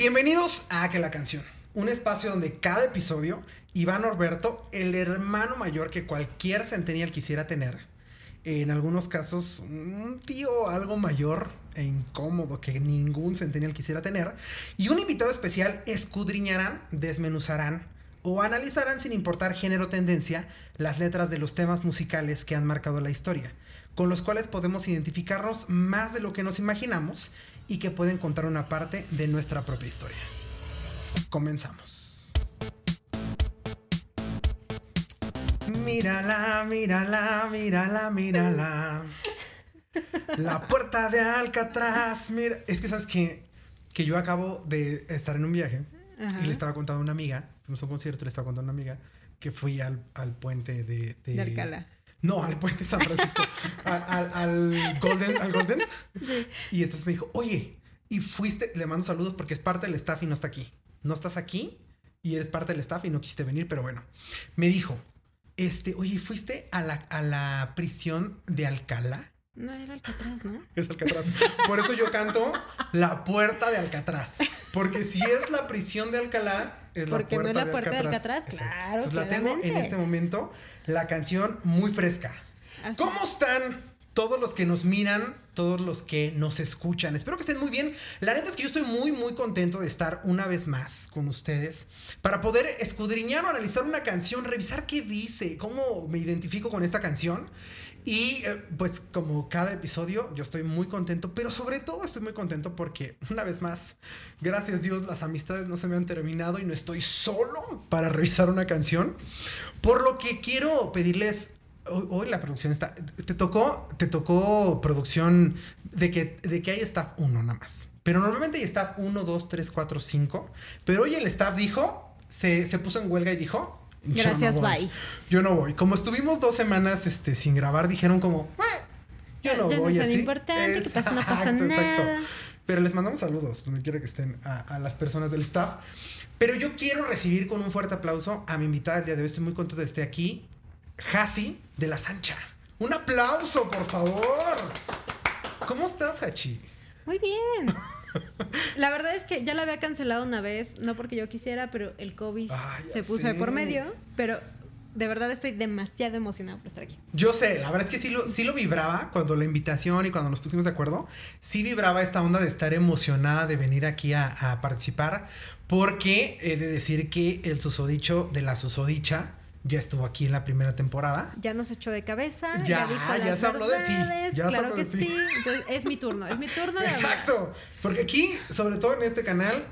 Bienvenidos a Que la Canción, un espacio donde cada episodio Iván Orberto, el hermano mayor que cualquier centennial quisiera tener, en algunos casos un tío algo mayor e incómodo que ningún centennial quisiera tener, y un invitado especial escudriñarán, desmenuzarán o analizarán sin importar género o tendencia las letras de los temas musicales que han marcado la historia, con los cuales podemos identificarnos más de lo que nos imaginamos y que pueden contar una parte de nuestra propia historia. Comenzamos. Mírala, mírala, mírala, mírala. La puerta de Alcatraz. Mira, es que sabes que, que yo acabo de estar en un viaje Ajá. y le estaba contando a una amiga, fuimos a un concierto, le estaba contando a una amiga que fui al, al puente de, de, De Alcalá. No, al puente de San Francisco. al, al- al Golden, al Golden. Y entonces me dijo, oye, y fuiste, le mando saludos porque es parte del staff y no está aquí. No estás aquí y eres parte del staff y no quisiste venir, pero bueno. Me dijo, este, oye, ¿fuiste a la, a la prisión de Alcalá? No, era Alcatraz, ¿no? Es Alcatraz. Por eso yo canto la puerta de Alcatraz. Porque si es la prisión de Alcalá, es la Porque no puerta es la puerta de Alcatraz, Exacto. claro, Entonces la tengo en este momento, la canción muy fresca. Así. ¿Cómo están todos los que nos miran, todos los que nos escuchan? Espero que estén muy bien. La neta es que yo estoy muy, muy contento de estar una vez más con ustedes para poder escudriñar o analizar una canción, revisar qué dice, cómo me identifico con esta canción. Y eh, pues como cada episodio yo estoy muy contento, pero sobre todo estoy muy contento porque una vez más, gracias Dios, las amistades no se me han terminado y no estoy solo para revisar una canción. Por lo que quiero pedirles Hoy, la producción está. Te tocó, te tocó producción de que, de que hay staff uno nada más. Pero normalmente hay staff uno, dos, tres, cuatro, cinco. Pero hoy el staff dijo, se, se puso en huelga y dijo. "Yo no Gracias, bye". Yo no voy. Como estuvimos dos semanas este, sin grabar, dijeron como, "Eh, yo no Ya no voy es así. importante, que pasa, no pasa Exacto, exacto. nada. Pero les mandamos saludos donde quiera que estén a, a las personas del staff. Pero yo quiero recibir con un fuerte aplauso a mi invitada el día de hoy. Estoy muy contento de esté aquí. Hasi de la Sancha. Un aplauso, por favor. ¿Cómo estás, Hachi? Muy bien. La verdad es que ya la había cancelado una vez, no porque yo quisiera, pero el COVID Ay, se puso de por medio. Pero de verdad estoy demasiado emocionada por estar aquí. Yo sé, la verdad es que sí lo, sí lo vibraba cuando la invitación y cuando nos pusimos de acuerdo. Sí vibraba esta onda de estar emocionada de venir aquí a, a participar. Porque he de decir que el susodicho de la susodicha ya estuvo aquí en la primera temporada. Ya nos echó de cabeza, Ya, ya, dijo ya se habló de ti, ya claro que sí. Entonces es mi turno, es mi turno de hablar. Exacto. Porque aquí, sobre todo en este canal,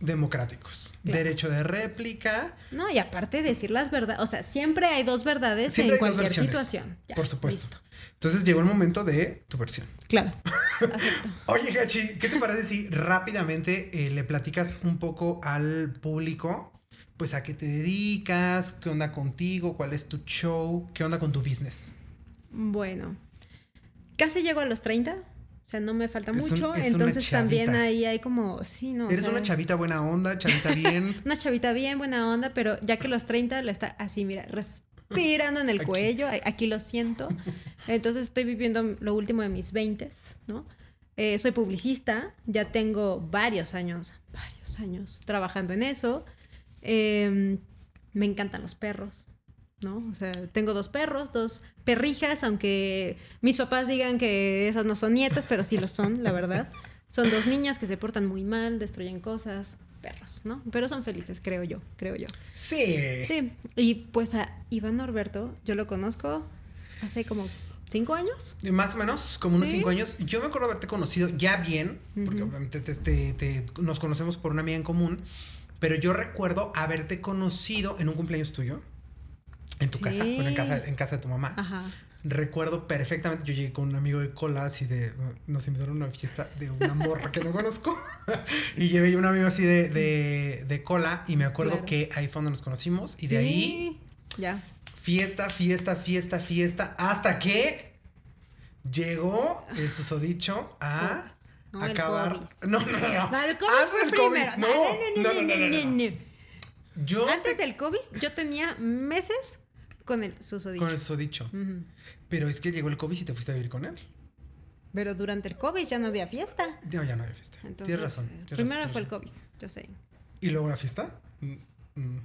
democráticos. Claro. Derecho de réplica. No, y aparte decir las verdades, o sea, siempre hay dos verdades Siempre en cualquier situación. Ya, por supuesto. listo. Entonces llegó el momento de tu versión. Claro. Acepto. Oye, Hachi, ¿qué te parece si rápidamente eh, le platicas un poco al público? Pues a qué te dedicas, qué onda contigo, cuál es tu show, qué onda con tu business. Bueno, casi llego a los 30, o sea, no me falta Es un- mucho, entonces también ahí hay como, sí, no. o Eres sea, una chavita buena onda, chavita bien. Una chavita bien, buena onda, pero ya que los 30 la está así, mira, respirando en el Aquí. cuello, aquí lo siento. Entonces estoy viviendo lo último de mis 20, ¿no? Eh, soy publicista, ya tengo varios años, varios años trabajando en eso. Eh, me encantan los perros, ¿no? O sea, tengo dos perros, dos perrijas, aunque mis papás digan que esas no son nietas, pero sí lo son, la verdad. Son dos niñas que se portan muy mal, destruyen cosas, perros, ¿no? Pero son felices, creo yo, creo yo. Sí. Sí, y pues a Iván Norberto, yo lo conozco hace como cinco años. Más o menos, como unos Sí. cinco años. Yo me acuerdo haberte conocido ya bien, porque obviamente te- te- te- nos conocemos por una amiga en común, pero yo recuerdo haberte conocido en un cumpleaños tuyo, en tu Sí. casa, bueno, en casa, en casa de tu mamá. Ajá. Recuerdo perfectamente, yo llegué con un amigo de cola, así de, nos invitaron a una fiesta de una morra que no conozco, y llevé yo un amigo así de, de, de cola, y me acuerdo Claro. que ahí fue donde nos conocimos, y de ahí Ya. fiesta, fiesta, fiesta, fiesta, hasta que llegó el susodicho a No, el acabar. No, no, no. no. No, el COVID Antes fue del primero. COVID. No, no, no, no, no, no, no. Yo Antes te- del COVID, yo tenía meses con el susodicho. con el susodicho. Pero es que llegó el COVID y te fuiste a vivir con él. Pero durante el COVID ya no había fiesta. No, ya no había fiesta. Entonces, tienes razón. eh, tienes primero razón, fue el COVID, yo sé. ¿Y luego la fiesta? Mm, mm.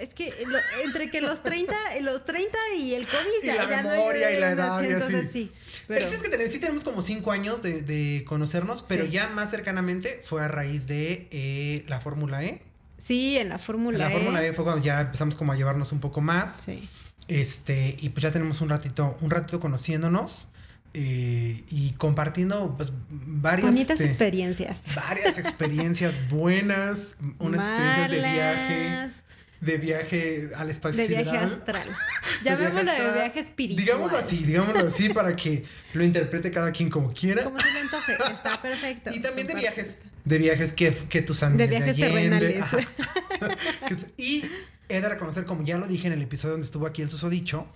Es que lo- entre que los 30, los 30 y el COVID Y ya, la ya memoria y la edad sí, y así. entonces sí. El Pero chiste es que tenemos- sí tenemos como cinco años de, de conocernos, pero Sí. ya más cercanamente fue a raíz de eh, la Fórmula E. sí, en la Fórmula La E. Fórmula E fue cuando ya empezamos como a llevarnos un poco más. Sí. Este, y pues ya tenemos un ratito, un ratito conociéndonos eh, y compartiendo pues varios Bonitas este, experiencias. varias experiencias buenas, unas experiencias de viaje, de viaje al espacio De viaje astral. De Llamémoslo de viaje espiritual. Digámoslo así, digámoslo así para que lo interprete cada quien como quiera. Como se le antoje. Está perfecto. Y también de viajes, de viajes que, que tus De amigos viajes terrenales. y he de reconocer, como ya lo dije en el episodio donde estuvo aquí el susodicho.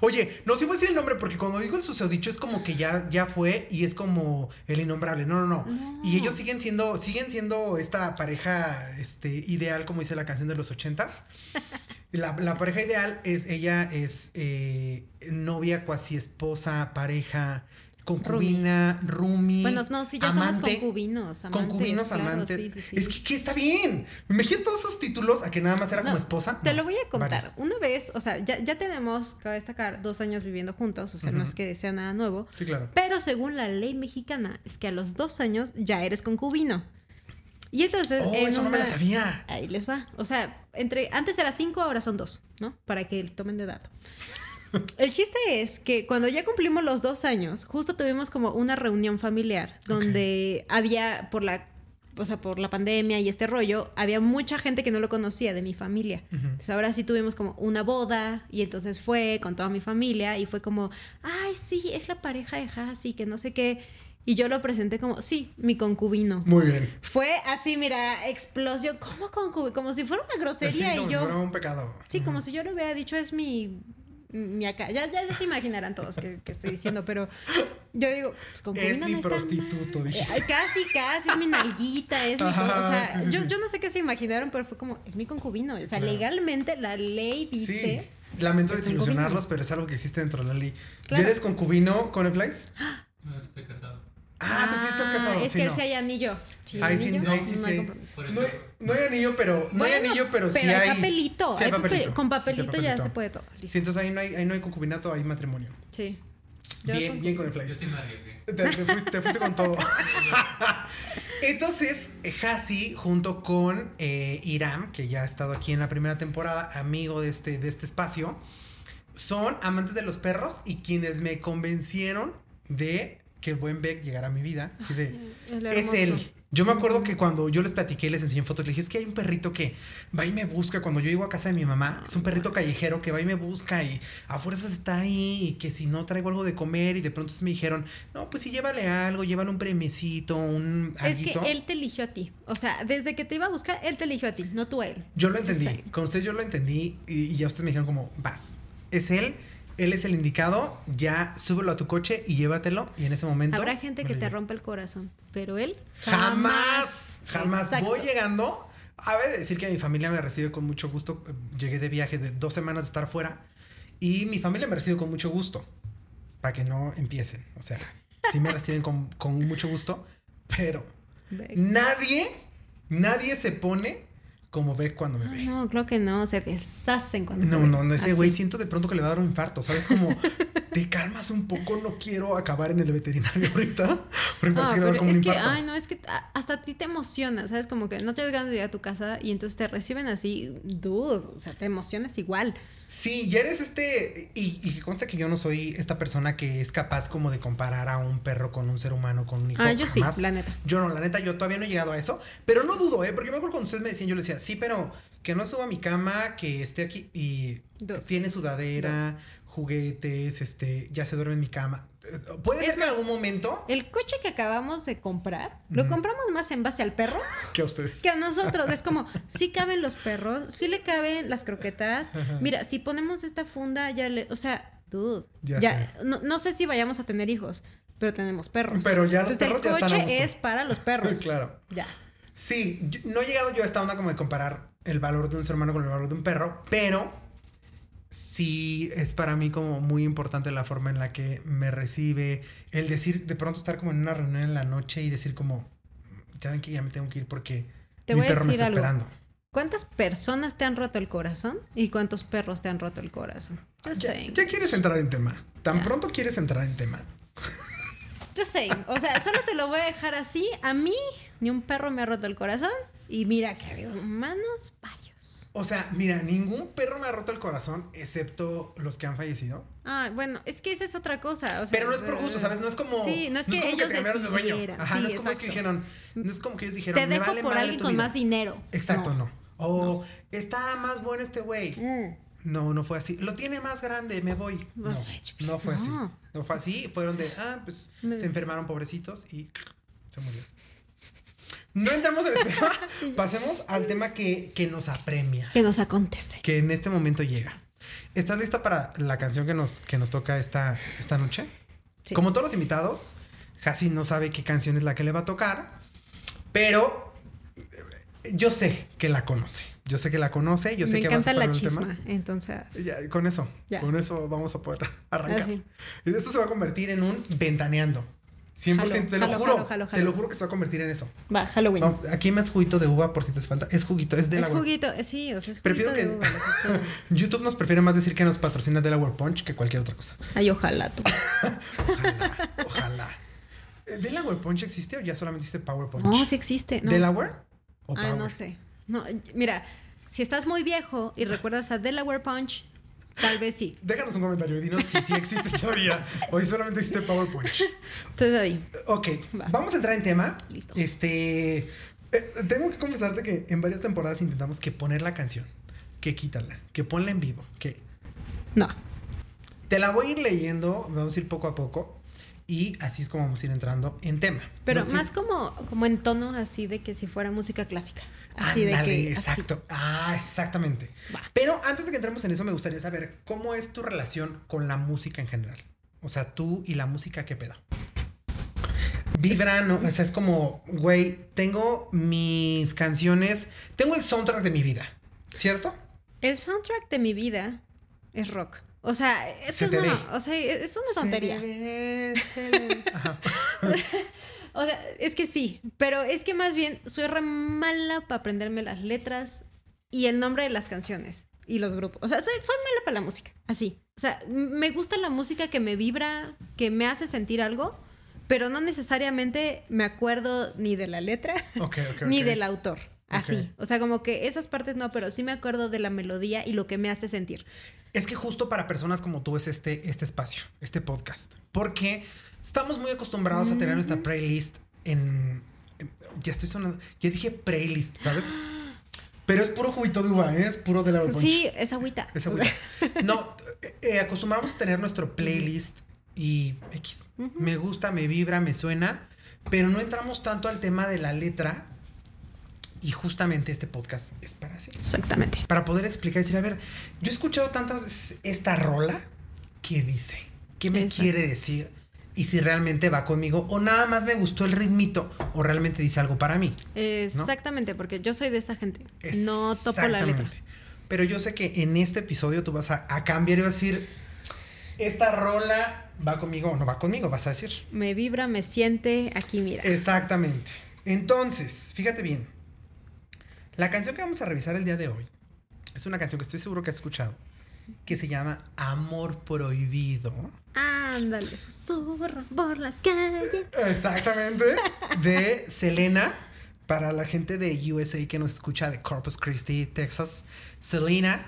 Oye, no sí voy a decir el nombre porque cuando digo el susodicho es como que ya, ya fue y es como el innombrable. No, no, no. No. Y ellos siguen siendo, siguen siendo esta pareja este, ideal, como dice la canción de los ochentas. La, la pareja ideal es, ella es eh, novia, cuasi esposa, pareja, concubina, roomie. Bueno, no, sí, ya amante. somos concubinos. Amantes, Concubinos, claro, amantes. sí, sí, sí. Es que, que está bien. Me imagino todos esos títulos a que nada más era No, como esposa. Te No, lo voy a contar. varios. Una vez, o sea, ya, ya tenemos, cabe destacar, dos años viviendo juntos, o sea, no es que sea nada nuevo. Sí, claro. Pero según la ley mexicana, es que a los dos años ya eres concubino. Y entonces. Oh, en eso no me una- sabía. Ahí les va. O sea, entre antes era cinco, ahora son dos, ¿no? Para que tomen de dato. El chiste es que cuando ya cumplimos los dos años, justo tuvimos como una reunión familiar donde había por la, o sea, por la pandemia y este rollo, había mucha gente que no lo conocía de mi familia. Entonces ahora sí tuvimos como una boda y entonces fue con toda mi familia y fue como, ay, sí, es la pareja de Hassi, que no sé qué. Y yo lo presenté como, sí, mi concubino. Muy bien. Fue así, mira, explosión, ¿cómo concubino? Como si fuera una grosería Así y como si yo... fuera un pecado. Sí, como si yo le hubiera dicho, es mi. Mi acá. Ya, ya se imaginarán todos que, que estoy diciendo, pero yo digo, pues con Es mi prostituto, dijiste. Casi, casi, es mi nalguita, es mi. Ajá, O sea, sí, sí, yo, sí. yo no sé qué se imaginaron, pero fue como, es mi concubino. O sea, Claro. legalmente la ley dice. Sí. Lamento es desilusionarlos, pero es algo que existe dentro de la ley. Claro. ¿Ya eres concubino con el Flies? No, estoy casado. Ah, tú sí estás casado. Es sí, que no. él sí hay anillo. Sí, Ahí sí- anillo, ahí sí no hay. No no anillo, pero. No hay anillo, pero, sí hay hay. papelito. sí hay hay papel- papelito. con papelito, ya se puede todo. Listo. Sí, entonces ahí no hay, ahí no hay concubinato, hay matrimonio. Sí. Yo Bien, con- bien con el Yo Flies. sí me arriesgué. Te, te fuiste, te fuiste con todo. Entonces, Hasi, junto con eh, Iram, que ya ha estado aquí en la primera temporada, amigo de este, de este espacio, son amantes de los perros y quienes me convencieron de que el buen Beck llegara a mi vida. Así de, El es él. Yo me acuerdo que cuando yo les platiqué les enseñé fotos, les dije, es que hay un perrito que va y me busca cuando yo llego a casa de mi mamá. Es un perrito callejero que va y me busca y a fuerzas está ahí y que si no traigo algo de comer y de pronto me dijeron, no, pues sí, llévale algo, llévale un premiecito, un Es que alguito". él te eligió a ti. O sea, desde que te iba a buscar, él te eligió a ti, no tú a él. Yo lo entendí. Con ustedes yo lo entendí y, y ya ustedes me dijeron como, vas. Es él, él es el indicado, ya súbelo a tu coche y llévatelo. Y en ese momento... Habrá gente que te rompe el corazón, pero él Jamás, jamás. Voy llegando. A ver, decir que mi familia me recibe con mucho gusto. Llegué de viaje de dos semanas de estar fuera y mi familia me recibe con mucho gusto. Para que no empiecen. O sea, sí me reciben con, con mucho gusto, pero nadie, nadie se pone como ve cuando me No, ve. no, creo que no, se deshacen cuando No, ven. no, no, ese güey siento de pronto que le va a dar un infarto, ¿sabes? Como, te calmas un poco, no quiero acabar en el veterinario ahorita, porque No, parece que le va a dar pero como un es que, infarto. ay, no, es que hasta a ti te emociona, ¿sabes? Como que no te das ganas de llegar a tu casa y entonces te reciben así, dude, o sea, te emocionas igual. Sí, ya eres este. Y, y consta que yo no soy esta persona que es capaz como de comparar a un perro con un ser humano, con un hijo. Ah, yo sí, la neta. Yo no, la neta, yo todavía no he llegado a eso. Pero no dudo, ¿eh? Porque yo me acuerdo cuando ustedes me decían, yo les decía, sí, pero que no suba a mi cama, que esté aquí. Y Dos. tiene sudadera, juguetes, este, ya se duerme en mi cama. Puede Es ser que en algún momento. El coche que acabamos de comprar, lo compramos más en base al perro Que a ustedes. que a nosotros. Es como, sí caben los perros, sí le caben las croquetas. Mira, si ponemos esta funda, ya le. O sea, dude. Ya Ya, no, no sé si vayamos a tener hijos, pero tenemos perros. Pero ya los perros ya el coche gusto. es para los perros. claro. Ya. Sí, no he llegado yo a esta onda como de comparar el valor de un ser humano con el valor de un perro, pero sí es para mí como muy importante la forma en la que me recibe, el decir, de pronto estar como en una reunión en la noche y decir como, saben que ya me tengo que ir porque Te mi voy a perro me está algo. esperando. ¿Cuántas personas te han roto el corazón? ¿Y cuántos perros te han roto el corazón? Just Ya, saying. ya quieres entrar en tema. Tan pronto quieres entrar en tema. Just saying. O sea, solo te lo voy a dejar así. A mí, ni un perro me ha roto el corazón. Y mira que hay humanos varios. O sea, mira, ningún perro me ha roto el corazón excepto los que han fallecido. Ah, bueno, es que esa es otra cosa. o sea, Pero no es por gusto, ¿sabes? No es como. Sí, no es que como ellos te cambiaron de dueño. Ajá, Sí, no es como que dijeron. No es como que ellos dijeron. Te me dejo vale por alguien tu con vida". más dinero. Exacto, no. O está más bueno este güey. Mm. No, no fue así. Lo tiene más grande, me voy. No, no fue así. no. No fue así. Fueron de, ah, pues Me- se enfermaron pobrecitos y se murió. No entramos en este tema. Pasemos al tema que, que nos apremia. Que nos acontece. Que en este momento llega. ¿Estás lista para la canción que nos, que nos toca esta, esta noche? Sí. Como todos los invitados, Hassi no sabe qué canción es la que le va a tocar, pero eh, yo sé que la conoce. Yo sé que la conoce, yo sé Me que vas a encanta la un tema. chisma. Entonces. Ya, con eso, Ya. con eso vamos a poder arrancar. Así. Y Esto se va a convertir en un ventaneando. 100%, Jalo, te lo jalo, juro. jalo, Te lo juro que se va a convertir en eso. Va, Halloween. No, aquí más juguito de uva por si te falta. Es juguito, es de es juguito, eh, sí, o sea, es Prefiero juguito de lo que. YouTube nos prefiere más decir que nos patrocina Delaware Punch que cualquier otra cosa. Ay, ojalá tú. Ojalá, ojalá. Eh, ¿Delaware Punch existe o ya solamente existe Power Punch? No, sí existe. No. ¿Delaware o Ah, no sé. No, mira, si estás muy viejo y recuerdas a Delaware Punch, tal vez sí. Déjanos un comentario y dinos si sí existe todavía o si solamente existe Power Punch. Entonces ahí. Ok, Va. vamos a entrar en tema. Listo. Este. eh, tengo que confesarte que en varias temporadas intentamos que poner la canción, que quítala, que ponla en vivo, que No. te la voy a ir leyendo, vamos a ir poco a poco y así es como vamos a ir entrando en tema. Pero más como, como en tono así de que si fuera música clásica. Así Ándale, de que. así. exacto. Ah, exactamente. Va. Pero antes de que entremos en eso, me gustaría saber cómo es tu relación con la música en general. O sea, tú y la música, ¿qué pedo? Vibran, o sea, es como, güey, tengo mis canciones, tengo el soundtrack de mi vida, ¿cierto? El soundtrack de mi vida es rock. O sea, Se eso es una, o sea, es una tontería. Se le ve, se le ve. Ajá. O sea, es que sí, pero es que más bien soy re mala para aprenderme las letras y el nombre de las canciones y los grupos. O sea, soy, soy mala para la música, así. O sea, me gusta la música que me vibra, que me hace sentir algo, pero no necesariamente me acuerdo ni de la letra ni del autor. Así. O sea, como que esas partes no, pero sí me acuerdo de la melodía y lo que me hace sentir. Es que justo para personas como tú es este, este espacio, este podcast. Porque estamos muy acostumbrados a tener nuestra playlist en, en- Ya estoy sonando. Ya dije playlist, ¿sabes? Pero es puro juguito de uva, ¿eh? Es puro de la punch. Sí, es agüita. Es agüita. No, eh, eh, acostumbramos a tener nuestro playlist y X. Me gusta, me vibra, me suena, pero no entramos tanto al tema de la letra. Y justamente este podcast es para así. Exactamente. Para poder explicar y decir, a ver, yo he escuchado tantas veces esta rola, ¿qué dice? ¿Qué me Exacto. quiere decir? Y si realmente va conmigo, o nada más me gustó el ritmito, o realmente dice algo para mí. Exactamente, porque yo soy de esa gente. No topo la letra. Exactamente. Pero yo sé que en este episodio tú vas a, a cambiar y vas a decir, esta rola va conmigo o no va conmigo, vas a decir. Me vibra, me siente, aquí mira. Exactamente. Entonces, fíjate bien. La canción que vamos a revisar el día de hoy es una canción que estoy seguro que has escuchado, que se llama Amor Prohibido. Ándale, susurro por las calles. Exactamente. De Selena. Para la gente de USA que nos escucha de Corpus Christi, Texas, Selena.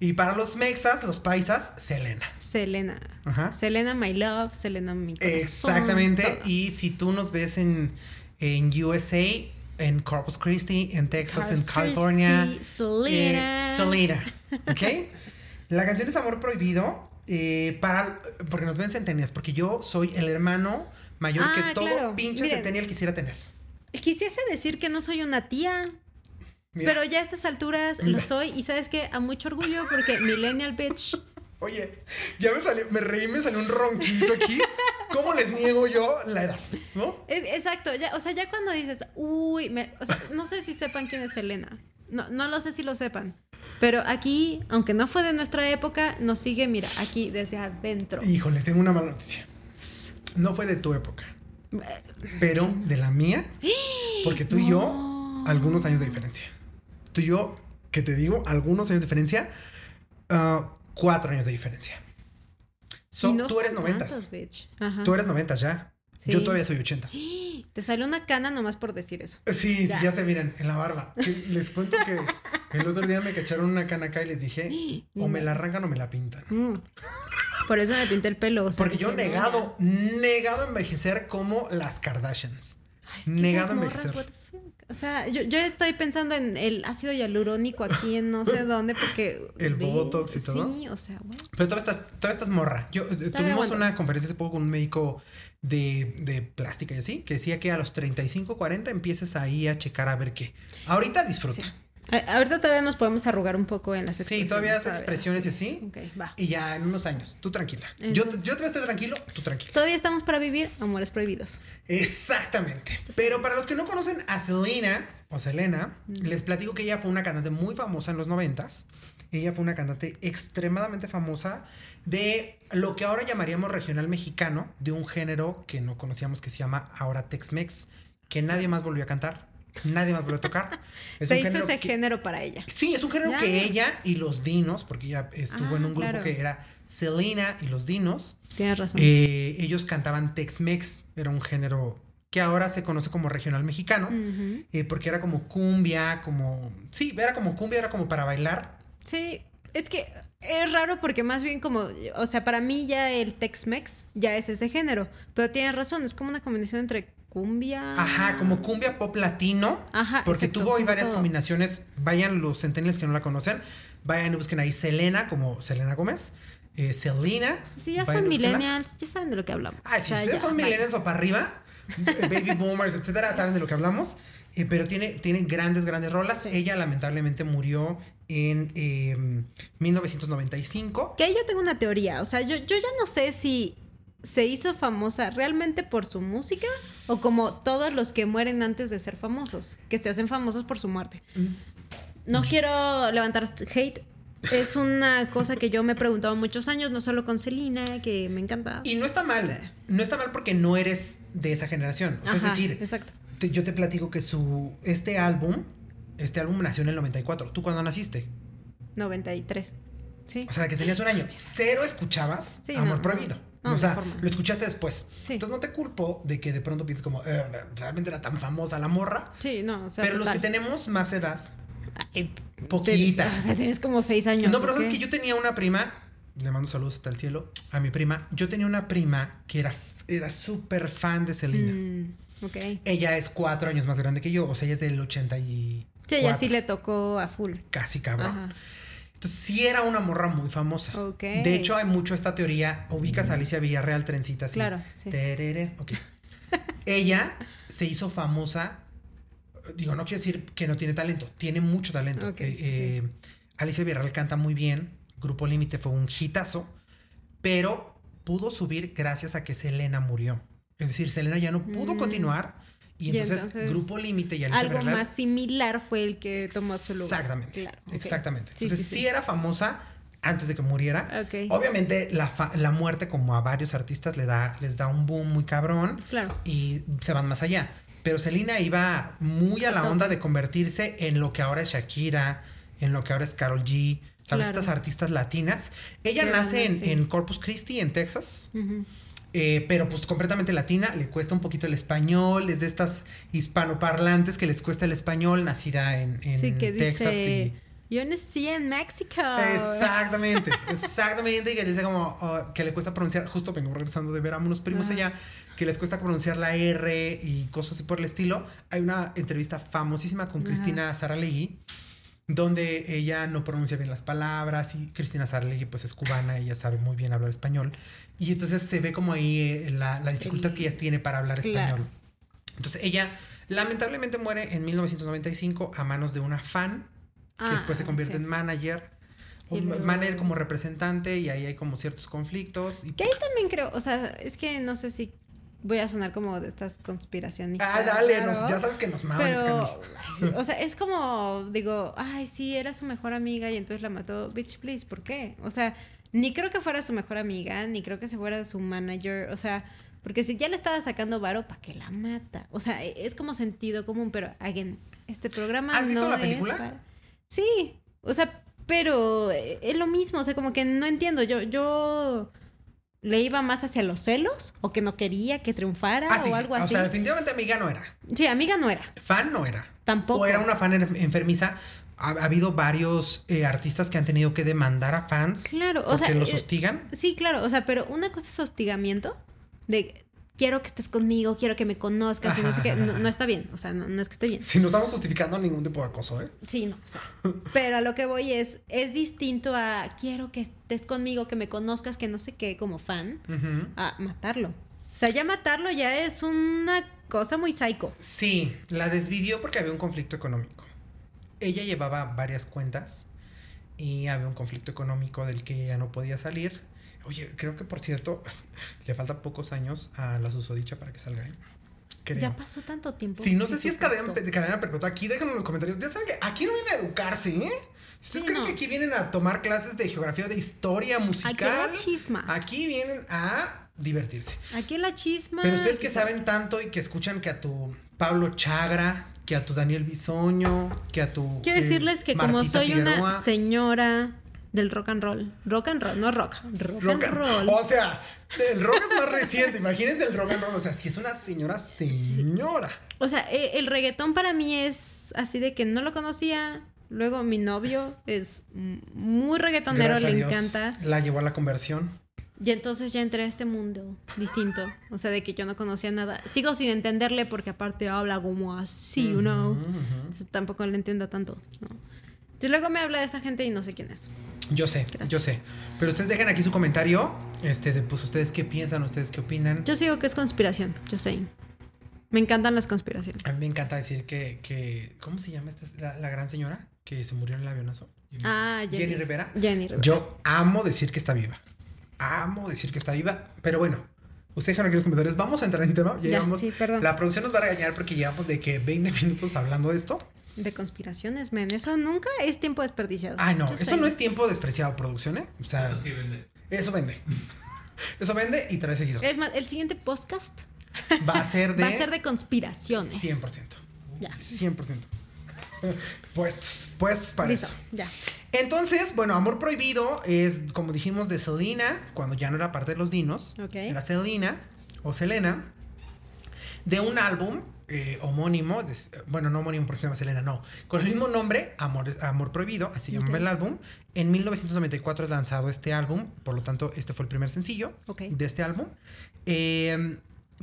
Y para los mexas, los paisas, Selena. Selena. Ajá. Selena, my love. Selena, mi corazón. Exactamente. todo. Y si tú nos ves en, en USA, en Corpus Christi, en Texas, en California. Christi, Selena. eh, Selena. ¿Ok? La canción es Amor Prohibido. Eh, para, porque nos ven centenias. Porque yo soy el hermano mayor Ah, que todo claro. pinche Miren. centennial quisiera tener. Quisiese decir que no soy una tía. Mira. Pero ya a estas alturas Mira. lo soy. Y sabes qué? A mucho orgullo porque Millennial Bitch. Oye, ya me salió, me reí, me salió un ronquito aquí. ¿Cómo les niego yo la edad? ¿No? Es- exacto, ya, o sea, ya cuando dices, uy, me- o sea, no sé si sepan quién es Selena. No, no lo sé si lo sepan. Pero aquí, aunque no fue de nuestra época, nos sigue, mira, aquí desde adentro. Híjole, tengo una mala noticia. No fue de tu época, pero de la mía, porque tú y yo, No. algunos años de diferencia. Tú y yo, que te digo, algunos años de diferencia, ah, cuatro años de diferencia. So, no tú eres noventas. Tú eres noventas ya. Sí. Yo todavía soy ochentas. Te salió una cana nomás por decir eso. Sí, sí, Ya. ya se miran en la barba. Les cuento que el otro día me cacharon una cana acá y les dije, o me la arrancan o me la pintan. Mm. Por eso me pinté el pelo. o sea, Porque yo no, negado, negado a envejecer como las Kardashians. Ay, es que negado a morras, envejecer. O sea, yo, yo estoy pensando en el ácido hialurónico aquí en no sé dónde, porque. El ve- botox y todo. Sí, o sea, bueno. Pero todavía estás, todavía estás morra. Yo, eh, tuvimos aguanto. una conferencia hace poco con un médico de, de plástica y así, que decía que a los 35, 40 empieces ahí a checar a ver qué. Ahorita disfruta. Sí. Ahorita todavía nos podemos arrugar un poco en las Sí, expresiones. todavía hace ¿sabes? expresiones y así. Ok, va. Y ya en unos años, tú tranquila. En- Yo, yo todavía estoy tranquilo, tú tranquila. Todavía estamos para vivir amores prohibidos. Exactamente. Pero para los que no conocen a Selena o Selena, les platico que ella fue una cantante muy famosa en los noventas. Ella fue una cantante extremadamente famosa de lo que ahora llamaríamos regional mexicano, de un género que no conocíamos que se llama ahora Tex-Mex, que nadie más volvió a cantar, nadie más volvió a tocar. Es Se un hizo género ese que- género para ella. Sí, es un género Ya. que ella y los Dinos, porque ella estuvo Ah, en un grupo claro. que era Selena y los Dinos, Tienes razón. eh, ellos cantaban Tex-Mex, era un género que ahora se conoce como regional mexicano, eh, porque era como cumbia, como... Sí, era como cumbia, era como para bailar. Sí, es que es raro porque más bien como, o sea, para mí ya el Tex-Mex ya es ese género, pero tienes razón, es como una combinación entre cumbia. Ajá, como cumbia pop latino, Ajá, porque exacto, tuvo como varias todo. combinaciones. Vayan los centennials que no la conocen, vayan y busquen ahí Selena, como Selena Gómez, eh, Selena. Sí, ya son millennials, ya saben de lo que hablamos. Ah, O si sea, ustedes ya, son millennials o para arriba, baby boomers, etcétera, saben de lo que hablamos. Eh, pero tiene, tiene grandes, grandes rolas. Sí. Ella lamentablemente murió en eh, 1995. Que ahí yo tengo una teoría, o sea, yo, yo ya no sé si se hizo famosa realmente por su música o como todos los que mueren antes de ser famosos, que se hacen famosos por su muerte. Mm. No quiero levantar hate. Es una cosa que yo me he preguntado muchos años, no solo con Celina, que me encanta. Y no está mal. No está mal porque no eres de esa generación. O sea, es decir, exacto. te- yo te platico que su este álbum, este álbum nació en el 94. ¿Tú cuándo naciste? 93. Sí. O sea, que tenías un año. Cero escuchabas Sí, Amor no, Prohibido. no, no, o sea, lo escuchaste después. Sí. Entonces no te culpo de que de pronto pienses como, "Eh, realmente era tan famosa la morra. Sí, no, o sea, Pero los que tenemos más edad, Ay, poquita. te- o sea, tienes como seis años. No, pero sabes que yo tenía una prima, le mando saludos hasta el cielo, a mi prima. Yo tenía una prima que era, era súper fan de Selena. Mm, ok. Ella es cuatro años más grande que yo, o sea, ella es del 80 y Sí, ella sí le tocó a full. casi cabrón. Ajá. Entonces sí era una morra muy famosa. De hecho, hay mucho esta teoría. Ubicas a Alicia Villarreal, trencita así. Claro, sí. Terere, ok. Ella se hizo famosa. Digo, no quiero decir que no tiene talento. Tiene mucho talento. Eh, eh, Alicia Villarreal canta muy bien. Grupo Límite fue un hitazo. Pero pudo subir gracias a que Selena murió. Es decir, Selena ya no pudo Mm. continuar. Y Y entonces, Grupo Límite y Alicia Algo más similar fue el que tomó su lugar. Exactamente. Claro. Exactamente. Sí, Entonces sí, sí, sí. era famosa antes de que muriera. Ok. Obviamente la, fa- la muerte, como a varios artistas, le da, les da un boom muy cabrón Claro. y se van más allá. Pero Selena iba muy a la onda de convertirse en lo que ahora es Shakira, en lo que ahora es Carol G. ¿Sabes? Claro. Estas artistas latinas. Ella nace en, Corpus Christi, en Texas. Ujú. Eh, pero pues completamente latina, le cuesta un poquito el español, es de estas hispanoparlantes que les cuesta el español, nacida en, en Sí, que Texas dice. y... Yo nací en México. Exactamente, exactamente, y que dice como oh, que le cuesta pronunciar, justo vengo regresando de ver a unos primos allá, que les cuesta pronunciar la R y cosas así por el estilo. Hay una entrevista famosísima con. Cristina Saralegui, donde ella no pronuncia bien las palabras y Cristina Saralegui pues es cubana, ella sabe muy bien hablar español y entonces se ve como ahí eh, la, la dificultad que ella tiene para hablar Claro. español. Entonces ella lamentablemente muere en 1995 a manos de una fan que Ah, después se convierte sí. en manager. Luego- manager como representante y ahí hay como ciertos conflictos. Y Que ahí también creo, o sea, es que no sé si voy a sonar como de estas conspiracionistas. Ah, dale, claro, nos- ya sabes que nos maman Pero, o sea, es como, digo, ay, sí, era su mejor amiga y entonces la mató. Bitch, please, ¿por qué? O sea, ni creo que fuera su mejor amiga, ni creo que se fuera su manager, o sea, porque si ya le estaba sacando varo, ¿para qué la mata? O sea, e, es como sentido común, pero, again, este programa ¿Has visto no la película? para... Sí, o sea, pero eh, es lo mismo, o sea, como que no entiendo, yo, yo le iba más hacia los celos o que no quería que triunfara Ah, sí, o algo o así. sea, definitivamente amiga no era. Sí, amiga no era, Fan no era. tampoco. O era una fan en- enfermiza. Ha, ha habido varios eh, artistas que han tenido que demandar a fans. Claro, o porque sea, los eh, hostigan. Sí, claro, o sea, pero una cosa es hostigamiento de quiero que estés conmigo, quiero que me conozcas y no sé qué, no, no está bien, o sea, no, no es que esté bien. Si no estamos justificando ningún tipo de acoso, ¿eh? Sí, no, o sea, pero a lo que voy es, es distinto a quiero que estés conmigo, que me conozcas, que no sé qué, como fan, a matarlo. O sea, ya matarlo ya es una cosa muy psycho. Sí, la desvivió porque había un conflicto económico. Ella llevaba varias cuentas y había un conflicto económico del que ella no podía salir. Oye, creo que por cierto, le faltan pocos años a la susodicha para que salga. ¿eh? Creo. Ya pasó tanto tiempo. Sí, no sé si es cadena, cadena perpetua. Aquí déjenlo en los comentarios. Ya saben que aquí no vienen a educarse, ¿eh? ¿Ustedes Sí, creen no. que aquí vienen a tomar clases de geografía o de historia musical? Aquí la chisma. Aquí vienen a divertirse. Aquí la chisma. Pero ustedes que saben tanto y que escuchan que a tu Pablo Chagra, que a tu Daniel Bisoño, que a tu. Quiero eh, decirles que como soy una señora del rock and roll, rock and roll, no rock, rock, rock and roll. O sea, el rock es más reciente. Imagínense el rock and roll. O sea, si es una señora, señora. O sea, eh, el reggaetón para mí es así de que no lo conocía. Luego mi novio es muy reggaetonero, Gracias a le Dios, encanta. La llevó a la conversión. Y entonces ya entré a este mundo distinto. O sea, de que yo no conocía nada. Sigo sin entenderle porque aparte habla como así, you know. Entonces, tampoco le entiendo tanto, ¿no? Entonces luego me habla de esta gente y no sé quién es. Yo sé, Gracias. yo sé. Pero ustedes dejen aquí su comentario. Este, de pues ustedes qué piensan, ustedes qué opinan. Yo sigo que es conspiración, yo sé. Me encantan las conspiraciones. A mí me encanta decir que, que ¿cómo se llama esta la, la gran señora que se murió en el avionazo? Ah, Jenny. Jenny Rivera. Jenny Rivera. Yo amo decir que está viva. Amo decir que está viva. Pero bueno, ustedes dejan aquí los comentarios. Vamos a entrar en tema. Ya, Ya, llevamos- sí, perdón. La producción nos va a regañar porque llevamos de que 20 minutos hablando de esto. De conspiraciones, men. Eso nunca es tiempo desperdiciado. Ay, no, Yo eso no es tiempo despreciado, producción, ¿eh? O sea, Eso sí vende. eso vende. Eso vende y trae seguidores. Es más, el siguiente podcast va a ser de, va a ser de conspiraciones. 100%. Ya. 100%. Puestos, puestos para Listo, eso. ya. Entonces, bueno, Amor Prohibido es, como dijimos, de Selena, cuando ya no era parte de los Dinos. Ok. Era Selena o Selena, de un álbum eh, homónimo, de- bueno, no homónimo porque se llama Selena, no, con el mismo nombre, Amor, Amor Prohibido, así se llama Ok. el álbum. En 1994 es lanzado este álbum, por lo tanto, este fue el primer sencillo de este álbum. Eh,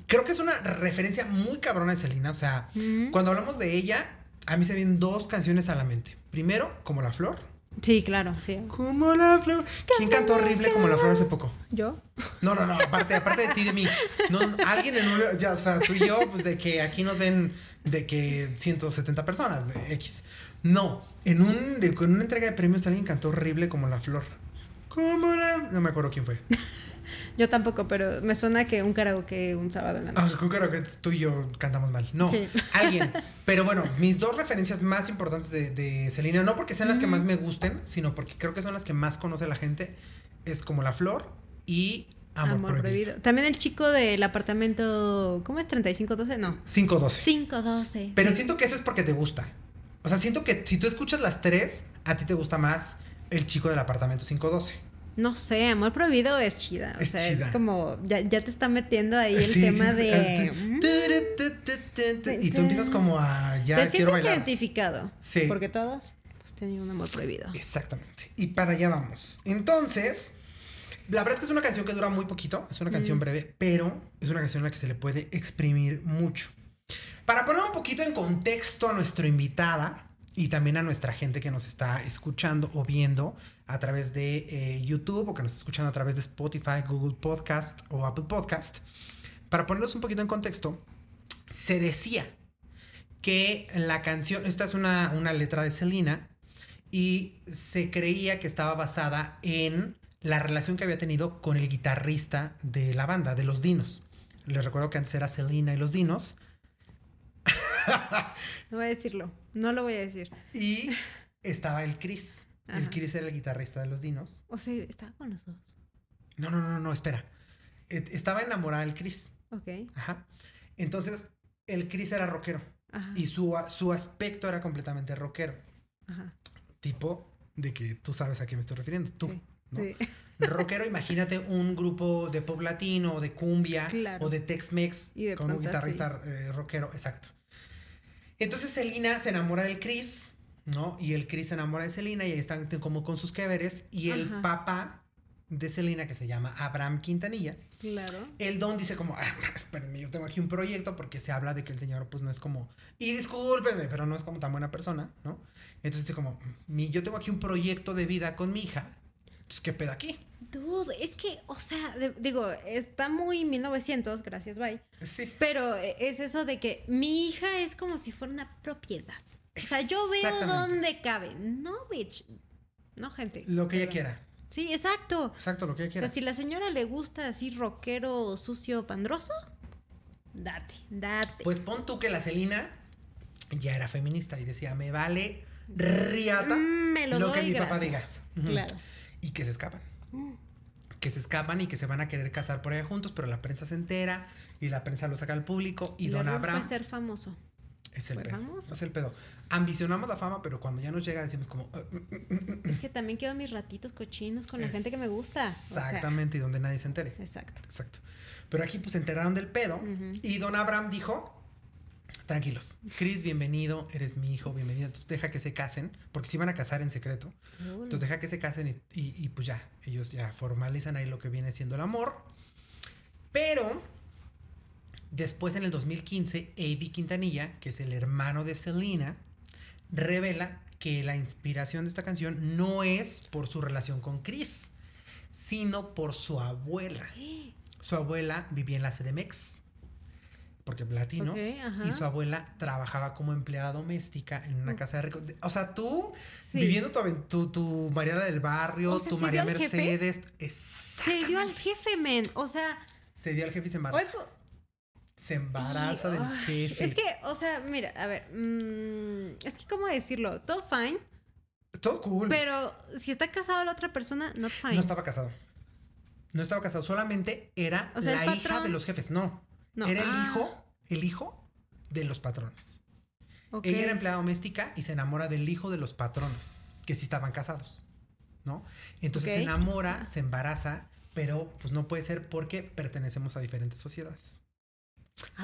creo que es una referencia muy cabrona de Selena, o sea, Mm. cuando hablamos de ella, a mí se vienen dos canciones a la mente. Primero, Como la Flor. Sí, claro, sí. Como la flor. ¿Quién cantó horrible como la flor hace poco? ¿Yo? No, no, no, aparte, aparte de ti, de mí. No, alguien en un, ya, o sea, tú y yo, pues de que aquí nos ven de que 170 personas de X. No, en un, de, en una entrega de premios alguien cantó horrible como la flor. Como la... No me acuerdo quién fue. Yo tampoco, pero me suena que un karaoke un sábado en la Ah, noche. creo que tú y yo cantamos mal. No, Sí. alguien. Pero bueno, mis dos referencias más importantes de, de Selena, no porque sean las que más me gusten, sino porque creo que son las que más conoce la gente, es como La Flor y Amor, Prohibido. También el chico del apartamento, ¿cómo es? 3512, no. 512. 512. Pero Sí. siento que eso es porque te gusta. O sea, siento que si tú escuchas las tres, a ti te gusta más el chico del apartamento 512. No sé, amor prohibido es chida. O Es sea, chida. es como, ya, ya te está metiendo ahí el Sí, tema sí, de... Y tú empiezas como a ya te quiero sientes bailar. identificado. Sí. Porque todos pues, tenían un amor prohibido. Exactamente. Y para allá vamos. Entonces, la verdad es que es una canción que dura muy poquito, es una canción Mm. breve, pero es una canción en la que se le puede exprimir mucho. Para poner un poquito en contexto a nuestra invitada y también a nuestra gente que nos está escuchando o viendo a través de eh, YouTube o que nos está escuchando a través de Spotify, Google Podcast o Apple Podcast, para ponerlos un poquito en contexto, se decía que la canción, esta es una, una letra de Selena, y se creía que estaba basada en la relación que había tenido con el guitarrista de la banda, de los Dinos. Les recuerdo que antes era Selena y los Dinos. No voy a decirlo. No lo voy a decir. Y estaba el Chris. El. Chris era el guitarrista de los Dinos. O sea, estaba con los dos. No, no, no, no, espera. Et- Estaba enamorada del Chris. Ok. Ajá. Entonces, el Chris era rockero. Ajá. Y su, su aspecto era completamente rockero. Ajá. Tipo de que tú sabes a qué me estoy refiriendo. Tú. Sí. ¿no? Sí. Rockero, imagínate un grupo de pop latino, o de cumbia, Claro. o de Tex-Mex, con un guitarrista eh, rockero, exacto. Entonces Selena se enamora del Chris, ¿no? Y el Chris se enamora de Selena y ahí están como con sus que veres. Y el Ajá. papá de Selena, que se llama Abraham Quintanilla, Claro. el don dice como, ah, espérenme, yo tengo aquí un proyecto porque se habla de que el señor pues no es como, y discúlpeme, pero no es como tan buena persona, ¿no? Entonces dice como, mi, yo tengo aquí un proyecto de vida con mi hija, entonces, ¿qué pedo aquí? Dude, es que, o sea, de- digo, está muy 1900, gracias, bye. Sí. Pero eh, es eso de que mi hija es como si fuera una propiedad. O sea, yo veo dónde cabe. No, bitch. No, gente. Lo que ella quiera. Sí, exacto. Exacto, lo que ella O quiera. sea, si la señora le gusta así rockero, sucio, pandroso, date, date. Pues pon tú que la Celina ya era feminista y decía, me vale riata Mm, me lo, lo doy, que mi papá diga. gracias. Claro. Y que se escapan. Mm. Que se escapan y que se van a querer casar por allá juntos, pero la prensa se entera y la prensa lo saca al público y Don Abraham fue ser famoso. es el fue pedo. famoso. Es el pedo. Ambicionamos la fama, pero cuando ya nos llega decimos como... "Uh, uh, uh, uh, uh". Es que también quiero mis ratitos cochinos con la gente que me gusta. O sea, Exactamente, y donde nadie se entere. exacto. Exacto. Pero aquí pues se enteraron del pedo y Don Abraham dijo, tranquilos, Chris, bienvenido, eres mi hijo, bienvenido, entonces deja que se casen, porque se iban a casar en secreto, entonces deja que se casen y, y- y, pues ya, ellos ya formalizan ahí lo que viene siendo el amor. Pero después en el 2015, A.B. Quintanilla, que es el hermano de Selena, revela que la inspiración de esta canción no es por su relación con Chris, sino por su abuela. Su abuela vivía en la CDMX, porque latinos, y su abuela trabajaba como empleada doméstica en una Mm. casa de rico. O sea, tú Sí. viviendo tu, tu, tu Mariana del Barrio, O sea, tu ¿se María? Mercedes, Se dio al jefe, men. O sea, Se dio al jefe y se hoy po- Se embaraza y- del jefe. Es que, o sea, mira, a ver, mm, es que cómo decirlo, todo fine, Todo cool. pero si está casado la otra persona, not fine. No estaba casado. No estaba casado, solamente era O sea, el la hija de los jefes. No, No, era el ah, hijo, el hijo de los patrones. ok. Ella era empleada doméstica y se enamora del hijo de los patrones, que sí estaban casados, ¿no? Entonces se enamora, se embaraza, pero pues no puede ser porque pertenecemos a diferentes sociedades.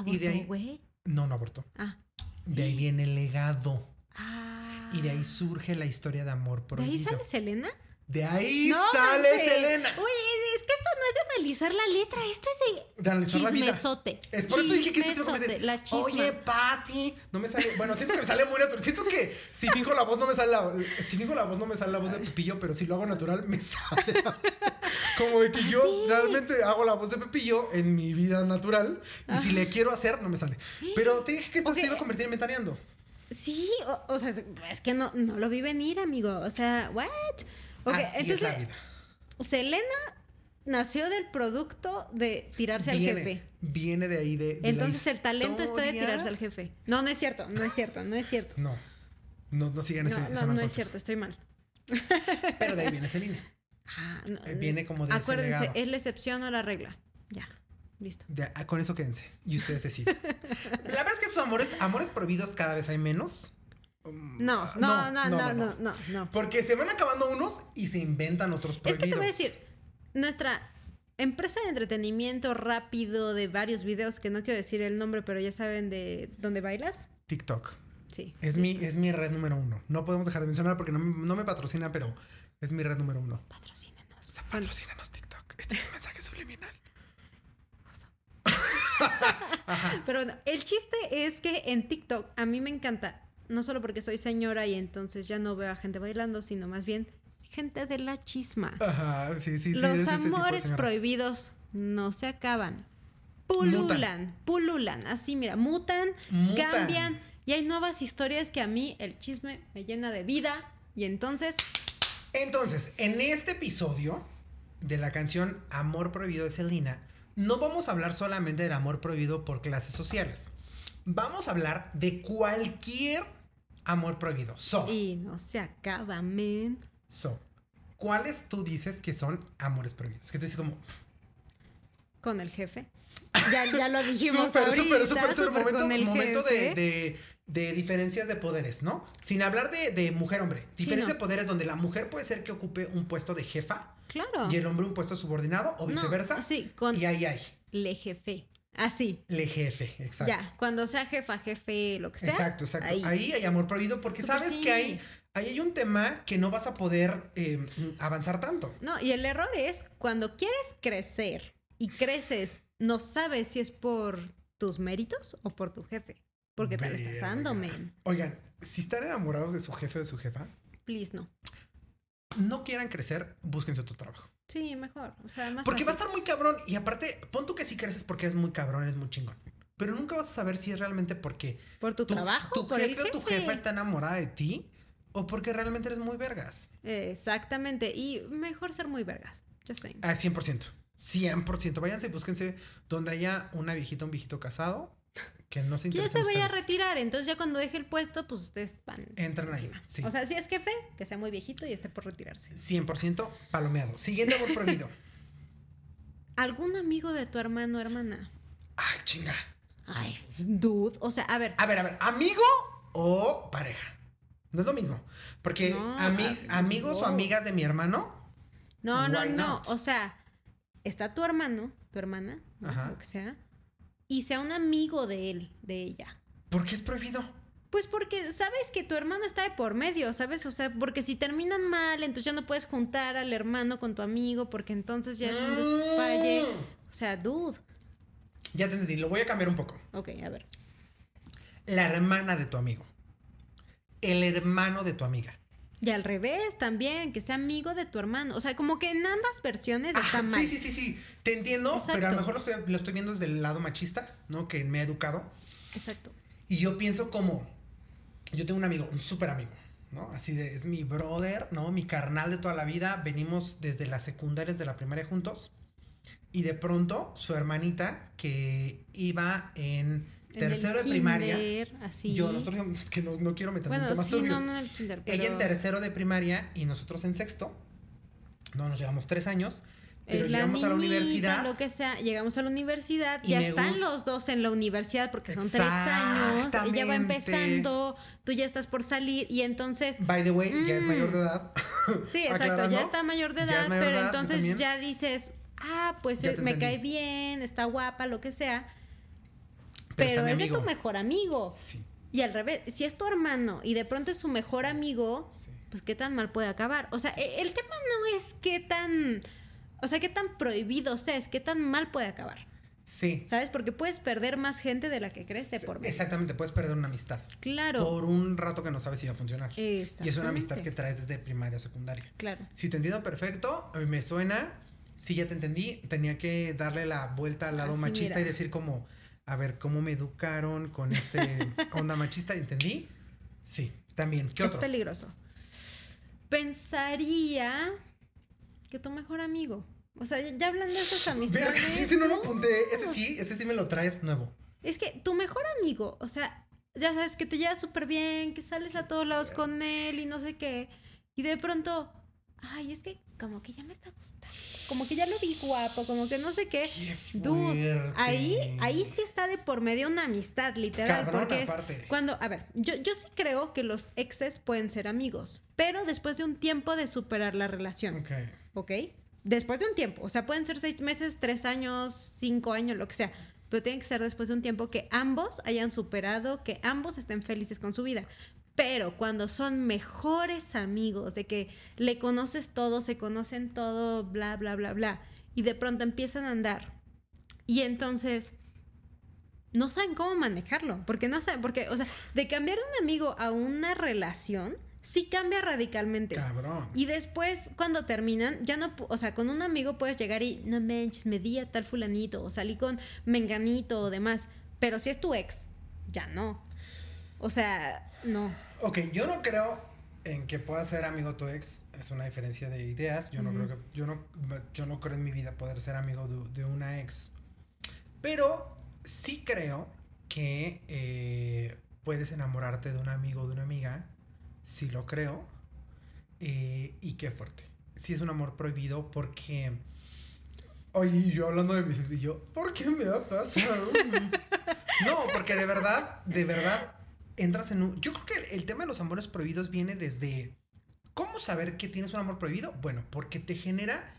y de ahí- Abortó, güey. No, no abortó. Ah. De ahí viene el legado. Ah. Y de ahí surge la historia de amor ¿De prohibido. ahí sale Selena? De ahí No sale. Selena. Oye, es es de analizar la letra, esto es De de analizar la vida. Es por eso dije que esto convertir- La chisma. Oye, Pati, no me sale. Bueno, siento que me sale muy natural. Siento que si fijo la voz no me sale la. Si fijo la voz no me sale la voz de Pepillo, pero si lo hago natural me sale. Como de que yo realmente hago la voz de Pepillo en mi vida natural. Y si le quiero hacer, no me sale. Pero te dije que esto Ok. se iba a convertir en metaneando. Sí, o, o sea, es- es que no, no lo vi venir, amigo. O sea, what? Ok, Así entonces, es la vida. Selena nació del producto de tirarse Viene, al jefe. Viene de ahí de. Entonces el talento está de tirarse al jefe. No, no es cierto, no es cierto, no es cierto. No. No, no sigan No, ese, no, no, mal es cierto, estoy mal. Pero de ahí viene Selena. Ah, no, Eh, viene como de Acuérdense, es la excepción o la regla. Ya, listo. Ya, ah, con eso quédense. Y ustedes deciden. la verdad es que esos amores, amores prohibidos cada vez hay menos. Mm, No, ah, no, no, no, no, no, no. Porque se van acabando unos y se inventan otros Es prohibidos. que te voy a decir, nuestra empresa de entretenimiento rápido de varios videos, que no quiero decir el nombre, pero ya saben de dónde bailas. TikTok. Sí. Es mi, es mi red número uno. No podemos dejar de mencionar porque no, me- no me patrocina, pero es mi red número uno. Patrocínenos. O sea, patrocínanos TikTok. Este es un mensaje subliminal. pero bueno, el chiste es que en TikTok a mí me encanta, no solo porque soy señora y entonces ya no veo a gente bailando, sino más bien gente de la chisma. Ajá, sí, sí, sí. Los es amores prohibidos no se acaban. Pululan, pululan. Así, mira, mutan, Mutan. cambian. Y hay nuevas historias que a mí el chisme me llena de vida. Y entonces, Entonces, en este episodio de la canción Amor Prohibido de Selena, no vamos a hablar solamente del amor prohibido por clases sociales. Vamos a hablar de cualquier amor prohibido. So, Y no se acaba, men. So, ¿cuáles tú dices que son amores prohibidos? Que tú dices como, Con el jefe. Ya, ya lo dijimos súper, súper, súper, súper, momento, momento de, de, de diferencias de poderes, ¿no? Sin hablar de, de mujer-hombre. Diferencia no. de poderes donde la mujer puede ser que ocupe un puesto de jefa Claro. y el hombre un puesto subordinado o No, viceversa. sí, con Y ahí hay. le jefe. Así. Le jefe, exacto. Ya, cuando sea jefa, jefe, lo que sea. Exacto, exacto. Ahí. ahí. hay amor prohibido porque sabes sí. que hay, ahí hay un tema que no vas a poder eh, avanzar tanto. No, y el error es cuando quieres crecer y creces, no sabes si es por tus méritos o por tu jefe. Porque te lo estás dando, men. Oigan, si están enamorados de su jefe o de su jefa, Please, no. no quieran crecer, búsquense otro trabajo. Sí, mejor. O sea, más Porque va a estar muy cabrón. Y aparte, pon tú que sí creces porque eres muy cabrón, eres muy chingón. Pero nunca vas a saber si es realmente porque por tu, trabajo, tu por el jefe o tu jefe. jefa está enamorada de ti o porque realmente eres muy vergas. Exactamente. Y mejor ser muy vergas. Just saying. Ah, 100%. 100%. Váyanse y búsquense donde haya una viejita, un viejito casado que no se Que ya se vaya a retirar. Entonces ya cuando deje el puesto, pues ustedes van. Entran ahí. Sí. O sea, si es jefe, que sea muy viejito y esté por retirarse. 100% palomeado. Siguiente amor prohibido. ¿Algún amigo de tu hermano o hermana? Ay, chinga. Ay, dude. O sea, a ver. A ver, a ver, ¿amigo o pareja? No es lo mismo. Porque No, ami- ah, amigos o amigas de mi hermano. No, no, no. O sea, está tu hermano, tu hermana. Ajá. lo que sea, y sea un amigo de él, de ella. ¿Por qué es prohibido? Pues porque sabes que tu hermano está de por medio, ¿sabes? O sea, porque si terminan mal, entonces ya no puedes juntar al hermano con tu amigo, porque entonces ya es un despalle. Mm. O sea, dude. Ya te entendí, lo voy a cambiar un poco. Ok, a ver. La hermana de tu amigo. El hermano de tu amiga. Y al revés también, que sea amigo de tu hermano. O sea, como que en ambas versiones Ajá, está mal. sí, sí, sí, sí. Te entiendo, Exacto. pero a lo mejor lo estoy, lo estoy viendo desde el lado machista, ¿no? Que me ha educado. Exacto. Y yo pienso como, yo tengo un amigo, un súper amigo, ¿no? Así de, es mi brother, ¿no? Mi carnal de toda la vida. Venimos desde la secundaria, desde la primaria juntos. Y de pronto, su hermanita, que iba En tercero de primaria. así. Yo, nosotros, es que no, no quiero meterme en Bueno, temas sí, turbios. no, no en el kinder, Ella en tercero de primaria y nosotros en sexto. No, nos llevamos tres años. Pero la llegamos a la universidad. Lo que sea, llegamos a la universidad, ya están gusta- los dos en la universidad porque son tres años, ella va empezando, tú ya estás por salir y entonces, By the way, ya es Mm. mayor de edad. sí, exacto, ya está mayor de edad, mayor de pero edad, entonces ya dices, ah, pues me entendí. cae bien, está guapa, lo que sea, Pero es de tu mejor amigo. Sí, Y al revés, si es tu hermano y de pronto es su mejor amigo, sí. pues qué tan mal puede acabar. O sea, e- el tema no es qué tan, o sea, qué tan prohibido sea, es qué tan mal puede acabar. Sí. ¿Sabes? Porque puedes perder más gente de la que crees de por medio. Exactamente, puedes perder una amistad. Claro. Por un rato que no sabes si va a funcionar. Y es una amistad que traes desde primaria o secundaria. Claro. Si te entiendo perfecto, me suena. Sí, ya te entendí. Tenía que darle la vuelta al lado Así, machista y decir como, a ver, ¿cómo me educaron con este onda machista? ¿Entendí? Sí, también. ¿Qué es otro? peligroso. Pensaría que tu mejor amigo. O sea, ya hablando de esas amistades. Verga, sí, sí, no lo apunté. Ese sí, ese sí me lo traes nuevo. Es que tu mejor amigo, o sea, ya sabes que te llevas súper bien, que sales a todos lados con él y no sé qué. Y de pronto, ay, es que como que ya me está gustando. Como que ya lo vi guapo, como que no sé qué. Qué Dude, ahí, ahí sí está de por medio una amistad, literal. Cabrón, porque es cuando, a ver, yo, yo sí creo que los exes pueden ser amigos, pero después de un tiempo de superar la relación, Ok. ¿ok? Después de un tiempo, o sea, pueden ser seis meses, tres años, cinco años, lo que sea, pero tiene que ser después de un tiempo que ambos hayan superado, que ambos estén felices con su vida. Pero cuando son mejores amigos, de que le conoces todo, se conocen todo, bla, bla, bla, bla, y de pronto empiezan a andar, y entonces no saben cómo manejarlo, porque no saben, porque, o sea, de cambiar de un amigo a una relación, sí cambia radicalmente. Cabrón. Y después, cuando terminan, ya no, o sea, con un amigo puedes llegar y, no manches, me di a tal fulanito, o salí con menganito o demás. Pero si es tu ex, ya no. O sea, no. Ok, yo no creo en que pueda ser amigo tu ex. Es una diferencia de ideas. Yo no creo que. Yo no, yo no creo en mi vida poder ser amigo de, de una ex. Pero sí creo que eh, puedes enamorarte de un amigo o de una amiga. Sí lo creo. Eh, y qué fuerte. Sí es un amor prohibido porque... Oye, yo hablando de mis y yo, ¿por qué me ha pasado? no, porque de verdad, de verdad, entras en un... Yo creo que el tema de los amores prohibidos viene desde... ¿Cómo saber que tienes un amor prohibido? Bueno, porque te genera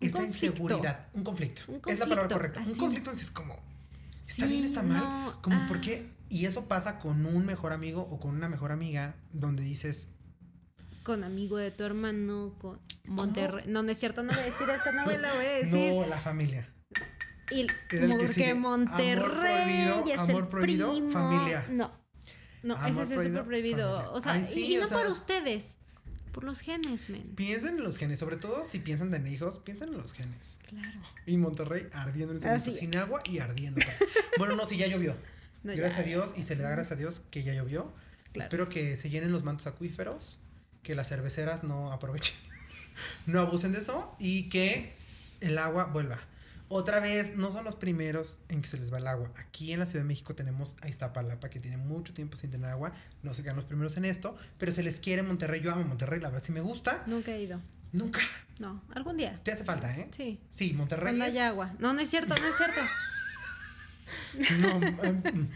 esta conflicto. inseguridad. Un conflicto. Un Es la palabra correcta. Un conflicto es como... ¿Está Sí, bien? ¿Está mal? no, Como, ¿por ah. qué? Y eso pasa con un mejor amigo o con una mejor amiga donde dices, Con amigo de tu hermano, con Monterrey. No, no es cierto, no voy a decir esta, no me la voy a decir. no, la familia. Y porque. Monterrey Amor prohibido, es amor el prohibido, primo. familia. No. No, Amor ese es súper prohibido, familia. O sea, Ay, y- sí, y, o no sea- por ustedes. Por los genes, men. Piensen en los genes, sobre todo si piensan en hijos, piensen en los genes. Claro. Y Monterrey ardiendo en este momento, sin agua y ardiendo. bueno, no, sí, ya llovió. No, gracias ya. a Dios, y se le da gracias a Dios que ya llovió. Claro. Espero que se llenen los mantos acuíferos, que las cerveceras no aprovechen, no abusen de eso y que el agua vuelva. Otra vez, no son los primeros en que se les va el agua. Aquí en la Ciudad de México tenemos a Iztapalapa, que tiene mucho tiempo sin tener agua. No se quedan los primeros en esto, pero se les quiere en Monterrey. Yo amo Monterrey, la verdad sí me gusta. Nunca he ido. Nunca. No, algún día. Te hace falta, ¿eh? Sí. Sí, Monterrey. Cuando es- haya agua. No, no es cierto, no es cierto. No, em,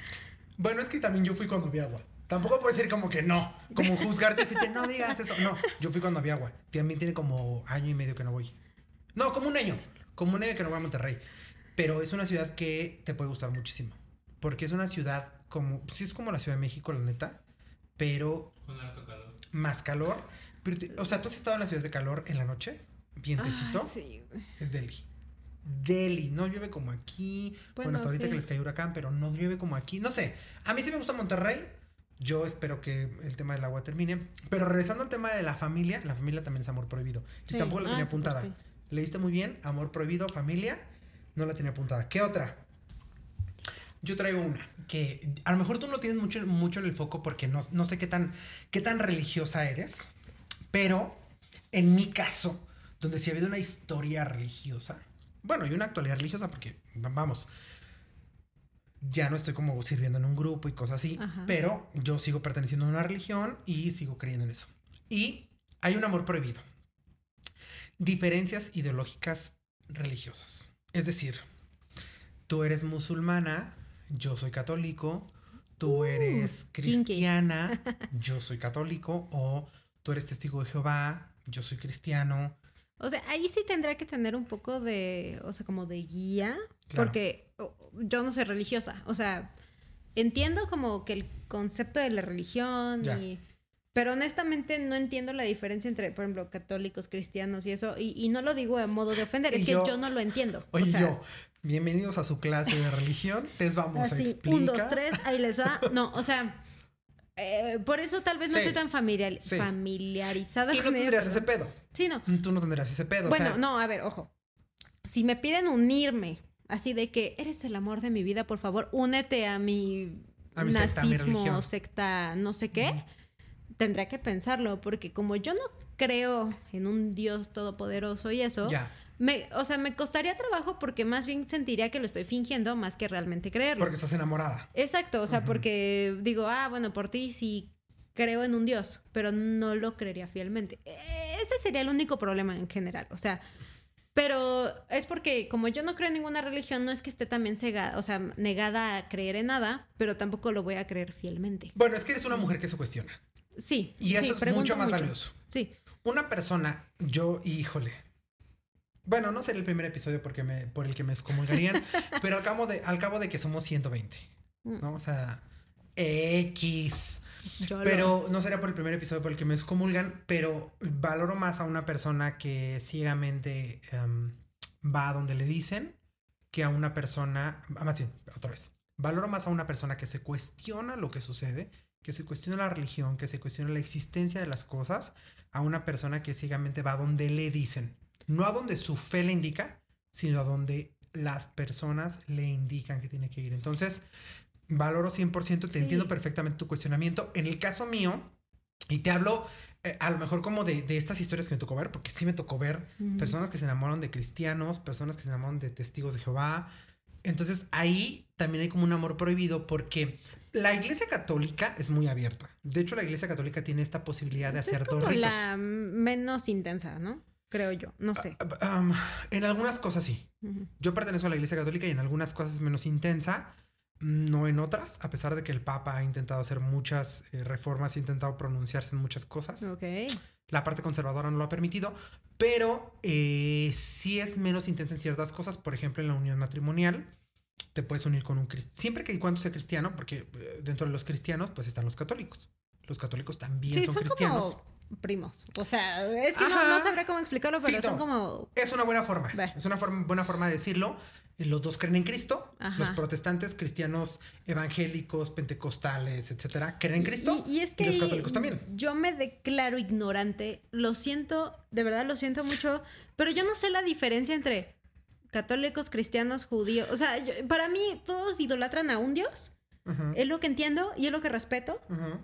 bueno, es que también yo fui cuando había agua. Tampoco puedo decir como que no, como juzgarte y decirte, no digas eso. No, yo fui cuando había agua. También tiene como año y medio que no voy. No, como un año. Como un año que no voy a Monterrey. Pero es una ciudad que te puede gustar muchísimo. Porque es una ciudad como, sí es como la Ciudad de México, la neta. Pero Con harto calor. más calor. Pero te- o sea, ¿tú has estado en las ciudades de calor en la noche? Vientecito. Ay, sí. Es Delhi. Delhi. No llueve como aquí. Bueno, Bueno, hasta ahorita sí. que les cayó huracán, pero no llueve como aquí. No sé. A mí sí me gusta Monterrey. Yo espero que el tema del agua termine. Pero regresando al tema de la familia, la familia también es amor prohibido. Y Sí. tampoco la Ah, tenía pues apuntada. sí. Leíste muy bien, amor prohibido, familia. No la tenía apuntada. ¿Qué otra? Yo traigo una que a lo mejor tú no tienes mucho, mucho en el foco porque no, no sé qué tan, qué tan religiosa eres, pero en mi caso, donde sí ha habido una historia religiosa, bueno, y una actualidad religiosa porque, va- vamos, ya no estoy como sirviendo en un grupo y cosas así, Ajá. pero yo sigo perteneciendo a una religión y sigo creyendo en eso. Y hay un amor prohibido. Diferencias ideológicas religiosas. Es decir, tú eres musulmana, yo soy católico, tú eres kinky. cristiana, yo soy católico, o tú eres testigo de Jehová, yo soy cristiano. O sea, ahí sí tendrá que tener un poco de, o sea, como de guía, Claro. porque yo no soy religiosa, o sea, entiendo como que el concepto de la religión Ya. y... Pero honestamente no entiendo la diferencia entre, por ejemplo, católicos, cristianos y eso, y, y no lo digo a modo de ofender, es que yo- no lo entiendo. Oye, o sea, yo, bienvenidos a su clase de religión, les vamos a explicar. un, dos, tres, ahí les va. No, o sea, eh, por eso tal vez no Sí. estoy tan familiar, Sí. familiarizada Y no con ello, tendrías ese pedo. Sí, no. Tú no tendrías ese pedo. o Bueno, sea, no, a ver, ojo. Si me piden unirme, así de que eres el amor de mi vida, por favor, únete a mi, A mi secta, a mi nazismo, secta, no sé qué, Ujú. tendrá que pensarlo, porque como yo no creo en un Dios todopoderoso y eso, Ya, me, o sea, me costaría trabajo porque más bien sentiría que lo estoy fingiendo más que realmente creerlo. porque estás enamorada. Exacto, o sea, porque digo, ah, bueno, por ti sí creo en un Dios, pero no lo creería fielmente. Ese sería el único problema en general, o sea, pero es porque como yo no creo en ninguna religión, no es que esté también cegada, o sea, negada a creer en nada, pero tampoco lo voy a creer fielmente. Bueno, es que eres una mujer que se cuestiona. Sí. Y eso sí, es mucho más valioso. Sí. Una persona, yo, híjole. Bueno, no será el primer episodio porque me, por el que me excomulgarían, pero al cabo, de, al cabo de que somos 120, Mm, ¿no? O sea, X. Yo lo- Pero no sería por el primer episodio por el que me excomulgan, pero valoro más a una persona que ciegamente em, va a donde le dicen que a una persona, ah, más bien, otra vez, valoro más a una persona que se cuestiona lo que sucede, que se cuestiona la religión, que se cuestiona la existencia de las cosas, a una persona que ciegamente va a donde le dicen, no a donde su fe le indica, sino a donde las personas le indican que tiene que ir. Entonces, valoro 100%, te Sí. entiendo perfectamente tu cuestionamiento. En el caso mío, y te hablo eh, a lo mejor como de, de estas historias que me tocó ver, porque sí me tocó ver personas que se enamoran de cristianos, personas que se enamoran de testigos de Jehová, Entonces ahí también hay como un amor prohibido porque la iglesia católica es muy abierta. De hecho, la iglesia católica tiene esta posibilidad de hacer es dos como ritos. la menos intensa, ¿no? Creo yo, no sé. Um, en algunas cosas sí. Yo pertenezco a la iglesia católica y en algunas cosas es menos intensa, no en otras, a pesar de que el Papa ha intentado hacer muchas eh, reformas, ha intentado pronunciarse en muchas cosas. Ok. La parte conservadora no lo ha permitido, pero eh, sí es menos intensa en ciertas cosas. Por ejemplo, en la unión matrimonial, te puedes unir con un cristiano. Siempre que y cuando sea cristiano, porque eh, dentro de los cristianos, pues están los católicos. Los católicos también Sí, son, son cristianos. como primos. O sea, es que no, Ajá. no sabré cómo explicarlo, pero Sí, son no. como... Es una buena forma. Es una forma- buena forma de decirlo. Eh, Los dos creen en Cristo. Ajá. Los protestantes, cristianos, evangélicos, pentecostales, etcétera, creen en Cristo. Y, y es que los ahí católicos también. yo me declaro ignorante. Lo siento, de verdad lo siento mucho, pero yo no sé la diferencia entre católicos, cristianos, judíos. O sea, yo- para mí todos idolatran a un dios. Es lo que entiendo y es lo que respeto. ujú.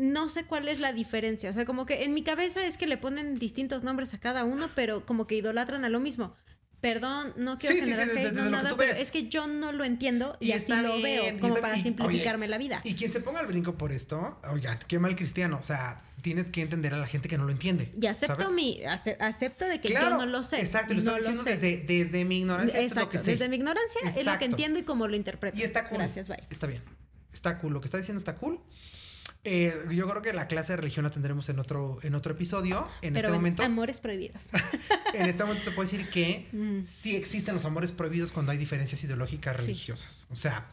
No sé cuál es la diferencia. O sea, como que en mi cabeza es que le ponen distintos nombres a cada uno, pero como que idolatran a lo mismo. Perdón, no quiero Sí, sí, sí, generar hate, no que nada, pero ves. es que yo no lo entiendo y, Y así lo bien, veo, como para y- simplificarme la vida. Y quien se ponga el brinco por esto, oigan, qué mal cristiano. O sea, tienes que entender a la gente que no lo entiende. Y acepto ¿sabes? mi, ace- acepto de que Claro, yo no lo sé. Exacto, lo no estoy diciendo desde, desde mi ignorancia. es lo que sé. desde mi ignorancia es lo que entiendo y cómo lo interpreto. Y está cool. Gracias, bye. Está bien. Está cool. Lo que está diciendo está cool. Eh, yo creo que la clase de religión la tendremos en otro, en otro episodio. En Pero este momento. amores prohibidos. En este momento te puedo decir que Mm. sí existen los amores prohibidos cuando hay diferencias ideológicas Sí. religiosas. O sea,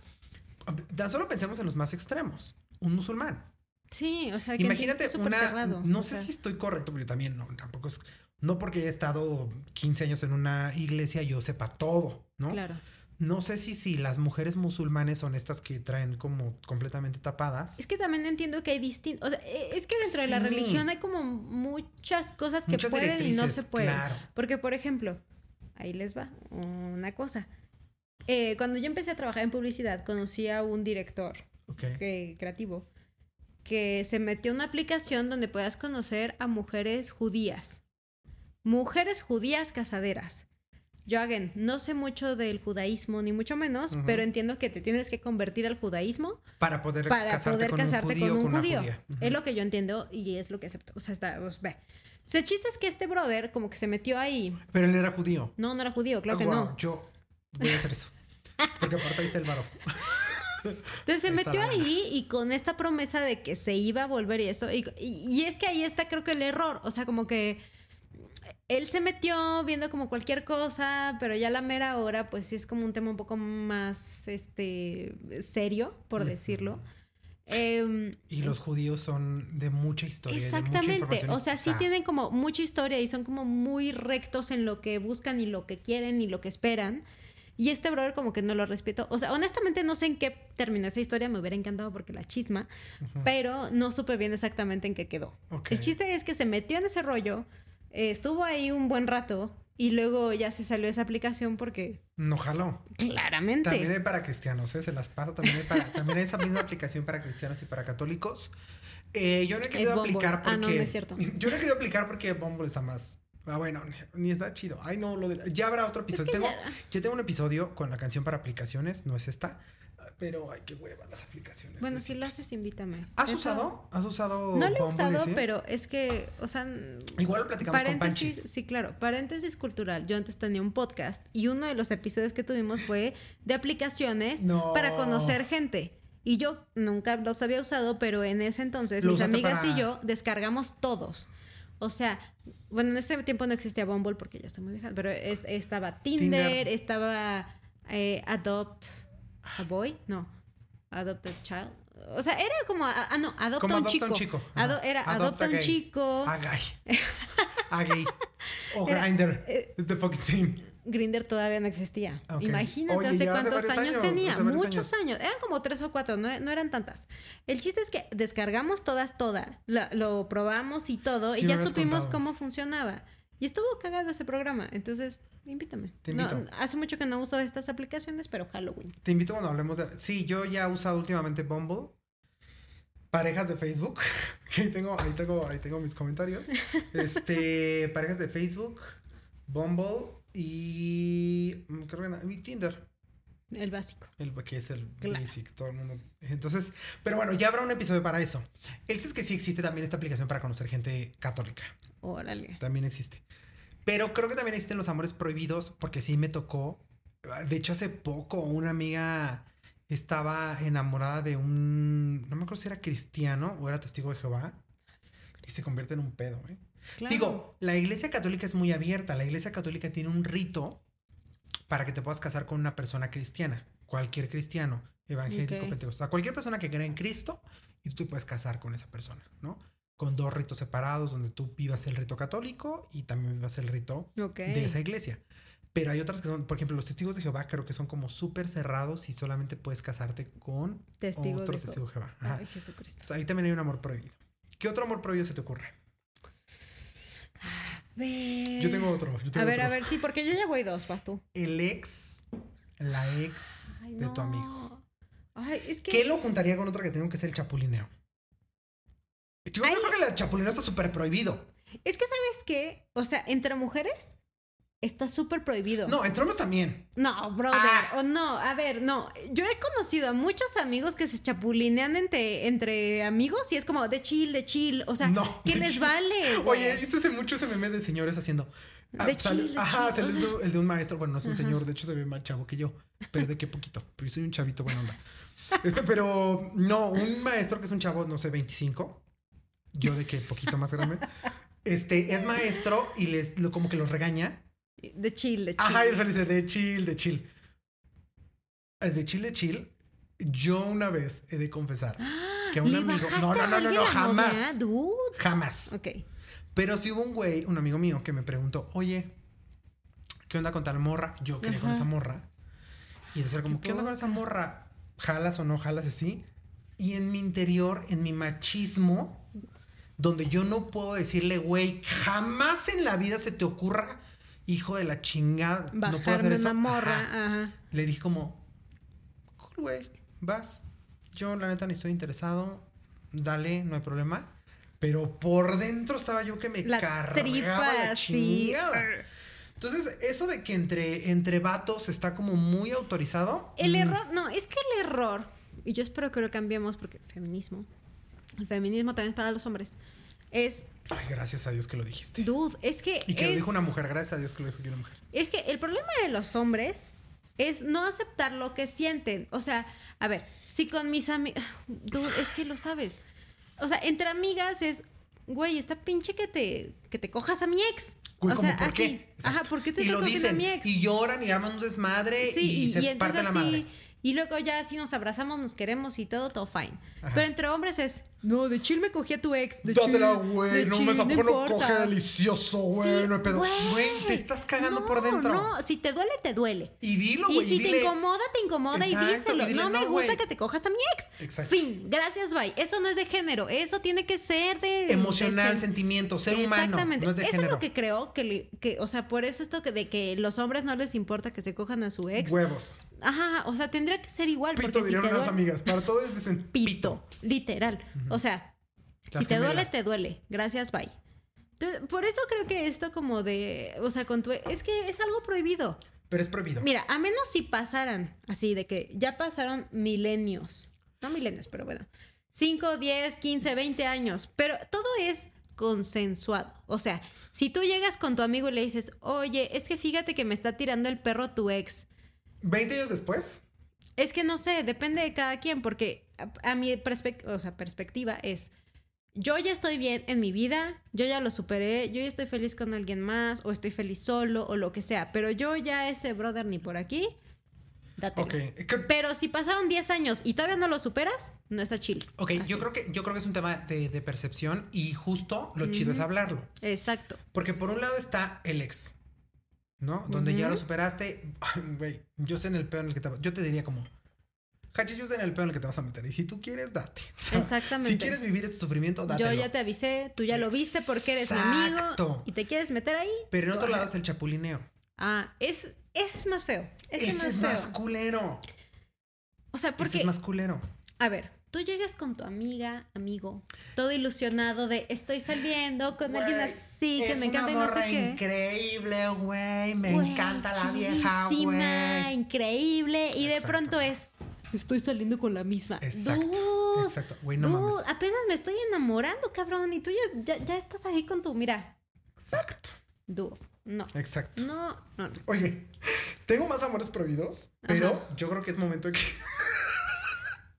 tan solo pensemos en los más extremos. Un musulmán. Sí, o sea, que Imagínate una. cerrado, no sé sea, si estoy correcto, pero yo también no, tampoco es. No porque haya estado 15 años en una iglesia yo sepa todo, ¿no? Claro. No sé si, si las mujeres musulmanes son estas que traen como completamente tapadas. Es que también entiendo que hay distintos. O sea, e- es que dentro de la religión hay como muchas cosas que Muchas pueden y no se pueden. Claro. Porque, por ejemplo, ahí les va una cosa. Eh, cuando yo empecé a trabajar en publicidad, conocí a un director que- creativo que se metió una aplicación donde puedas conocer a mujeres judías. Mujeres judías casaderas. Yo, again, no sé mucho del judaísmo, ni mucho menos, pero entiendo que te tienes que convertir al judaísmo Para poder para casarte poder con casarte un judío con un con judío. Es lo que yo entiendo y es lo que acepto. O sea, está, pues, ve. O sea, el chiste es que este brother como que se metió ahí. Pero él era judío. No, no era judío, claro que Guau, no. Yo voy a hacer eso. Porque aparte ahí está el varo. Entonces se Ahí metió ahí y con esta promesa de que se iba a volver y esto. Y, y- y es que ahí está creo que el error. O sea, como que él se metió viendo como cualquier cosa, pero ya a la mera hora, pues sí es como un tema un poco más este serio, por decirlo. Em, Y los judíos son de mucha historia. de mucha Exactamente, información. o sea, sí tienen como mucha historia y son como muy rectos en lo que buscan y lo que quieren y lo que esperan. Y este brother como que no lo respeto. O sea, honestamente no sé en qué terminó esa historia, me hubiera encantado porque la chisma, pero no supe bien exactamente en qué quedó. El chiste es que se metió en ese rollo, eh, estuvo ahí un buen rato y luego ya se salió esa aplicación porque No jaló. claramente... También hay para cristianos, ¿eh? se las paso. También hay, para, también hay esa misma aplicación para cristianos y para católicos. Eh, yo no he querido aplicar porque. Ah, no, no es cierto. Yo no he querido aplicar porque Bumble está más. Ah, bueno, ni está chido. Ay, no, lo de- ya habrá otro Es episodio. que tengo, ya- ya tengo un episodio con la canción para aplicaciones, no es esta. Pero ay, qué hueva las aplicaciones. Bueno, si lo haces, invítame. ¿Has Eso- usado? ¿Has usado? No lo he usado, pero es que, o sea, Igual lo platicamos con Panchis. sí, claro, paréntesis cultural. Yo antes tenía un podcast y uno de los episodios que tuvimos fue de aplicaciones No. para conocer gente. Y yo nunca los había usado, pero en ese entonces Lo mis amigas para- y yo descargamos todos. O sea, bueno, en ese tiempo no existía Bumble porque ya estoy muy vieja, pero es- estaba Tinder, Tinder. estaba eh, Adopt a Boy, no, Adopt a Child. O sea, era como, ah, ah, no, adopta Como un adopta chico. un chico. Ado- era Adopta adopta un gay. chico. A gay. A gay. O Grindr. eh, Es the fucking same. Grinder todavía no existía. Imagínate Oye, hace cuántos años, años, tenía. hace Muchos años. años. Eran como tres o cuatro, no, no eran tantas. El chiste es que descargamos todas, todas. lo probamos y todo. Sí, y ya supimos contado. cómo funcionaba. Y estuvo cagado ese programa. Entonces, invítame. Te No, hace mucho que no uso estas aplicaciones, pero Halloween. Te invito cuando hablemos de. Sí, yo ya he usado últimamente Bumble. Parejas de Facebook. que ahí tengo, ahí tengo, ahí tengo mis comentarios. Este, parejas de Facebook, Bumble y mm, creo que y Tinder. El básico. El que es el Claro. basic, todo el mundo. Entonces, pero bueno, ya habrá un episodio para eso. El es que sí existe también esta aplicación para conocer gente católica. Órale. También existe. Pero creo que también existen los amores prohibidos, porque sí me tocó. De hecho, hace poco una amiga estaba enamorada de un. No me acuerdo si era cristiano o era testigo de Jehová. Y se convierte en un pedo, ¿eh? Claro. Digo, la iglesia católica es muy abierta. La iglesia católica tiene un rito para que te puedas casar con una persona cristiana. Cualquier cristiano, evangélico, pentecostal. Cualquier persona que cree en Cristo y tú te puedes casar con esa persona, ¿no? Con dos ritos separados donde tú vivas el rito católico y también vivas el rito de esa iglesia. Pero hay otras que son, por ejemplo, los testigos de Jehová creo que son como súper cerrados y solamente puedes casarte con Testigo otro de testigo de Jehová. Ajá. Ay, Jesucristo. Entonces, ahí también hay un amor prohibido. ¿Qué otro amor prohibido se te ocurre? Ver. Yo tengo otro. yo tengo A ver, otro. a ver, sí, porque yo ya voy dos, vas tú. El ex, la ex Ay, de tu amigo. Ay, es que. ¿Qué lo juntaría con otro que tengo que es el chapulineo? Yo Ay. creo que el chapulineo está súper prohibido. Es que, ¿sabes qué? O sea, entre mujeres está súper prohibido. No, entre hombres también. No, brother. Ah. O no, a ver, no. Yo he conocido a muchos amigos que se chapulinean entre, entre amigos y es como de chill, de chill. O sea, No, ¿qué les chill. vale? güey? Oye, ¿viste ese mucho ese meme de señores haciendo? ah, De sale- chill, de Ajá, chill, sale o el de- el de un maestro. Bueno, no es un Ajá. señor, de hecho se ve más chavo que yo. Pero de qué poquito. Pero yo soy un chavito buena onda. Este, pero no, un maestro que es un chavo, no sé, 25. Yo de que poquito más grande. Este, es maestro y les lo, como que los regaña. De chill, de chill. Ajá, y dice de chill, de chill. Eh, De chill, de chill. Yo una vez he de confesar que a un ¿Le amigo. No, no, no, no, no, jamás. Jamás. Ok. Pero sí hubo un güey, un amigo mío, que me preguntó, oye, ¿qué onda con tal morra? Yo quería con esa morra. Y entonces era como, Qué ¿qué onda con esa morra? ¿Jalas o no jalas así? Y en mi interior, en mi machismo, donde yo no puedo decirle, güey, jamás en la vida se te ocurra, hijo de la chingada, no puedo hacer eso. una morra. Ajá. Ajá. Le dije como, cool, güey, vas. Yo la neta ni estoy interesado, dale, no hay problema. Pero por dentro estaba yo que me La cargaba tripa la chingada. Entonces, eso de que entre, entre vatos está como muy autorizado. El mm, error, no, es que el error, y yo espero que lo cambiemos porque feminismo, el feminismo también es para los hombres, es, Ay, gracias a Dios que lo dijiste. dude, es que... Y que lo dijo una mujer, gracias a Dios que lo dijo una mujer. Es que el problema de los hombres es no aceptar lo que sienten. O sea, a ver, si con mis amigas... Es que lo sabes. O sea, entre amigas es... Güey, está pinche que te, que te cojas a mi ex. Güey, o ¿cómo sea, por así. qué? Ajá. ¿por qué te Y lo cogiendo a dicen, mi ex? y lloran y arman un desmadre y, se parte la madre. y luego ya si nos abrazamos, nos queremos y todo, todo fine. Ajá. Pero entre hombres es, no, de chill me cogí a tu ex. De Dátela, güey. No me tampoco no importa". coge delicioso, güey. Sí, no hay pedo. Güey, te estás cagando por dentro. No, si te duele, te duele. Y dilo, Y güey. si dile, te incomoda, te incomoda Exacto, y díselo. y dile, no me "No, gusta güey". que te cojas a mi ex. Exacto. Fin, gracias, bye. Eso no es de género, eso tiene que ser de... Emocional, de- sentimiento, ser humano. Exactamente. No es de eso género. es lo que creo que, que, o sea, por eso esto que de que los hombres no les importa que se cojan a su ex. Huevos. Ajá, o sea, tendría que ser igual. Pito, si dirían te unas duele- amigas. Para todo es dicen Pito, literal. O sea, Las si te duele, te duele. Gracias, bye. Por eso creo que esto como de, o sea, con tu, es que es algo prohibido. Pero es prohibido. Mira, a menos si pasaran así, de que ya pasaron milenios. No milenios, pero bueno. 5, 10, 15, 20 años. Pero todo es consensuado. O sea, si tú llegas con tu amigo y le dices, oye, es que fíjate que me está tirando el perro tu ex. 20 años después. Es que no sé, depende de cada quien, porque a, a mi perspec- o sea, perspectiva es, yo ya estoy bien en mi vida, yo ya lo superé, yo ya estoy feliz con alguien más, o estoy feliz solo, o lo que sea, pero yo ya ese brother ni por aquí, date. Ok. ¿qué- Pero si pasaron 10 años y todavía no lo superas, no está chill. Ok, Así. yo creo, que, yo creo que es un tema de, de percepción y justo lo chido es hablarlo. Exacto. Porque por un lado está el ex, ¿no? Donde ya lo superaste. Güey, yo sé en el pedo en el que te Yo te diría como, Hachi, yo sé en el pedo en el que te vas a meter. Y si tú quieres, date. O sea, Exactamente. Si quieres vivir este sufrimiento, date. Yo ya te avisé, tú ya lo viste porque eres mi amigo y te quieres meter ahí. Pero en otro lado es el chapulineo. Ah, es, ese es más feo. Ese, Ese es más es feo. más culero. O sea, Ese porque, es más culero. a ver, tú llegas con tu amiga, amigo, todo ilusionado de estoy saliendo con alguien así, que me encanta y una no sé qué. increíble, güey. Me encanta la vieja, güey. increíble. Y de pronto es, estoy saliendo con la misma. Exacto. Dude, Exacto. Güey, no dude, mames. apenas me estoy enamorando, cabrón. Y tú ya, ya, ya estás ahí con tu, mira, Exacto. dude, no. Exacto. No, no, no. Oye, tengo más amores prohibidos, pero Ajá. yo creo que es momento de que,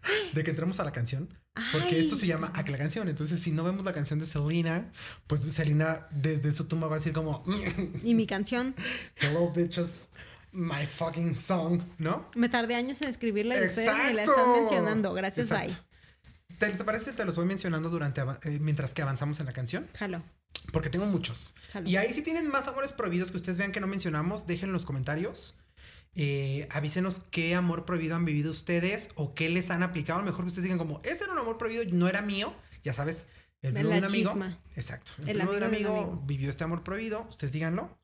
de que entremos a la canción. Porque Ay. esto se llama A que la canción. Entonces, si no vemos la canción de Selena, pues Selena desde su tumba va a decir como Y mi canción, Hello bitches, my fucking song, ¿no? me tardé años en escribirla y ustedes me la están mencionando. Gracias, Exacto. ¿Te, te parece? Te los voy mencionando durante eh, mientras que avanzamos en la canción. bye. Jalo, Porque tengo muchos. jalo. Y ahí si tienen más amores prohibidos que ustedes vean que no mencionamos, déjenlo en los comentarios. Eh, avísenos qué amor prohibido han vivido ustedes o qué les han aplicado. A lo mejor que ustedes digan como, ese era un amor prohibido, no era mío. Ya sabes, el De un amigo. chisma. Exacto. El, El de un amigo vivió este amor prohibido. Ustedes díganlo.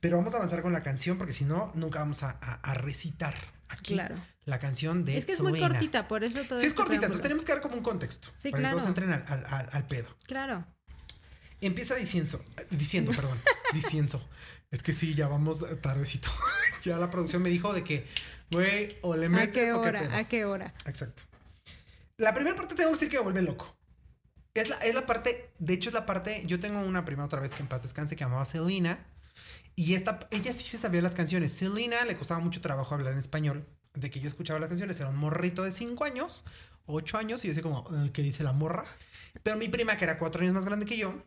Pero vamos a avanzar con la canción porque si no, nunca vamos a, a- a recitar aquí Claro. la canción de Es que es muy cortita, por eso todo Sí, es cortita, entonces tenemos que dar como un contexto. Sí, para que todos entren al, al- al- al pedo. Claro. Empieza diciendo, diciendo, perdón, diciendo. Es que sí, ya vamos tardecito. ya la producción me dijo de que, güey, o le ¿A metes o qué hora? pedo. ¿A qué hora? Exacto. La primera parte tengo que decir que me vuelve loco. Es la, es la parte, de hecho es la parte, yo tengo una prima otra vez que en paz descanse que llamaba Selena. Y esta, ella sí se sabía las canciones. Selena le costaba mucho trabajo hablar en español. De que yo escuchaba las canciones, era un morrito de 5 años, 8 años, y yo decía como, "Eh, ¿qué dice la morra? Pero mi prima, que era 4 años más grande que yo,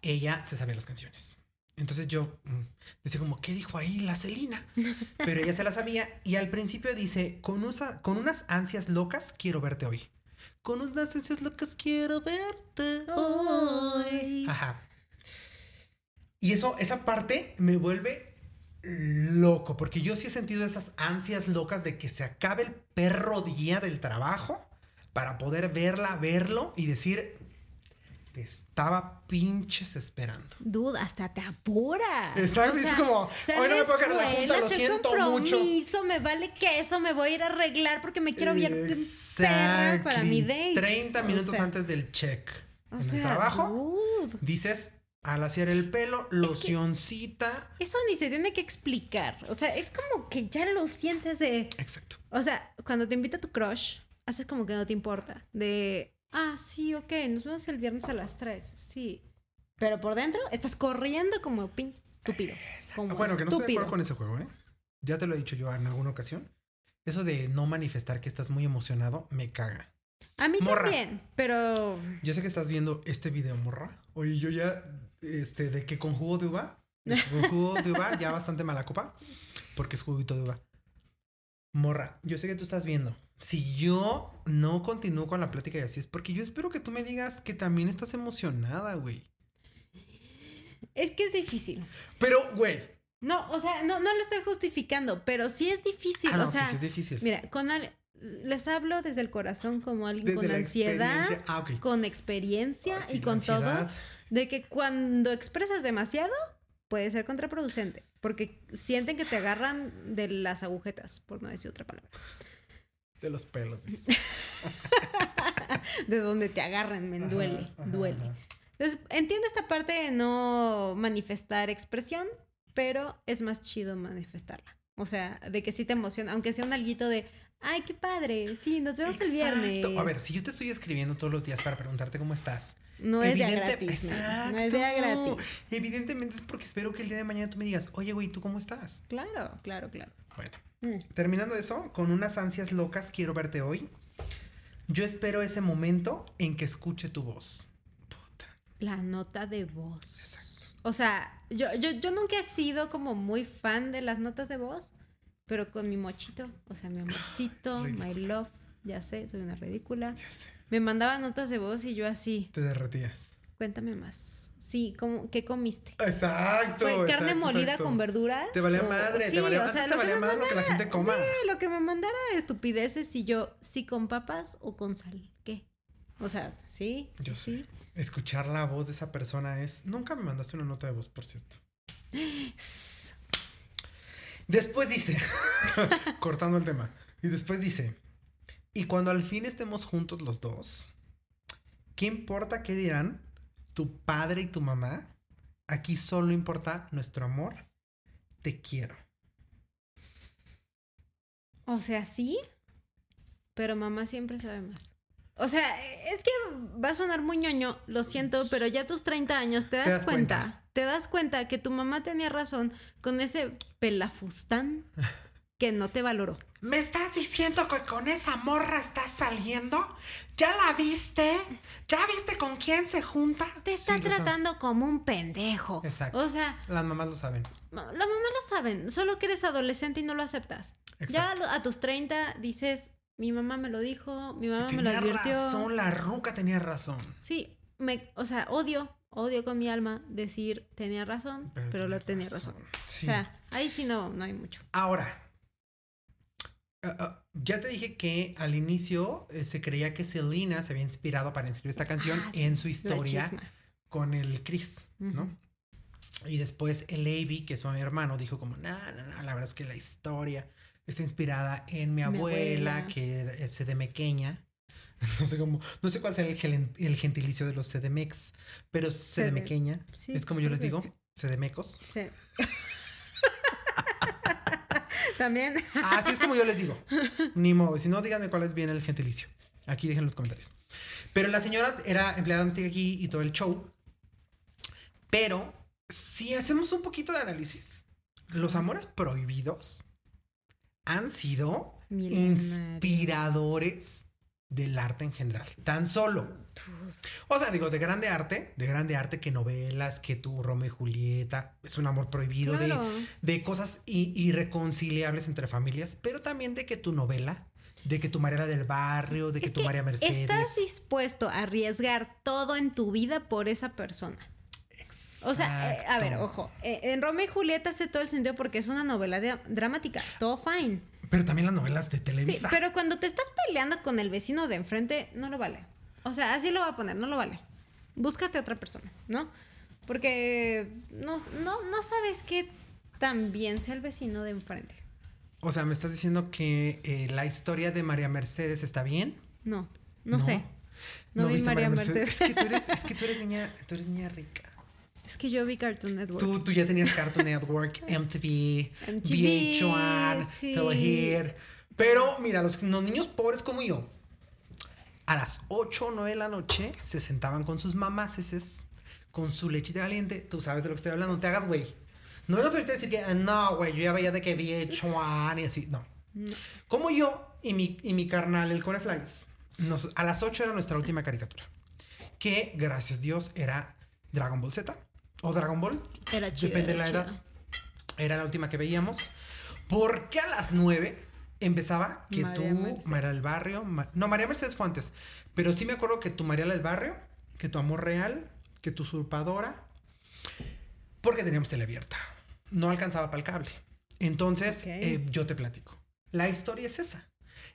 ella se sabía las canciones. Entonces yo mm, decía como, ¿qué dijo ahí la Selena? Pero ella se la sabía y al principio dice, con, usa- con unas ansias locas quiero verte hoy. Con unas ansias locas quiero verte hoy. Hoy. Ajá. Y eso, esa parte me vuelve loco, porque yo sí he sentido esas ansias locas de que se acabe el perro día del trabajo para poder verla, verlo y decir, te estaba pinches esperando. Duda, hasta te apura. Exacto, es como, hoy no me puedo quedar en la junta, lo siento mucho. me vale queso, me voy a ir a arreglar porque me quiero ver bien perra para mi date. 30 O minutos sea, antes del check. O en sea, el trabajo, dude, dices, al hacer el pelo, locioncita. eso ni se tiene que explicar. O sea, es como que ya lo sientes de. Exacto. O sea, cuando te invita tu crush, haces como que no te importa. De, ah, sí, ok, nos vemos el viernes a las 3. Sí. Pero por dentro estás corriendo como pin estúpido. Como bueno, que no estoy de acuerdo con ese juego, ¿eh? Ya te lo he dicho yo en alguna ocasión. Eso de no manifestar que estás muy emocionado me caga. A mí Morra. también, pero Yo sé que estás viendo este video, morra. Oye, yo ya, este, de que con jugo de uva, de que con jugo de uva, ya bastante mala copa, porque es juguito de uva. Morra, yo sé que tú estás viendo. Si yo no continúo con la plática y así es porque yo espero que tú me digas que también estás emocionada, güey. es que es difícil. Pero, güey. No, o sea, no, no lo estoy justificando, pero sí es difícil. Ah, no, o sea, sí, sí es difícil. mira, con al- les hablo desde el corazón como alguien Desde con ansiedad, Ah, con experiencia Ah, sí, y con todo, de que cuando expresas demasiado puede ser contraproducente, porque sienten que te agarran de las agujetas, por no decir otra palabra. De los pelos. De donde te agarran, me duele, ajá, duele. ajá. Entonces, entiendo esta parte de no manifestar expresión, pero es más chido manifestarla. O sea, de que sí te emociona, aunque sea un alguito de, ay, qué padre, sí, nos vemos el viernes. A ver, si yo te estoy escribiendo todos los días para preguntarte cómo estás. no es de gratis. ¿no? Exacto. No es de gratis. Evidentemente es porque espero que el día de mañana tú me digas, oye, güey, ¿tú cómo estás? Claro, claro, claro. Bueno, Mm. terminando eso, con unas ansias locas, quiero verte hoy. Yo espero ese momento en que escuche tu voz. Puta. La nota de voz. Exacto. O sea, yo, yo, yo nunca he sido como muy fan de las notas de voz, pero con mi mochito, o sea, mi amorcito, my love, ya sé, soy una ridícula. Ya sé. Me mandaba notas de voz y yo así, Te derretías. cuéntame más. Sí, ¿cómo, ¿qué comiste? Exacto. ¿Fue carne exacto, molida exacto. con verduras? Te valía O- madre, sí, te valía, o antes sea, te lo que valía madre lo que la gente coma. Sí, lo que me mandara estupideces y yo, sí con papas o con sal, ¿qué? O sea, sí, Yo sí, sé. Escuchar la voz de esa persona es. Nunca me mandaste una nota de voz, por cierto. Después dice, cortando el tema, y después dice, Y cuando al fin estemos juntos los dos, ¿qué importa qué dirán tu padre y tu mamá? Aquí solo importa nuestro amor. Te quiero. O sea, sí, pero mamá siempre sabe más. O sea, es que va a sonar muy ñoño, lo siento, pero ya a tus 30 años te das, das cuenta, cuenta. te das cuenta que tu mamá tenía razón con ese pelafustán que no te valoró. ¿Me estás diciendo que con esa morra estás saliendo? ¿Ya la viste? ¿Ya viste con quién se junta? Te está Sí, tratando como un pendejo. Exacto. O sea, Las mamás lo saben. ma- la mamá lo saben, solo que eres adolescente y no lo aceptas. Ya a, Exacto. lo- a tus 30 dices, mi mamá me lo dijo, mi mamá me lo tenía advirtió. razón, la ruca tenía razón. Sí, me, o sea, odio, odio con mi alma decir tenía razón, pero, tenía lo tenía razón. Sí. O sea, ahí sí no, no hay mucho. Ahora, ah, ya te dije que al inicio eh, se creía que Selena se había inspirado para escribir esta canción Ah, en su historia con el Chris, ¿no? Ujú. Y después el Avi, que es mi hermano, dijo como, no, no, no, la verdad es que la historia está inspirada en mi Mi abuela, abuela. que es sedemequeña. No sé cómo, no sé cuál sea el, el gentilicio de los sedemex, pero sedemequeña. Sí, es como pues yo les digo, sedemecos. Sí. También. Así es como yo les digo. Ni modo. Si no, díganme cuál es bien el gentilicio. Aquí dejen en los comentarios. Pero la señora era empleada doméstica aquí y todo el show. Pero si hacemos un poquito de análisis, los amores prohibidos han sido Milenario. inspiradores del arte en general. Tan solo. O sea, digo, de grande arte, de grande arte que novelas, que tu Romeo y Julieta, es un amor prohibido, de Claro. de cosas irreconciliables entre familias, pero también de que tu novela, de que tu Mariela del Barrio, de que tu que María Mercedes. Estás dispuesto a arriesgar todo en tu vida por esa persona. O sea, eh, a ver, Exacto. ojo. eh, en Romeo y Julieta hace todo el sentido porque es una novela de- dramática. Todo fine. Pero también las novelas de Sí, Televisa. pero cuando te estás peleando con el vecino de enfrente, no lo vale. O sea, así lo voy a poner, no lo vale. Búscate otra persona, ¿no? Porque no, no, no sabes qué tan bien sea el vecino de enfrente. O sea, ¿me estás diciendo que eh, la historia de María Mercedes está bien? No, no, sé. No, vi viste María Mercedes. Es que tú eres, es que tú eres niña, tú eres niña rica. Es que yo vi Cartoon Network. Tú, tú ya tenías Cartoon Network, MTV, MTV, VH1, sí. Telehit. Pero mira, los, los niños pobres como yo, a las 8 o 9 de la noche se sentaban con sus mamases, con su lechita caliente. Tú sabes de lo que estoy hablando, no te hagas güey. No ahorita a decir que, "Ah, no, güey, yo ya veía de que VH1 y así. No. No. Como yo y mi, y mi carnal, el Coneflies, nos, a las 8 era nuestra última caricatura. Que, gracias Dios, era Dragon Ball Z o Dragon Ball. Era chido. Depende de la chido. edad. Era la última que veíamos. Porque a las 9 empezaba que María tú, Mercedes. María del Barrio. Ma- no, María Mercedes fue antes. Pero sí me acuerdo que tu María del Barrio, que tu Amor Real, que tu Usurpadora. Porque teníamos tele abierta. No alcanzaba para el cable. Entonces, eh, yo te platico. La historia es esa.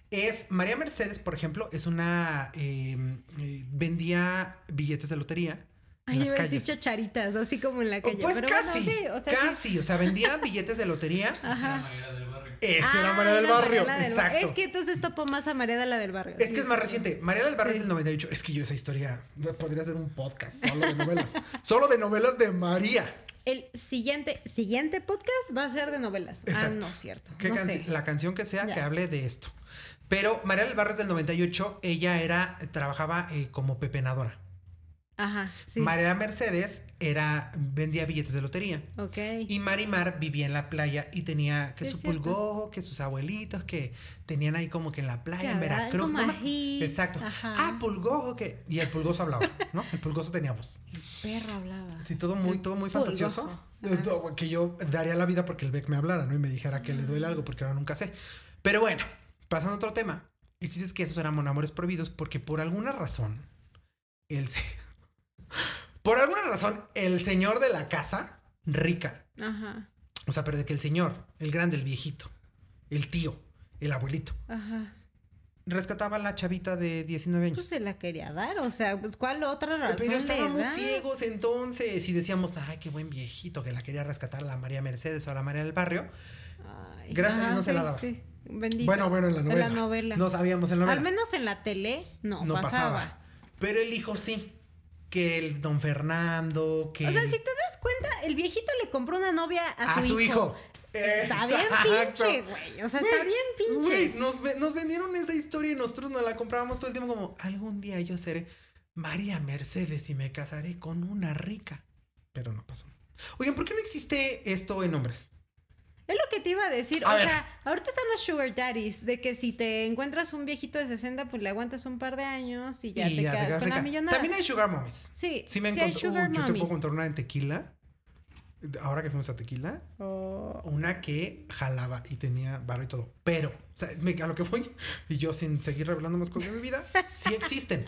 Es María Mercedes, por ejemplo, es una. eh, eh, vendía billetes de lotería. En Ay, las a decir calles. chacharitas, así como en la calle. Pues pero casi, bueno, sí, o sea, sí. casi, o sea, vendía billetes de lotería. Ajá. Mariela del Barrio. Esa era Ah, María del era Barrio, del exacto. Es que entonces topo más a María de la del Barrio. Es sí. que es más reciente. María del Barrio Sí. es del 98. Es que yo esa historia podría hacer un podcast solo de novelas. solo de novelas de María. El siguiente, siguiente podcast va a ser de novelas. Ah, Exacto. no cierto. ¿Qué no sé. La canción que sea Ya. que hable de esto. Pero María del Barrio es del 98. Ella era, trabajaba eh, como pepenadora. Ajá, sí. María Mercedes era, vendía billetes de lotería. Ok. Y Marimar vivía en la playa y tenía que Sí, su pulgojo, que sus abuelitos, que tenían ahí como que en la playa, Que en Veracruz. algo ¿no? Exacto. Ajá. Ah, pulgojo, que. Y el pulgoso hablaba, ¿no? El pulgoso tenía voz. Perro hablaba. Sí, todo muy, todo muy Pulgojo. fantasioso. Ajá. Que yo daría la vida porque el Beck me hablara, ¿no? Y me dijera que le duele algo, porque ahora nunca sé. Pero bueno, pasando a otro tema. El chiste es que esos eran amores prohibidos porque por alguna razón, el. se- Por alguna razón, el señor de la casa, rica, Ajá. o sea, pero de que el señor, el grande, el viejito, el tío, el abuelito, Ajá. rescataba a la chavita de 19 años. Pues se la quería dar, o sea, pues ¿cuál otra razón Pero estábamos ciegos entonces y decíamos, ay, qué buen viejito que la quería rescatar la María Mercedes o la María del Barrio. Ay, Gracias a Dios no se la daba. sí. Bendito. Bueno, bueno, en la novela. En la novela. No sabíamos en la novela. Al menos en la tele no, no pasaba. pasaba. Pero el hijo sí. Que el don Fernando, que... O sea, si te das cuenta, el viejito le compró una novia a, a su hijo. Está bien pinche, güey. O sea, está bien pinche. güey, nos, nos vendieron esa historia y nosotros nos la comprábamos todo el tiempo como, algún día yo seré María Mercedes y me casaré con una rica. Pero no pasó. Oigan, ¿por qué no existe esto en hombres? Es lo que te iba a decir. A o ver. sea, ahorita están los sugar daddies, de que si te encuentras un viejito de 60, pues le aguantas un par de años y ya Y te quedas quedas con la rica. millonada. También hay sugar mommies. Sí, Sí me sí hay sugar yo te puedo contar una en tequila. Ahora que fuimos a tequila, Oh, una que jalaba y tenía barro y todo. Pero, o sea, me- a lo que voy, y yo sin seguir revelando más cosas de mi vida, sí existen.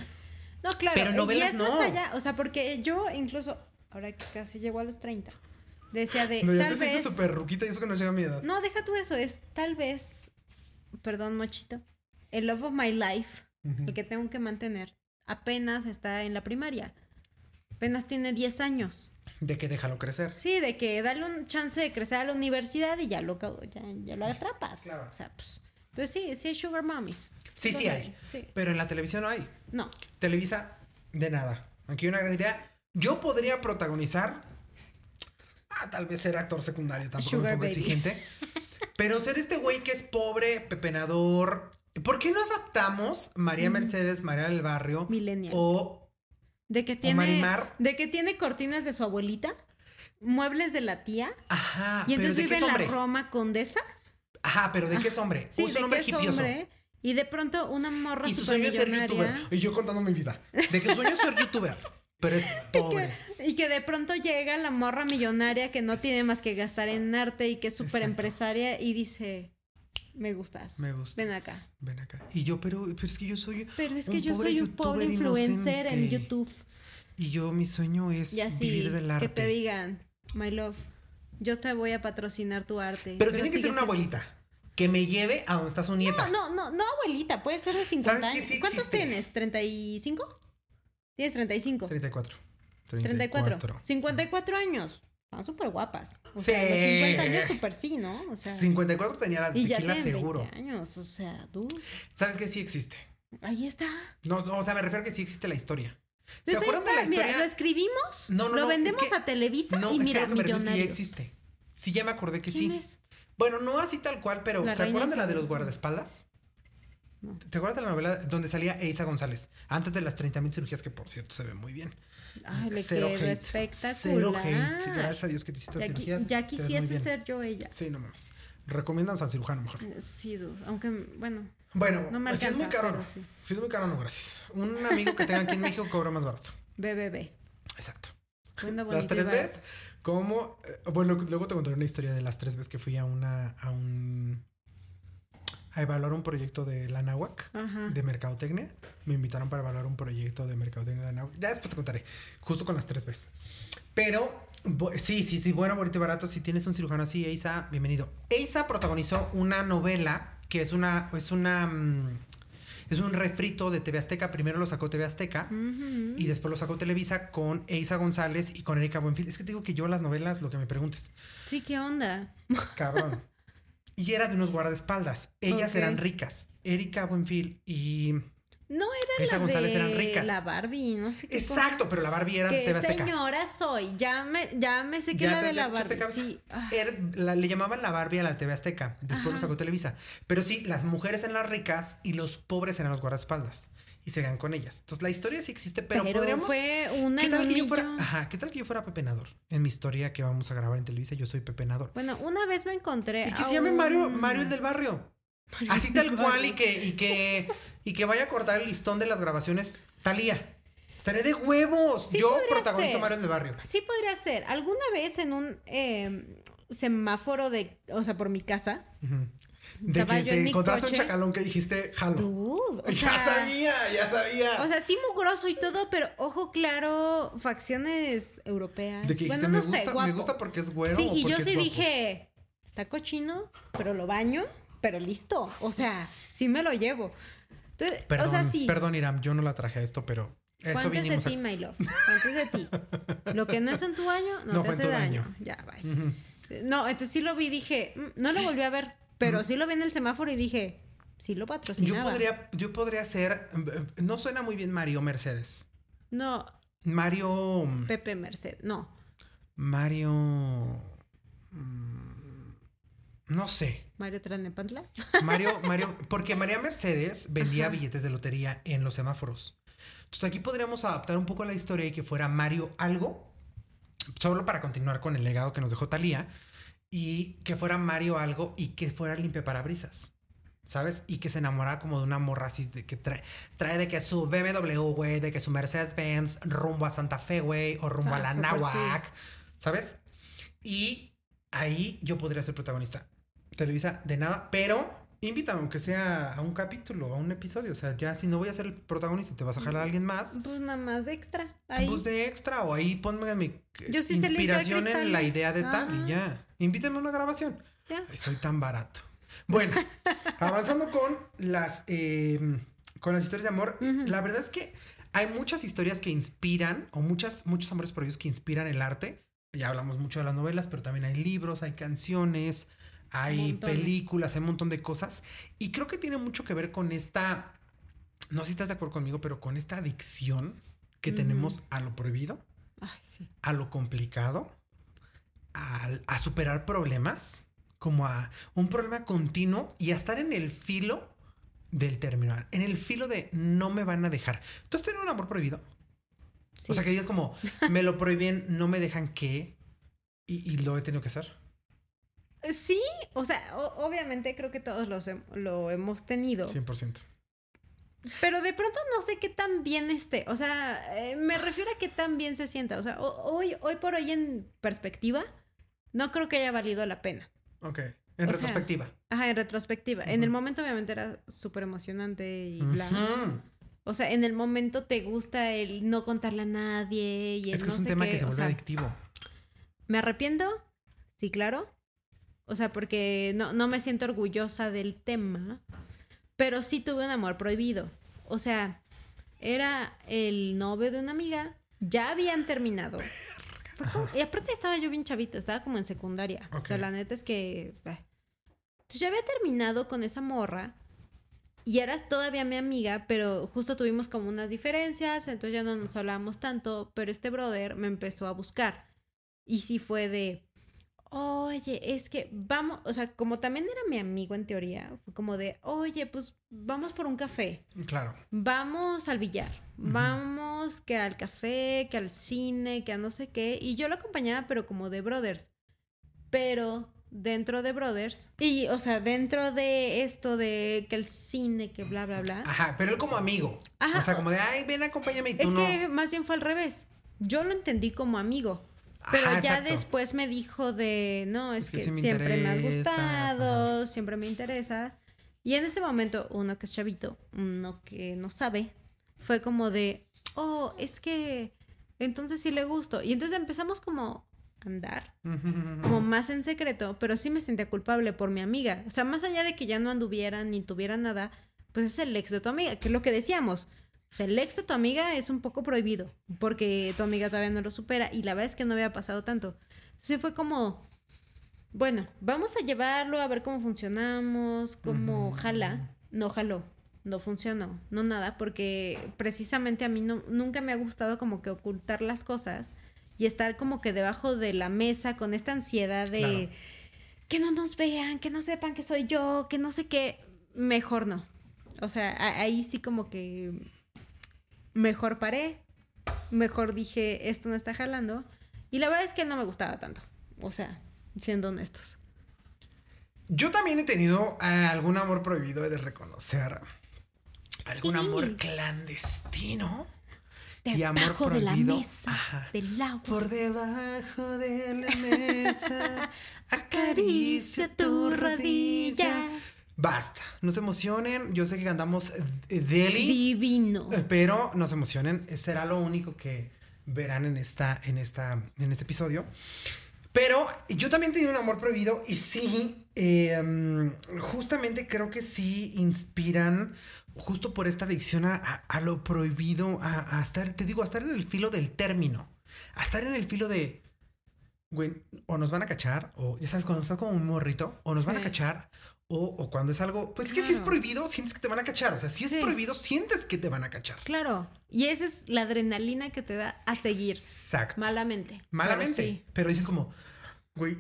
No, claro. Pero y novelas es no. más allá, o sea, porque yo incluso, ahora que casi llego a los 30, decía de, No, tal te vez... súper ruquita y eso que no llega a mi edad. No, deja tú eso, es tal vez, perdón, mochito, el love of my life, el que tengo que mantener, apenas está en la primaria. Apenas tiene 10 años. De que déjalo crecer. Sí, de que dale un chance de crecer a la universidad y ya lo, ya, ya lo atrapas. Claro. O sea, pues. Entonces sí, sí hay sugar mommies. Sí, sí hay. Sí. Pero en la televisión no hay. No. Televisa, de nada. Aquí hay una gran idea. Yo podría protagonizar. Ah, tal vez ser actor secundario, tampoco Sugar me pongo baby. exigente. Pero ser este güey que es pobre, pepenador. ¿Por qué no adaptamos María Mm. Mercedes, María del Barrio Millennial. o De que tiene. Marimar. De que tiene cortinas de su abuelita, muebles de la tía. Ajá, y pero entonces ¿de qué vive en la? Roma condesa. Ajá, pero ¿de qué es hombre? Sí, es un hombre hipioso. Y de pronto una morra Y su sueño es ser youtuber. Y yo contando mi vida. De que su sueño es ser youtuber. Pero es pobre. Y que de pronto llega la morra millonaria que no tiene más que gastar en arte y que es súper empresaria y dice, me gustas. Me gusta. Ven acá. Ven acá. Y yo, pero, pero es que yo soy. Pero es un que yo soy un pobre influencer en. YouTube. Y yo, mi sueño es Y así, vivir del arte. que te digan, my love, yo te voy a patrocinar tu arte. pero tiene que ser una siendo- abuelita. Que me lleve a donde está su nieta. No, no, no, no abuelita, puede ser de 50 ¿Sabes qué años. sí ¿Cuántos tienes? ¿35? Tienes 35. 34. 34. 54 años. Están súper guapas. O Sí. sea, los 50 años súper sí, ¿no? O sea, 54 tenía la y ya tequila tienen seguro. 20 años, o sea, tú. ¿Sabes que sí existe? Ahí está. No, no, o sea, me refiero a que sí existe la historia. ¿Se ahí acuerdan de la está. Mira, historia? lo escribimos, No, no, lo no, es vendemos que- a Televisa No, y es que mira, lo que me refiero es que ya millonarios. existe. Sí, ya me acordé que ¿Quién sí. es? Bueno, no así tal cual, pero La ¿se acuerdan de la de los guardaespaldas? No. ¿Te acuerdas de la novela donde salía Eiza González? Antes de las 30.000 cirugías, que por cierto se ve muy bien. Ay, le Cero quedó hate. espectacular. Cero hate. Gracias a Dios que te hiciste Ya, cirugías. ya quisiese ser yo ella. Sí, no mames. Recomiendan al cirujano mejor. Sí, dude. Aunque, bueno, Bueno, No me si es muy alcanza, caro, no. sí. Si es muy caro, no, gracias. Un amigo que tenga aquí en México cobra más barato. BBB. Exacto. Bueno, Las tres veces, como... eh, bueno, luego te contaré una historia de las tres veces que fui a una... a un... a evaluar un proyecto de la. Ajá. de mercadotecnia. Me invitaron para evaluar un proyecto de mercadotecnia de la náhuac. Ya después te contaré, justo con las tres veces. Pero sí, sí, sí, bueno, bonito y barato. Si tienes un cirujano así, Eisa, bienvenido. Eisa protagonizó una novela que es una, es una, mm, es un refrito de TV Azteca. Primero lo sacó TV Azteca y después lo sacó Televisa con Eisa González y con Erika Buenfil. Es que te digo que yo las novelas, lo que me preguntes, Sí, ¿qué onda? cabrón. y era de unos guardaespaldas. Ellas eran ricas. Erika Buenfil y No era Esa la González de eran ricas. la Barbie, no sé qué cosa. Exacto, pero la Barbie era Azteca. señora soy, ya me, ya me sé que te- de la te echaste Barbie. Sí. Ah, Era- la- le llamaban la Barbie a la TV Azteca. Después lo Ajá. sacó Televisa. Pero sí, las mujeres eran las ricas y los pobres eran los guardaespaldas. Y se ganan con ellas. Entonces la historia sí existe, pero, pero podríamos. fue una ¿Qué tal que yo fuera? Ajá, ¿qué tal que yo fuera Pepe Nador? En mi historia que vamos a grabar en Televisa, yo soy Pepe Nador. Bueno, una vez me encontré. Y que a se llame Mario, un- Mario el del barrio. Mario Así tal cual y que, y que, y que vaya a cortar el listón de las grabaciones Talía. Estaré de huevos. Sí yo protagonizo ser. Mario el del barrio. Sí podría ser. Alguna vez en un eh, semáforo de, o sea, por mi casa. Ujú. De Estaba que en te encontraste un coche. chacalón que dijiste, jalo. Dude, o ya sea, sabía, ya sabía. O sea, sí mugroso y todo, pero ojo claro, facciones europeas. de que dijiste, bueno, no me, sé, gusta, guapo. me gusta porque es güero. Sí, o y yo es sí dije, está cochino, pero lo baño, pero listo. O sea, sí me lo llevo. Entonces, Perdón, o sea, sí. perdón, Iram, yo no la traje a esto, pero eso Antes de vinimos ti, a. my love. Antes de ti. Lo que no es en tu año, no, No te fue en hace tu daño. daño. Ya, bye. Ujú. No, entonces sí lo vi y dije, "Mm", no lo volví a ver. Pero sí lo vi en el semáforo y dije, sí lo Yo patrocinaba. podría, yo podría ser. No suena muy bien Mario Mercedes. No, Mario. Pepe Merced, no. Mario. mm, No sé. Mario Tranepantla. Mario, Mario, porque María Mercedes vendía Ajá. billetes de lotería en los semáforos. Entonces aquí podríamos adaptar un poco la historia y que fuera Mario algo, solo para continuar con el legado que nos dejó Talía, y que fuera Mario algo y que fuera limpia parabrisas. ¿Sabes? Y que se enamorara como de una morra así de que trae, trae de que su BMW, güey, de que su Mercedes Benz rumbo a Santa Fe, güey, o rumbo Ah, a la súper sí. Nahuac, ¿sabes? Y ahí yo podría ser protagonista. Televisa de nada, pero invítame aunque sea a un capítulo, a un episodio. O sea, ya si no voy a ser el protagonista, te vas a jalar a alguien más. Pues nada más de extra. Ahí. Pues de extra o ahí ponme mi Yo sí inspiración en la idea de tal y ya. Invítame a una grabación. Ya. Ay, soy tan barato. Bueno, avanzando con las eh, con las historias de amor, la verdad es que hay muchas historias que inspiran o muchas muchos amores prohibidos que inspiran el arte. Ya hablamos mucho de las novelas, pero también hay libros, hay canciones, hay películas, hay un montón de cosas y creo que tiene mucho que ver con esta no sé si estás de acuerdo conmigo, pero con esta adicción que tenemos a lo prohibido Ay, sí. a lo complicado, a, a superar problemas, como a un problema continuo y a estar en el filo del terminar, en el filo de no me van a dejar. ¿Tú has tenido un amor prohibido? Sí. O sea, que digas como, me lo prohíben, no me dejan que, y, y lo he tenido que hacer. Sí, o sea, o- obviamente creo que todos los hem- lo hemos tenido. 100%. Pero de pronto no sé qué tan bien esté. O sea, eh, me refiero a qué tan bien se sienta. O sea, ho- hoy, hoy por hoy en perspectiva, no creo que haya valido la pena. Ok. En O sea, retrospectiva. Ajá, en retrospectiva. En el momento obviamente era súper emocionante y bla. Ujú. O sea, en el momento te gusta el no contarle a nadie y el Es que no es un tema qué, que se o vuelve sea, adictivo. ¿Me arrepiento? Sí, claro. O sea, porque no, no me siento orgullosa del tema, pero sí tuve un amor prohibido. O sea, era el novio de una amiga, ya habían terminado. Fue como- y aparte estaba yo bien chavita, estaba como en secundaria. O sea, la neta es que... eh. Entonces ya había terminado con esa morra y era todavía mi amiga, pero justo tuvimos como unas diferencias, entonces ya no nos hablábamos tanto, pero este brother me empezó a buscar. Y sí fue de, oye, es que vamos, o sea, como también era mi amigo en teoría, fue como de, oye, pues vamos por un café, Claro. vamos al billar, Ujú. vamos que al café, que al cine, que a no sé qué. Y yo lo acompañaba, pero como de brothers. Pero dentro de brothers, y o sea, dentro de esto de que el cine, que bla, bla, bla. Ajá, pero él como amigo. Ajá. O sea, como de, ay, ven, acompáñame y tú Es no. que más bien fue al revés. Yo lo entendí como amigo. Pero Ajá, ya exacto. después me dijo de, no, es, Es que que, sí me siempre me has gustado, siempre me interesa. Y en ese momento, uno que es chavito, uno que no sabe, fue como de, oh, es que entonces sí le gusto. Y entonces empezamos como a andar, como más en secreto, pero sí me sentía culpable por mi amiga. O sea, más allá de que ya no anduvieran ni tuvieran nada, pues es el ex de tu amiga, que es lo que decíamos. O sea, el ex de tu amiga es un poco prohibido, porque tu amiga todavía no lo supera y la verdad es que no había pasado tanto. Entonces fue como, bueno, vamos a llevarlo a ver cómo funcionamos, cómo jala. No jaló, no funcionó, no nada, porque precisamente a mí no, nunca me ha gustado como que ocultar las cosas y estar como que debajo de la mesa con esta ansiedad de Claro. que no nos vean, que no sepan que soy yo, que no sé qué. Mejor no. O sea, ahí sí como que mejor paré, mejor dije, esto no está jalando. Y la verdad es que no me gustaba tanto. O sea, siendo honestos. Yo también he tenido eh, algún amor prohibido, he de reconocer. Algún Sí. amor clandestino. Y amor Debajo de la prohibido. mesa, Ajá. del agua. Por debajo de la mesa, acaricia tu rodilla. Basta, no se emocionen. Yo sé que cantamos eh, Deli, Divino. eh, pero no se emocionen. Será lo único que verán en esta, en esta, en este episodio. Pero yo también tenía un amor prohibido y sí, eh, justamente creo que sí inspiran justo por esta adicción a, a- a lo prohibido, a, a estar, te digo, a estar en el filo del término, a estar en el filo de güey, o nos van a cachar, o ya sabes, cuando estás como un morrito, o nos van a cachar, o, o cuando es algo, pues es que si es Claro. prohibido, sientes que te van a cachar. O sea, si es Sí. prohibido, sientes que te van a cachar. Claro. Y esa es la adrenalina que te da a seguir. Exacto. Malamente. pero Malamente. sí. Pero dices como, güey,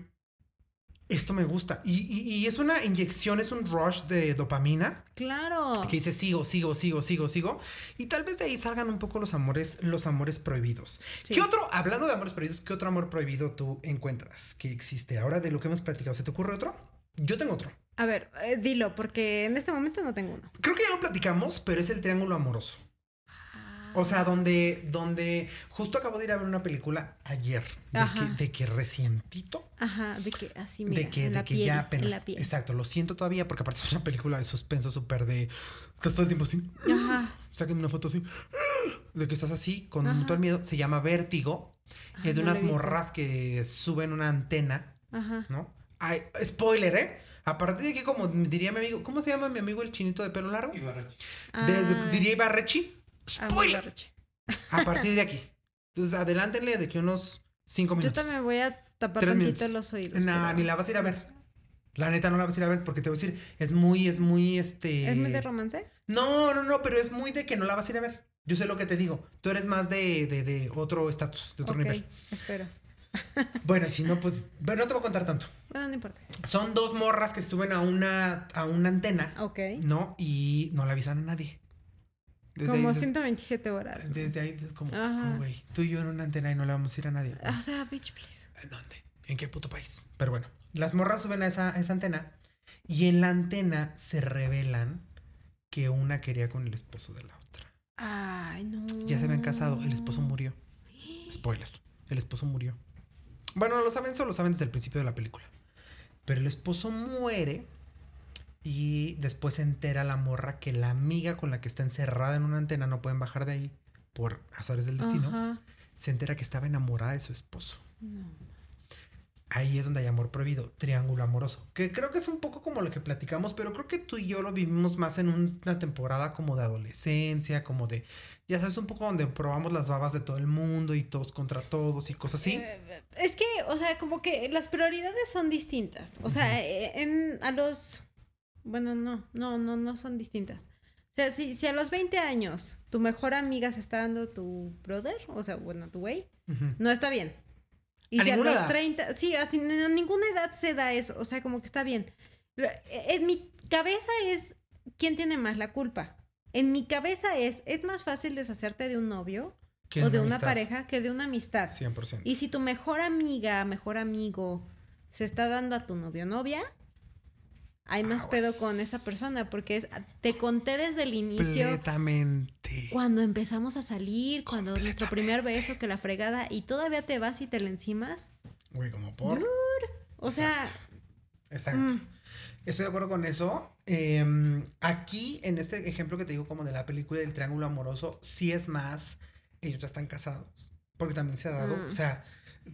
esto me gusta. Y, y- y es una inyección, es un rush de dopamina Claro. que dice sigo, sigo, sigo, sigo, sigo. Y tal vez de ahí salgan un poco los amores, los amores prohibidos. Sí. ¿Qué otro, hablando de amores prohibidos, qué otro amor prohibido tú encuentras que existe? Ahora de lo que hemos platicado, ¿se te ocurre otro? Yo tengo otro. A ver, eh, dilo, porque en este momento no tengo uno. Creo que ya lo platicamos, pero es el triángulo amoroso. O sea, donde, donde justo acabo de ir a ver una película ayer de que, de que recientito Ajá, de que así, mira, de que, en de la que piel, ya en apenas. la piel. Exacto, lo siento todavía porque aparte es una película de suspenso súper de. Estás todo el tiempo así. Ajá. Sáquenme una foto así. De que estás así con Ajá. todo el miedo. Se llama Vértigo. Ah, es de unas morras que suben una antena, Ajá. ¿no? Ay, spoiler, ¿eh? A partir de aquí, como diría mi amigo, ¿cómo se llama mi amigo el chinito de pelo largo? De- de- Ah, diría Ibarrechi. Spoiler. A partir de aquí. Entonces, adelántenle de que unos cinco Yo minutos. también voy a tapar tantito minutos. los oídos. Nah, pero- ni la vas a ir a ver. La neta no la vas a ir a ver porque te voy a decir, es muy, es muy este. ¿Es muy de romance? No, no, no, pero es muy de que no la vas a ir a ver. Yo sé lo que te digo. Tú eres más de, de, de otro estatus, de otro ok, nivel. espero. Bueno, y si no, pues. Pero no te voy a contar tanto. Bueno, no importa. Son dos morras que suben a una, a una antena, Ok. ¿no? Y no le avisan a nadie. Desde Como dices- 127 horas. Desde ahí es como, güey, tú y yo en una antena y no le vamos a ir a nadie. O sea, bitch, please. ¿En dónde? ¿En qué puto país? Pero bueno, las morras suben a esa, a esa antena y en la antena se revelan que una quería con el esposo de la otra. Ay, no. Ya se habían casado, el esposo murió. Spoiler, el esposo murió. Bueno, lo saben, solo lo saben desde el principio de la película. Pero el esposo muere y después se entera la morra que la amiga con la que está encerrada en una antena no pueden bajar de ahí por azares del destino. Ajá. Se entera que estaba enamorada de su esposo. No. Ahí es donde hay amor prohibido, triángulo amoroso. Que creo que es un poco como lo que platicamos, pero creo que tú y yo lo vivimos más en un- una temporada como de adolescencia, como de, ya sabes, un poco donde probamos las babas de todo el mundo y todos contra todos y cosas así. Eh, Es que, o sea, como que las prioridades son distintas. O sea, eh, en, a los... Bueno, no, no, no, no son distintas. O sea, si, si a los 20 años tu mejor amiga se está dando tu brother, o sea, bueno, tu güey, no está bien. Y A si a los edad. 30, sí, así, a ninguna edad se da eso, o sea, como que está bien. Eh, En mi cabeza es quién tiene más la culpa. En mi cabeza es, es más fácil deshacerte de un novio Que o de una pareja que de una amistad. 100%. Y si tu mejor amiga, mejor amigo se está dando a tu novio o novia, hay más pedo con esa persona porque es te conté desde el inicio Completamente. cuando empezamos a salir, cuando nuestro primer beso que la fregada y todavía te vas y te la encimas. Güey, como por. O sea, Exacto. Mm. Estoy de acuerdo con eso. Em, aquí, en este ejemplo que te digo, como de la película del triángulo amoroso, sí es más. Ellos ya están casados. Porque también se ha dado. Mm. O sea,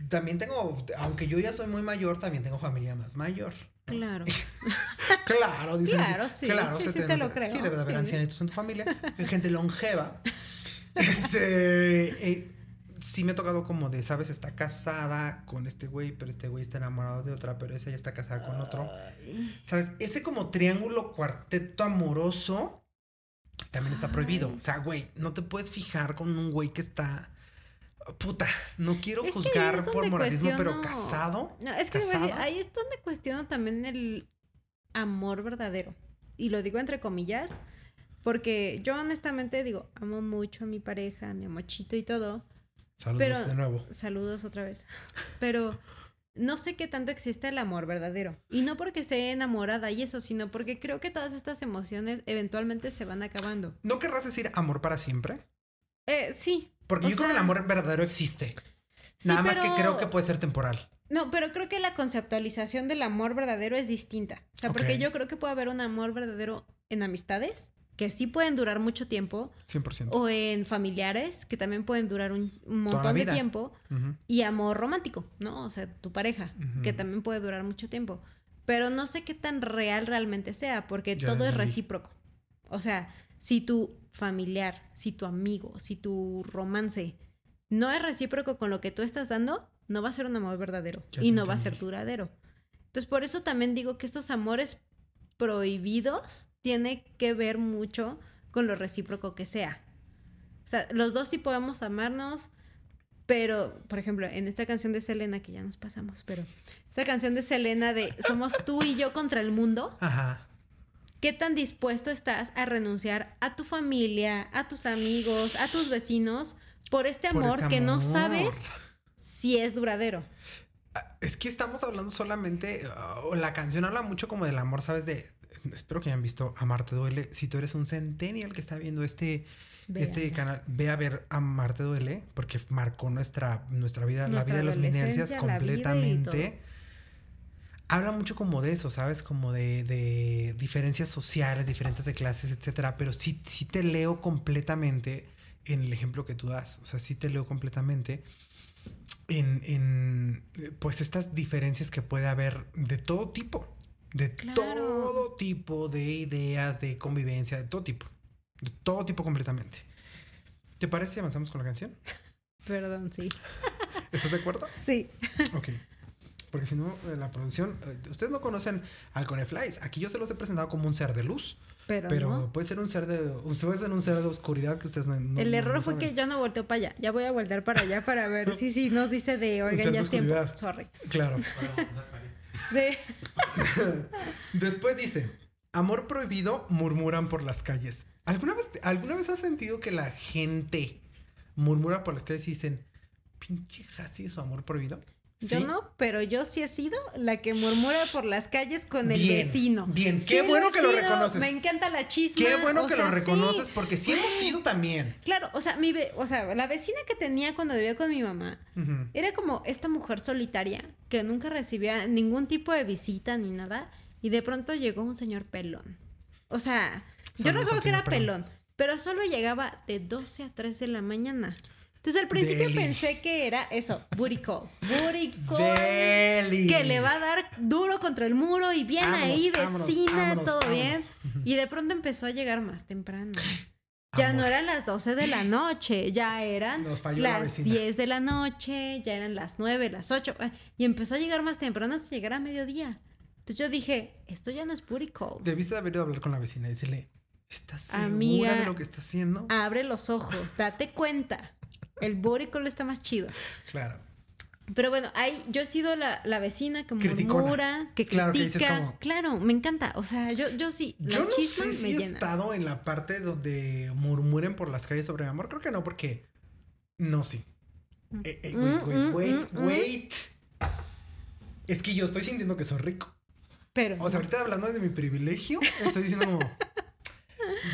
también tengo. Aunque yo ya soy muy mayor, también tengo familia más mayor. Claro. Claro, dice Claro, sí, sí, sí te lo creo, Sí, debe de haber sí. ancianitos en tu familia, gente longeva. Este, eh, sí me ha tocado como de, sabes, está casada con este güey, pero este güey está enamorado de otra, pero esa ya está casada con otro. ¿Sabes? Ese como triángulo cuarteto amoroso también está prohibido. O sea, güey, no te puedes fijar con un güey que está... Puta, no quiero Es juzgar por moralismo, pero casado. No, es que ahí es donde cuestiono también el amor verdadero. Y lo digo entre comillas, porque yo honestamente digo, amo mucho a mi pareja, a mi amochito y todo. Saludos Pero- de nuevo. Saludos otra vez. Pero no sé qué tanto existe el amor verdadero. Y no porque esté enamorada y eso, sino porque creo que todas estas emociones eventualmente se van acabando. ¿No querrás decir amor para siempre? Eh, sí. Porque O yo creo que el amor verdadero existe. sí, Nada más que creo que puede ser temporal. No, pero creo que la conceptualización del amor verdadero es distinta. O sea, porque yo creo que puede haber un amor verdadero en amistades, que sí pueden durar mucho tiempo, 100%. o en familiares, que también pueden durar un, montón de tiempo, y amor romántico, ¿no? O sea, tu pareja, que también puede durar mucho tiempo. Pero no sé qué tan real realmente sea, porque Ya todo es recíproco. O sea, si tu familiar, si tu amigo, si tu romance no es recíproco con lo que tú estás dando, no va a ser un amor verdadero Ya y no va a ser duradero. Entonces, por eso también digo que estos amores prohibidos tiene que ver mucho con lo recíproco que sea. O sea, los dos sí podemos amarnos, pero, por ejemplo, en esta canción de Selena, que ya nos pasamos, pero esta canción de Selena de Somos tú y yo contra el mundo, Ajá. ¿Qué tan dispuesto estás a renunciar a tu familia, a tus amigos, a tus vecinos por este Por amor este que no sabes si es duradero? Ah, Es que estamos hablando solamente. ah, la canción habla mucho como del amor, ¿sabes? De. Espero que hayan visto Amarte Duele. Si tú eres un centennial que está viendo este, este canal, ve a ver Amarte Duele, porque marcó nuestra, nuestra vida, la vida de los y completamente. Habla mucho como de eso, ¿sabes? Como de, de diferencias sociales, diferentes de clases, etcétera. Pero sí, sí te leo completamente en el ejemplo que tú das. O sea, sí te leo completamente en, en, eh, pues estas diferencias que puede haber de todo tipo. De Claro. todo tipo de ideas, de convivencia, de todo tipo. De todo tipo completamente. ¿Te parece si avanzamos con la canción? Perdón, sí. ¿Estás de acuerdo? Sí. Ok. Porque si no, eh, la producción. eh, Ustedes no conocen al Coneflies. Aquí yo se los he presentado como un ser de luz. Pero, Pero no. puede ser un ser de. Puede ser un ser de oscuridad que ustedes no. no- El error no fue que yo no volteo para allá. Ya voy a voltear para allá para ver si sí, nos dice de, oigan, ya es tiempo. Sorry. Claro. De- Después dice: Amor prohibido murmuran por las calles. ¿Alguna vez, ¿Alguna vez has sentido que la gente murmura por las calles y dicen, pinche Hasi, su amor prohibido? Yo ¿Sí? no, pero yo sí he sido la que murmura por las calles con el Bien, vecino. bien. Sí Qué bueno que lo reconoces. Me encanta la chisma. Qué bueno que sea, lo sí. reconoces porque sí hemos sido también. Claro, o sea, mi ve- o sea, la vecina que tenía cuando vivía con mi mamá era como esta mujer solitaria que nunca recibía ningún tipo de visita ni nada y de pronto llegó un señor pelón. O sea, yo Saludos recuerdo que era pelón, pero solo llegaba de 12 a 3 de la mañana. Entonces al principio Deli. pensé que era eso, booty call. Booty call. Deli. Que le va a dar duro contra el muro y bien Vámonos, ahí, vecina, vámonos, todo vámonos. bien. Y de pronto empezó a llegar más temprano. Ya no eran las 12 de la noche, ya eran la las vecina. 10 de la noche, ya eran las 9, las 8. eh, Y empezó a llegar más temprano hasta llegar a mediodía. Entonces yo dije, esto ya no es booty call. Debiste de haber ido a hablar con la vecina y decirle, ¿estás segura Amiga, de lo que está haciendo? Abre los ojos, date cuenta. El booty call está más chido. Claro. Pero bueno, ahí yo he sido la, la vecina que Criticona. murmura, que Claro, que dices critica. como- Claro, me encanta. O sea, yo, yo sí, Yo no sé si he llena. estado en la parte donde murmuren por las calles sobre mi amor. Creo que no, porque... No, sí. Eh, eh, wait, Mm, wait, mm, wait, mm, mm. wait. Es que yo estoy sintiendo que soy rico. Pero O sea, ahorita hablando de mi privilegio, estoy diciendo como...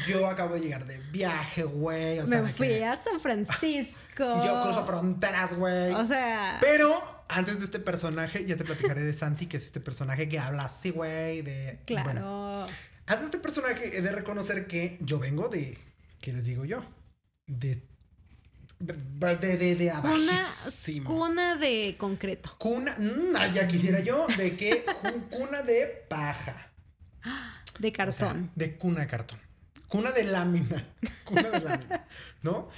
Yo acabo de llegar de viaje, güey. O sea, me fui que a San Francisco. yo cruzo fronteras, güey. O sea, Pero antes de este personaje, ya te platicaré de Santi, que es este personaje que habla así, güey, de... claro. Bueno, antes de este personaje, he de reconocer que yo vengo de... ¿Qué les digo yo? De... De, de, de, de cuna, abajísimo. cuna de concreto. Cuna... mm, ah, ya quisiera yo. ¿De qué? Cu- Cuna de paja. De O sea, cartón. de cuna de cartón. Cuna de lámina. Cuna de lámina. ¿No?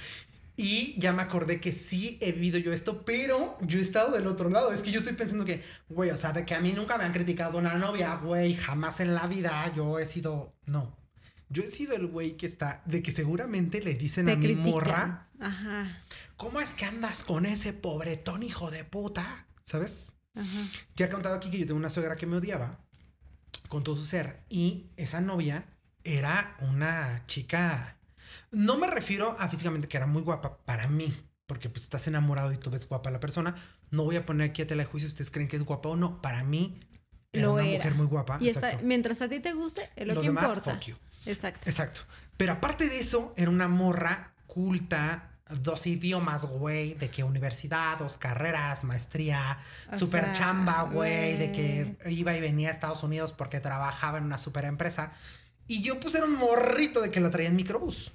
Y ya me acordé que sí he vivido yo esto, pero yo he estado del otro lado. Es que yo estoy pensando que, güey, o sea, de que a mí nunca me han criticado una novia, güey, jamás en la vida yo he sido. No. Yo he sido el güey que está, de que seguramente le dicen Te a mi critican. morra, Ajá. ¿cómo es que andas con ese pobretón hijo de puta? ¿Sabes? Ajá. Ya he contado aquí que yo tengo una suegra que me odiaba con todo su ser y esa novia era una chica no me refiero a físicamente que era muy guapa para mí porque pues estás enamorado y tú ves guapa a la persona no voy a poner aquí a tela de juicio si ustedes creen que es guapa o no para mí era Lo una era. mujer muy guapa Y está, mientras a ti te guste, es lo los que demás importa. fuck you Exacto. exacto pero aparte de eso era una morra culta dos idiomas, güey, de que universidad, dos carreras, maestría, O super sea, chamba, güey, de que iba y venía a Estados Unidos porque trabajaba en una super empresa. Y yo pues era un morrito de que la traía en microbús.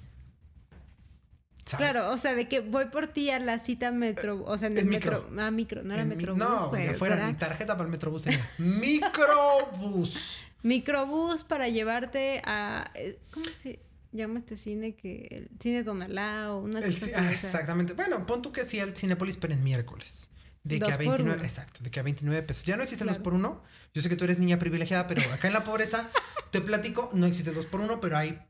¿Sabes? Claro, o sea, de que voy por ti a la cita metro, o sea, en el En metro, micro. ah, micro, no era En mi- metrobús, No, güey, güey, afuera, era mi tarjeta para el metrobús tenía. Microbús. microbús para llevarte a, eh, ¿cómo se llama este cine que el cine Donalao, una El cosa así, ah, o exactamente. Bueno, pon tú que sí al Cinépolis, pero en miércoles. De que a por 29, uno. exacto, de que a 29 pesos. Ya no existen Claro. dos por uno. Yo sé que tú eres niña privilegiada, pero acá en la pobreza te platico, no existe dos por uno, pero hay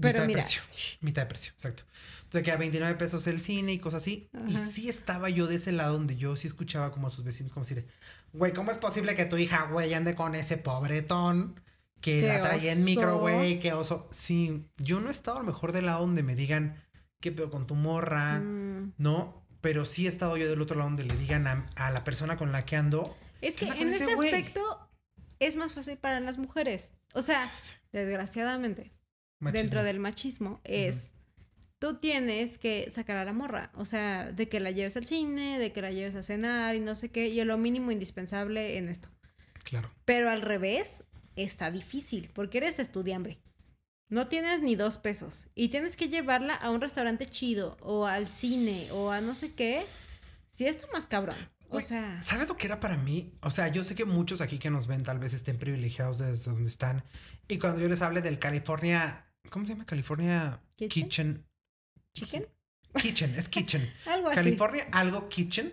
Pero mitad mira. de precio. Mitad de precio, exacto. De que a 29 pesos el cine y cosas así. Y sí estaba yo de ese lado donde yo sí escuchaba como a sus vecinos como decir, güey, ¿cómo es posible que tu hija, güey, ande con ese pobretón? Que la traía en micro, güey, qué oso. Sí, yo no he estado a lo mejor del lado donde me digan, ¿qué pedo con tu morra? Mm. No, pero sí he estado yo del otro lado donde le digan a, a la persona con la que ando. Es ¿Qué que en ese aspecto es más fácil para las mujeres. O sea, desgraciadamente, machismo. dentro del machismo es tú tienes que sacar a la morra, o sea, de que la lleves al cine, de que la lleves a cenar y no sé qué, y es lo mínimo indispensable en esto. Claro. Pero al revés está difícil, porque eres estudiambre. No tienes ni dos pesos y tienes que llevarla a un restaurante chido o al cine o a no sé qué. Sí está más cabrón. O sea, ¿Sabes lo que era para mí? O sea, yo sé que muchos aquí que nos ven tal vez estén privilegiados desde donde están. Y cuando yo les hable del California, ¿cómo se llama? California ¿Kitchen? Kitchen. chicken, Kitchen, es Kitchen. algo así. California, algo Kitchen.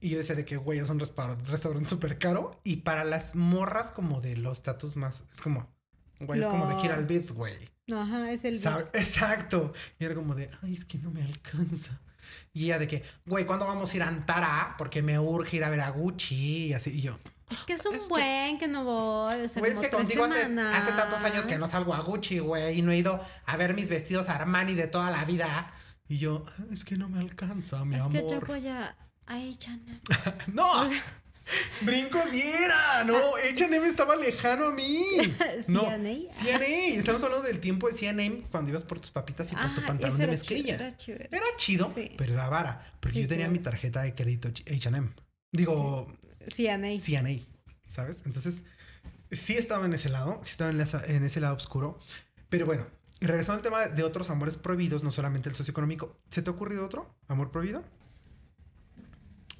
Y yo decía de que, güey, es un restaur- restaurante súper caro. Y para las morras como de los status más, es como, güey, es como de que ir al Vips, güey. Ajá, es el. Vips. Exacto. Y era como de, ay, es que no me alcanza. Y ella de que, güey, ¿cuándo vamos a ir a Antara? Porque me urge ir a ver a Gucci y así. Y yo, Es que es un Es buen que no voy. O sea, güey, es que contigo hace, hace tantos años que no salgo a Gucci, güey, y no he ido a ver mis vestidos Armani de toda la vida. Y yo, "Ah, es que no me alcanza, mi Es amor. que yo voy a, a H&M. ¡No! ¡Brincos diera! No, H&M estaba lejano a mí. No, C&A. C&A. Estamos hablando del tiempo de C&A cuando ibas por tus papitas y por tu Ah, pantalón de chido, mezclilla. era chévere. Era chido, Sí. pero era vara. Porque Sí, yo tenía mi tarjeta de crédito H&M. Digo, C&A. C&A, ¿sabes? Entonces, sí estaba en ese lado, sí estaba en, esa- en ese lado oscuro. Pero bueno, regresando al tema de otros amores prohibidos, no solamente el socioeconómico. ¿Se te ha ocurrido otro amor prohibido?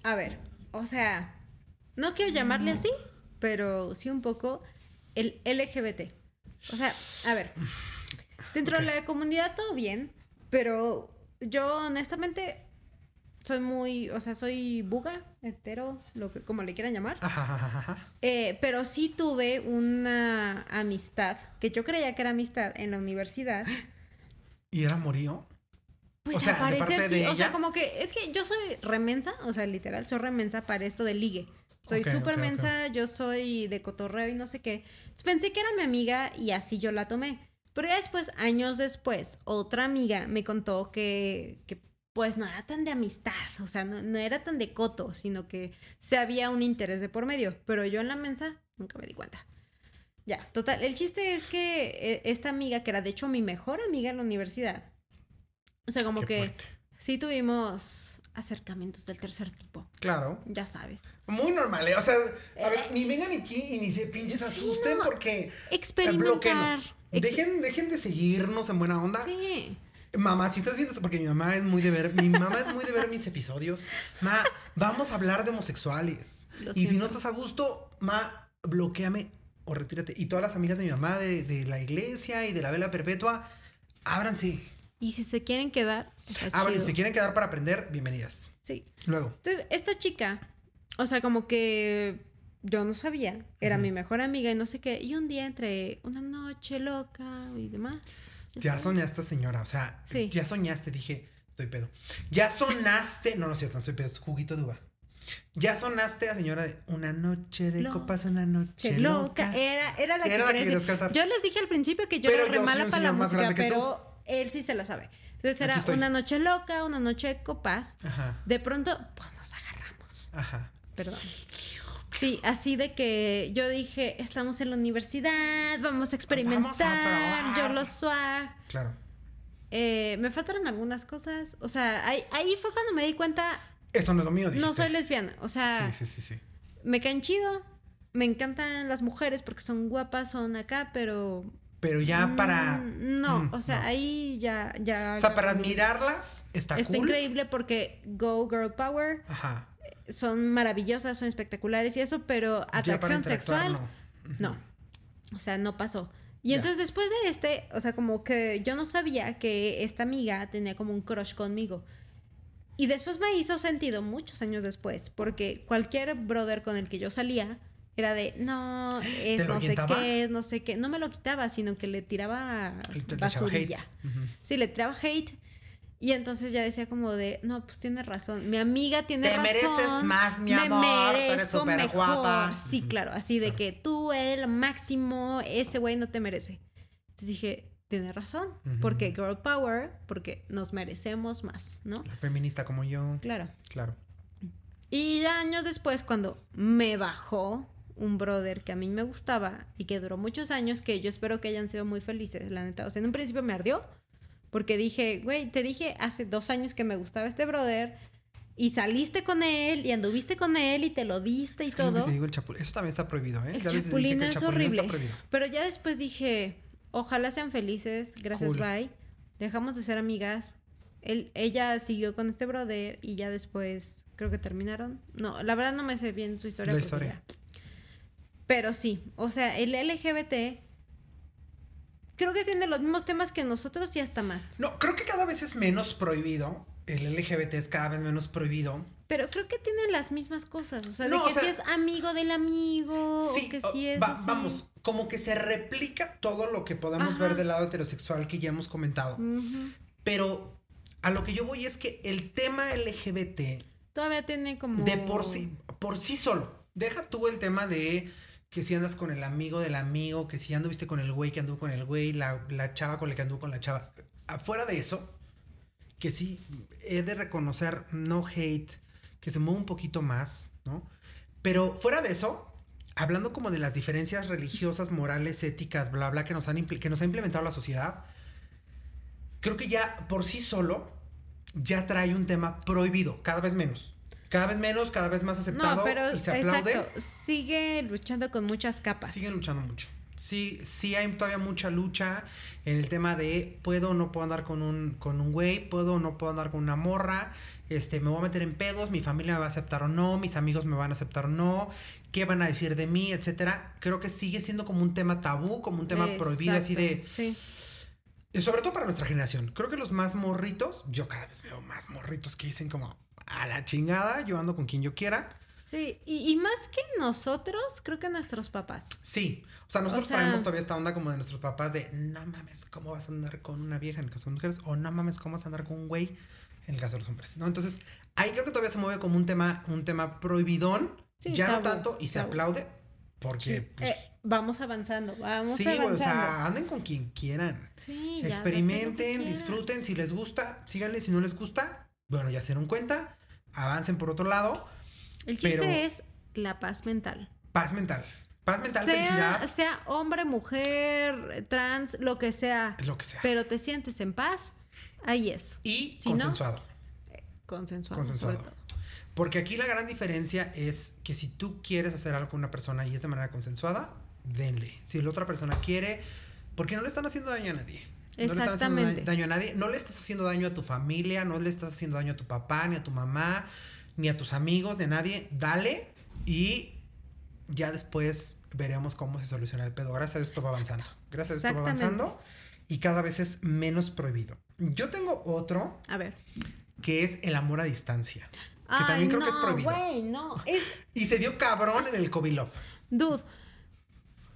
A ver, o sea, no quiero llamarle así, pero sí un poco el LGBT. O sea, a ver, dentro de la comunidad todo bien, pero yo honestamente soy muy, o sea, soy buga, hetero, lo que como le quieran llamar. Ajá, ajá, ajá, ajá. Eh, pero sí tuve una amistad, que yo creía que era amistad en la universidad. ¿Y era morío? Pues O sea, de parecer parte sí. de O sea, como que es que yo soy remensa, o sea, literal, soy remensa para esto de ligue. Soy Ok, súper mensa, yo soy de cotorreo y no sé qué. Entonces, pensé que era mi amiga y así yo la tomé. Pero ya después, años después, otra amiga me contó que, que pues no era tan de amistad, o sea, no, no era tan de coto, sino que se había un interés de por medio. Pero yo en la mensa nunca me di cuenta. Ya, total. El chiste es que eh, esta amiga, que era de hecho mi mejor amiga en la universidad, o sea, como Qué que fuerte. sí tuvimos acercamientos del tercer tipo, Claro. ya sabes. Muy normal, ¿eh? O sea, a ver, ni vengan aquí y ni se pinches Sí, asusten no. porque eh, Experimentar. Dejen, dejen de seguirnos en buena onda. Sí. Mamá, si estás viendo esto, porque mi mamá es muy de ver, mi mamá es muy de ver mis episodios. Ma, vamos a hablar de homosexuales. Y si no estás a gusto, ma, bloqueame o retírate. Y todas las amigas de mi mamá de, de la iglesia y de la vela perpetua, ábranse. Y si se quieren quedar, está Ah, bueno, y chido. si quieren quedar para aprender, bienvenidas. Sí. Luego. Entonces, esta chica, o sea, como que yo no sabía, era mi mejor amiga y no sé qué, y un día entre una noche loca y demás. Ya sabes. soñaste, señora. O sea, Sí. ya soñaste, dije, estoy pedo. Ya sonaste. No, no es cierto, no estoy pedo, es juguito de uva. Ya sonaste a señora de una noche de copas, una noche Él sí se la sabe. Entonces era una noche loca, una noche de copas. Ajá, De pronto, pues nos agarramos. ajá. Perdón. Sí, así de que yo dije, estamos en la universidad, vamos a experimentar, probar. yo lo swag. Claro. Eh, me faltaron algunas cosas, o sea, ahí, ahí fue cuando me di cuenta, Esto no es lo mío, dijiste. no soy lesbiana, o sea, Sí, sí, sí, sí. me caen chido, me encantan las mujeres porque son guapas, son acá, pero... Pero ya para. Mm, No, Mm, o sea, no. ahí ya... ya O sea, para admirarlas está, Está cool. increíble porque Go Girl Power Ajá. son maravillosas, son espectaculares y eso, pero para atracción sexual, no. no. O sea, no pasó. Y entonces después de este, o sea, como que yo no sabía que esta amiga tenía como un crush conmigo. Y después me hizo sentido muchos años después, porque cualquier brother con el que yo salía era de, no, es ¿Te no sé qué, es no sé qué. No me lo quitaba, sino que le tiraba Le- basurilla. Ujú. Sí, le tiraba hate. Y entonces ya decía como de, no, pues tiene razón. Mi amiga tiene Te razón. mereces más, mi me amor, tú eres merezco súper mejor". guapa. Sí, claro. Así de que tú eres lo máximo, ese güey no te merece. Entonces dije, tiene razón. Ujú. Porque girl power, porque nos merecemos más, ¿no? La feminista como yo. Claro. Claro. Y ya años después, cuando me bajó un brother que a mí me gustaba y que duró muchos años, que yo espero que hayan sido muy felices, la neta. O sea, en un principio me ardió, porque dije, güey, te dije hace dos años que me gustaba este brother y saliste con él y anduviste con él y te lo diste y Es que todo. te digo, el chapulín. Eso también está prohibido, ¿eh? El Ya chapulín el es horrible. Está prohibido. Pero ya después dije, ojalá sean felices, gracias, Cool. bye. Dejamos de ser amigas. Él, ella siguió con este brother y ya después creo que terminaron. No, la verdad no me sé bien su historia. La historia. ya- Pero sí, o sea, el LGBT creo que tiene los mismos temas que nosotros y hasta más. No, creo que cada vez es menos prohibido. El LGBT es cada vez menos prohibido. Pero creo que tiene las mismas cosas. O sea, No, de o que sea, si es amigo del amigo, Sí, o que o- si es. va- así. vamos, como que se replica todo lo que podemos Ajá. ver del lado heterosexual que ya hemos comentado. Pero a lo que yo voy es que el tema LGBT Todavía tiene como. de por sí, por sí solo, deja tú el tema de que si andas con el amigo del amigo, que si anduviste con el güey que anduvo con el güey, la, la chava con la que anduvo con la chava. Afuera de eso, que sí he de reconocer no hate, que se mueve un poquito más, ¿no? Pero fuera de eso, hablando como de las diferencias religiosas, morales, éticas, bla, bla, que nos, han que nos ha implementado la sociedad, creo que ya por sí solo ya trae un tema prohibido, cada vez menos. Cada vez menos, cada vez más aceptado No, pero y se aplaude. exacto, sigue luchando con muchas capas. Siguen luchando mucho. Sí, sí hay todavía mucha lucha en el tema de puedo o no puedo andar con un, con un güey, puedo o no puedo andar con una morra, este, me voy a meter en pedos, mi familia me va a aceptar o no, mis amigos me van a aceptar o no, qué van a decir de mí, etcétera. Creo que sigue siendo como un tema tabú, como un tema prohibido así de... Sí. Sobre todo para nuestra generación. Creo que los más morritos, yo cada vez veo más morritos que dicen como a la chingada, yo ando con quien yo quiera. Sí, y, y más que nosotros, creo que nuestros papás. Sí, o sea, nosotros O sea- traemos todavía esta onda como de nuestros papás de no mames, ¿cómo vas a andar con una vieja en el caso de mujeres? O no mames, ¿cómo vas a andar con un güey en el caso de los hombres? ¿No? Entonces, ahí creo que todavía se mueve como un tema, un tema prohibidón, Sí, ya no tabú, tanto, y se tabú. aplaude, porque pues, Eh, vamos avanzando, vamos sí, avanzando. o sea, anden con quien quieran. Sí, ya, Experimenten, quieras. disfruten, si les gusta, síganle, si no les gusta, bueno, ya se dieron cuenta, avancen por otro lado, El chiste pero- es la paz mental. paz mental, paz mental, sea, felicidad, sea hombre, mujer, trans, lo que sea, lo que sea. pero te sientes en paz, ahí es. y si no, consensuado. Consensuado. Consensuado. sobre todo. Porque aquí la gran diferencia es que si tú quieres hacer algo con una persona y es de manera consensuada, denle. Si la otra persona quiere, porque no le están haciendo daño a nadie. No le están haciendo Exactamente. da- daño a nadie. No le estás haciendo daño a tu familia, no le estás haciendo daño a tu papá, ni a tu mamá, ni a tus amigos, ni a nadie. Dale y ya después veremos cómo se soluciona el pedo. Gracias a Dios esto va avanzando. Gracias a Dios esto va Exactamente. avanzando y cada vez es menos prohibido. Yo tengo otro A ver. que es el amor a distancia. Que también creo que es no, prohibido. no. Es, Y se dio cabrón en el COVID Love. dude,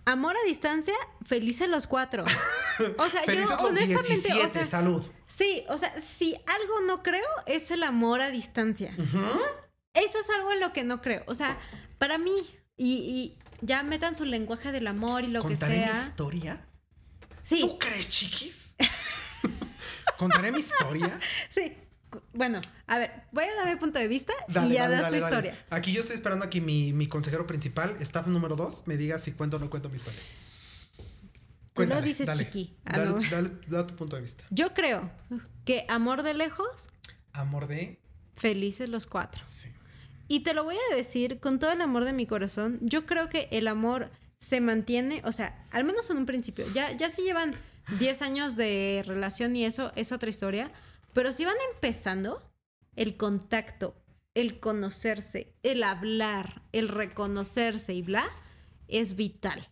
amor a distancia, felices los cuatro. O sea, Felices yo honestamente, 17, o sea, salud. sí, o sea, si algo no creo es el amor a distancia. Eso es algo en lo que no creo. O sea, para mí, y, y ya metan su lenguaje del amor y lo que ¿Contaré mi sea. historia? Sí, ¿Tú crees, chiquis? ¿Contaré mi historia? sí. Bueno, a ver, voy a dar mi punto de vista Dale, y ya dale, das dale, tu historia. Aquí yo estoy esperando a que mi, mi consejero principal, staff número dos, me diga si cuento o no cuento mi historia. Tú lo dices, chiqui. Ah, dale, no. dale- da tu punto de vista. Yo creo que amor de lejos, Amor de... felices los cuatro. Sí. Y te lo voy a decir con todo el amor de mi corazón. Yo creo que el amor se mantiene, o sea, al menos en un principio. Ya, ya si llevan 10 años de relación y eso es otra historia. Pero si van empezando, el contacto, el conocerse, el hablar, el reconocerse y bla, es vital.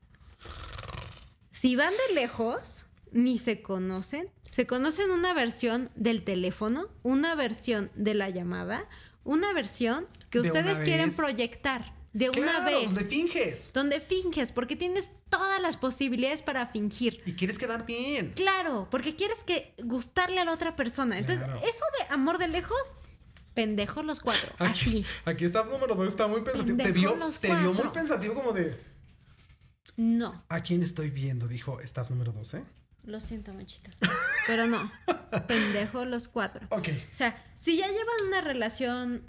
Si van de lejos, ni se conocen, Se conocen una versión del teléfono, una versión de la llamada, una versión que De ustedes quieren proyectar de una vez. donde finges. Donde finges, porque tienes todas las posibilidades para fingir. Y quieres quedar bien. Claro, porque quieres que gustarle a la otra persona. Entonces, Claro. eso de amor de lejos, pendejos los cuatro. Aquí, Así. aquí está número dos, está muy pensativo. Te vio, los te vio muy pensativo como de No, ¿A quién estoy viendo? Dijo staff número 12. lo siento, Machita. Pero no, pendejo los cuatro. Ok. O sea, si ya llevan una relación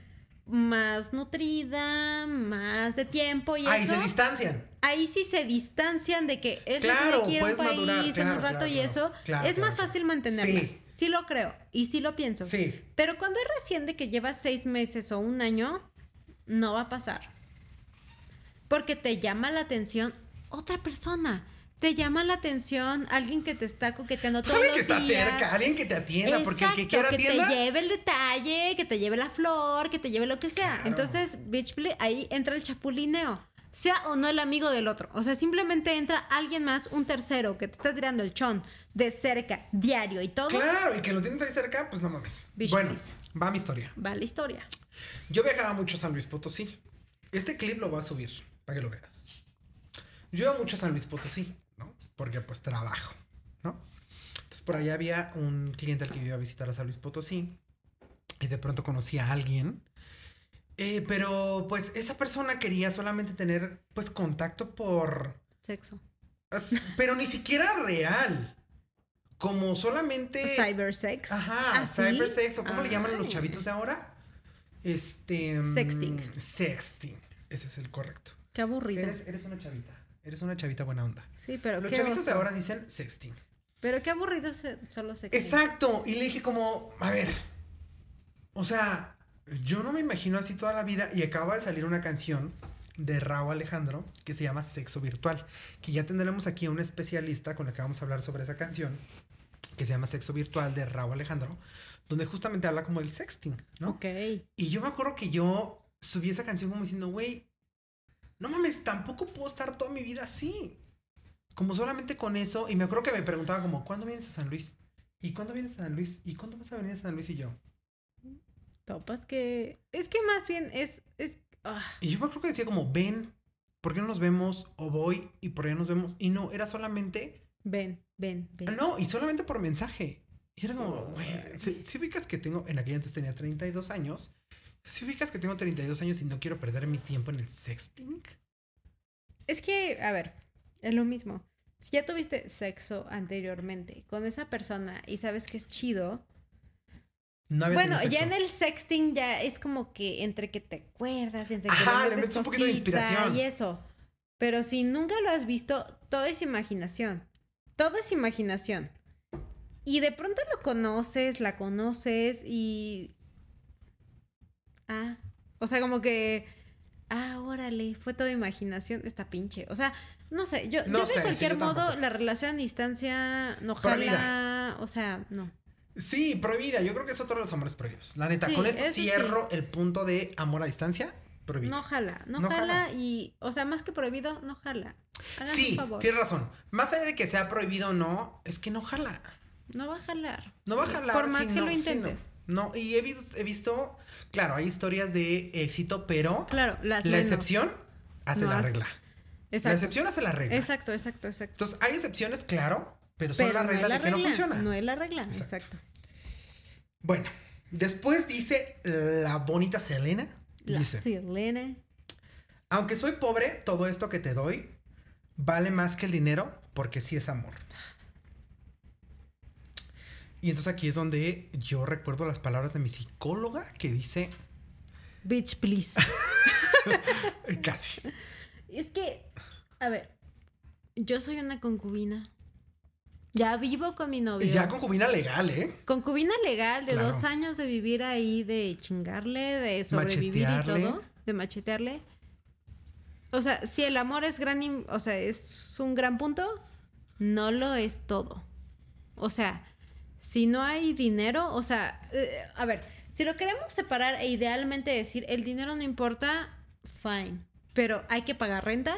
más nutrida, más de tiempo y Ahí eso, se distancian. ahí sí se distancian de que él Claro, que un madurar, país en claro, un rato claro, y eso, Claro, es más fácil mantenerla. Sí. Sí. lo creo y sí lo pienso. Sí. Pero cuando es recién de que llevas seis meses o un año, no va a pasar. Porque te llama la atención otra persona. Te llama la atención alguien que te está coqueteando Pues todos alguien que los está días. cerca, alguien que te atienda, porque el que quiera que atienda. te lleve el detalle, que te lleve la flor, que te lleve lo que sea. Claro. Entonces, bitch, ahí entra el chapulineo. Sea o no el amigo del otro. O sea, simplemente entra alguien más, un tercero, que te está tirando el chon de cerca, diario y todo. Claro, y que lo tienes ahí cerca, pues no mames. Bish, bueno, please. va mi historia. Va la historia. Yo viajaba mucho a San Luis Potosí. Este clip lo voy a subir para que lo veas. Yo iba mucho a San Luis Potosí, ¿no? Porque pues trabajo, ¿no? Entonces por allá había un cliente al que yo iba a visitar a San Luis Potosí y de pronto conocí a alguien. eh, pero pues esa persona quería solamente tener pues contacto por... Sexo. Pero ni siquiera real. Como solamente... Cybersex. Ajá, ¿Ah, sí? cybersex o cómo le llaman los Ay. chavitos de ahora. Este. mm, Sexting. Sexting. Ese es el correcto. Qué aburrido. Eres, eres una chavita. Eres una chavita buena onda. Sí, pero Los chavitos de ahora dicen sexting. Pero qué aburrido se- solo sexo. Exacto. Y le dije como, a ver. O sea, yo no me imagino así toda la vida. Y acaba de salir una canción de Raúl Alejandro que se llama Sexo Virtual. Que ya tendremos aquí a un especialista con el que vamos a hablar sobre esa canción. Que se llama Sexo Virtual de Raúl Alejandro. Donde justamente habla como del sexting, ¿no? Ok. Y yo me acuerdo que yo subí esa canción como diciendo, güey, no mames, tampoco puedo estar toda mi vida así. Como solamente con eso. Y me acuerdo que me preguntaba como, ¿cuándo vienes a San Luis? ¿Y cuándo vienes a San Luis? ¿Y cuándo vas a venir a San Luis? Y yo. Topas que. Es que más bien es. es ah, Y yo me acuerdo que decía como, ven, ¿por qué no nos vemos? O voy y por allá nos vemos. Y no, era solamente... ven, ven, ven. No, y solamente por mensaje. Y era como, güey, si, si ubicas que tengo, en aquella entonces tenía 32 años. Si ubicas que tengo 32 años y no quiero perder mi tiempo en el sexting. Es que, a ver, es lo mismo. Si ya tuviste sexo anteriormente con esa persona y sabes que es chido. No Bueno, ya en el sexting ya es como que entre que te acuerdas, entre que Ajá, le metes metes un poquito de cosita inspiración. Y eso. Pero si nunca lo has visto, todo es imaginación. Todo es imaginación. Y de pronto lo conoces, la conoces y. Ah. O sea, como que. Ah, órale, fue toda imaginación. Está pinche. O sea, no sé. Yo, No yo sé, de sí, cualquier yo modo, la relación a distancia no jala. O sea, no. Sí, prohibida. Yo creo que es otro de los amores prohibidos. La neta, Sí, con esto sí. cierro el punto de amor a distancia. Prohibido. No jala. No, No jala, jala. y. O sea, más que prohibido, no jala. Háganme sí, tienes razón. Más allá de que sea prohibido o no, es que no jala. No va a jalar. No va a jalar. Por más si que no- lo si no. intentes. No, y he, he visto, claro, hay historias de éxito, pero Claro, las la menos. excepción hace No la regla. La Exacto. excepción hace la regla. Exacto, exacto, exacto. Entonces, hay excepciones, claro, pero son Pero la no regla es la de que no funciona. No es la regla, Exacto. exacto. Bueno, después dice la bonita Selena. La dice, Selena. aunque soy pobre, todo esto que te doy vale más que el dinero porque sí es amor. Y entonces aquí es donde yo recuerdo las palabras de mi psicóloga que dice Bitch, please. casi. es que, a ver, yo soy una concubina. Ya vivo con mi novio. Ya concubina legal, ¿eh? Concubina legal de Claro. dos años de vivir ahí, de chingarle, de sobrevivir y todo, de machetearle. O sea, si el amor es gran, o sea, es un gran punto, no lo es todo. O sea, si no hay dinero, o sea, eh, a ver, si lo queremos separar e idealmente decir el dinero no importa, fine. Pero hay que pagar renta,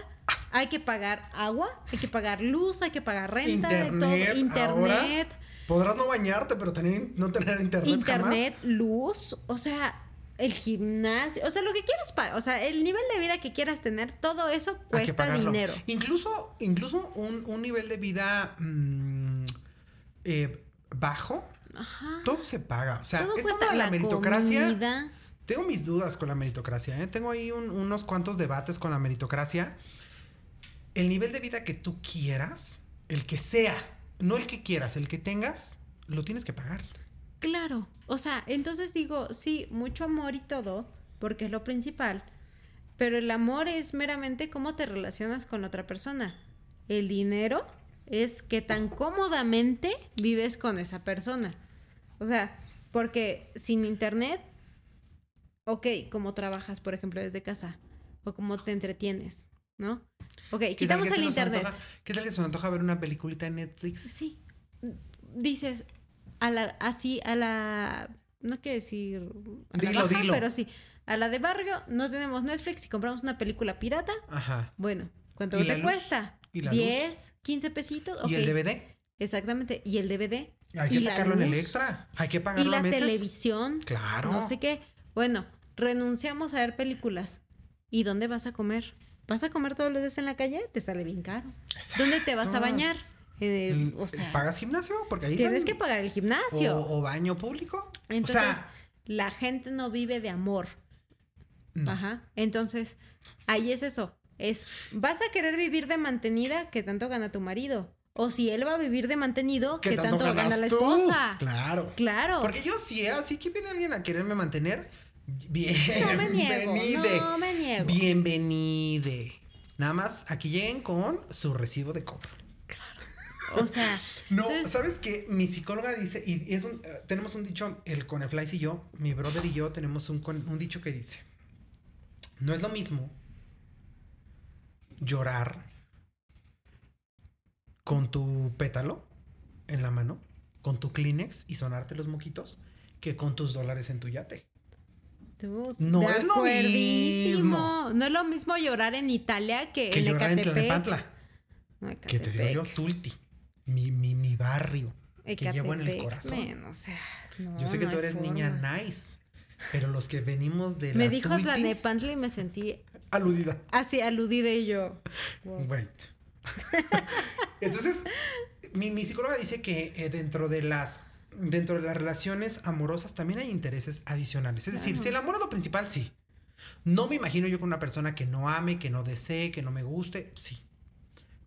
hay que pagar agua, hay que pagar luz, hay que pagar renta, Internet, todo, internet. ahora, Podrás no bañarte, pero tener, no tener internet. Internet, luz, o sea, el gimnasio, o sea, lo que quieras pagar, o sea, el nivel de vida que quieras tener, todo eso cuesta dinero. Incluso, incluso un, nivel de vida mm, eh, bajo, todo se paga. O sea, cuesta la, meritocracia. Tengo mis dudas con la meritocracia, ¿eh? Tengo ahí unos cuantos debates con la meritocracia. El nivel de vida que tú quieras, el que sea, no el que quieras, el que tengas, lo tienes que pagar. Claro, o sea, entonces digo, sí, mucho amor y todo, porque es lo principal, pero el amor es meramente cómo te relacionas con otra persona. El dinero es que tan cómodamente vives con esa persona. O sea, porque sin internet, ok, cómo trabajas, por ejemplo, desde casa, o cómo te entretienes, ¿no? Ok, quitamos el internet. ¿Qué tal que se nos antoja ver una peliculita en Netflix? Sí. Dices, a la, así, a la, no quiero decir, dilo, dilo. pero sí, a la de barrio no tenemos Netflix y compramos una película pirata. Ajá. Bueno, ¿cuánto te cuesta? ¿Y la 10, 15 pesitos. ¿Y el DVD? Exactamente, y el DVD. Hay que sacarlo en el extra, hay que pagarlo Y la televisión. Claro. No sé qué. Bueno, renunciamos a ver películas. ¿Y dónde vas a comer? ¿Vas a comer todos los días en la calle? Te sale bien caro. ¿Dónde te vas a bañar? Eh, o sea, ¿Pagas gimnasio? Porque ahí tienes que pagar el gimnasio. O, baño público. Entonces, o sea, la gente no vive de amor. Ajá. Entonces, ahí es eso. Es, ¿vas a querer vivir de mantenida que tanto gana tu marido? O si él va a vivir de mantenido, que tanto, gana la esposa. Claro. Claro. Porque yo sí, así que viene alguien a quererme mantener. Bien. No me niego. No me niego. Bienvenide. Nada más aquí lleguen con su recibo de cobro. O sea. no, ¿sabes qué? Mi psicóloga dice, y es un, eh, tenemos un dicho, el Coneflies y yo, mi brother y yo, tenemos un, un dicho que dice: No es lo mismo llorar con tu pétalo en la mano, con tu Kleenex y sonarte los moquitos, que con tus dólares en tu yate. no es lo mismo. No es lo mismo llorar en Italia que, en llorar en Tlalnepantla. que te digo yo, Tulti mi, mi, mi barrio que llevo en el corazón. o sea, Yo sé que tú eres niña nice, pero los que venimos de Me dijo la Nepantla y me sentí... Aludida. Así, aludida y yo... Wait. Entonces, mi, mi, psicóloga dice que eh, dentro de las... Dentro de las relaciones amorosas también hay intereses adicionales. Es decir, si el amor es lo principal, sí. No me imagino yo con una persona que no ame, que no desee, que no me guste, sí.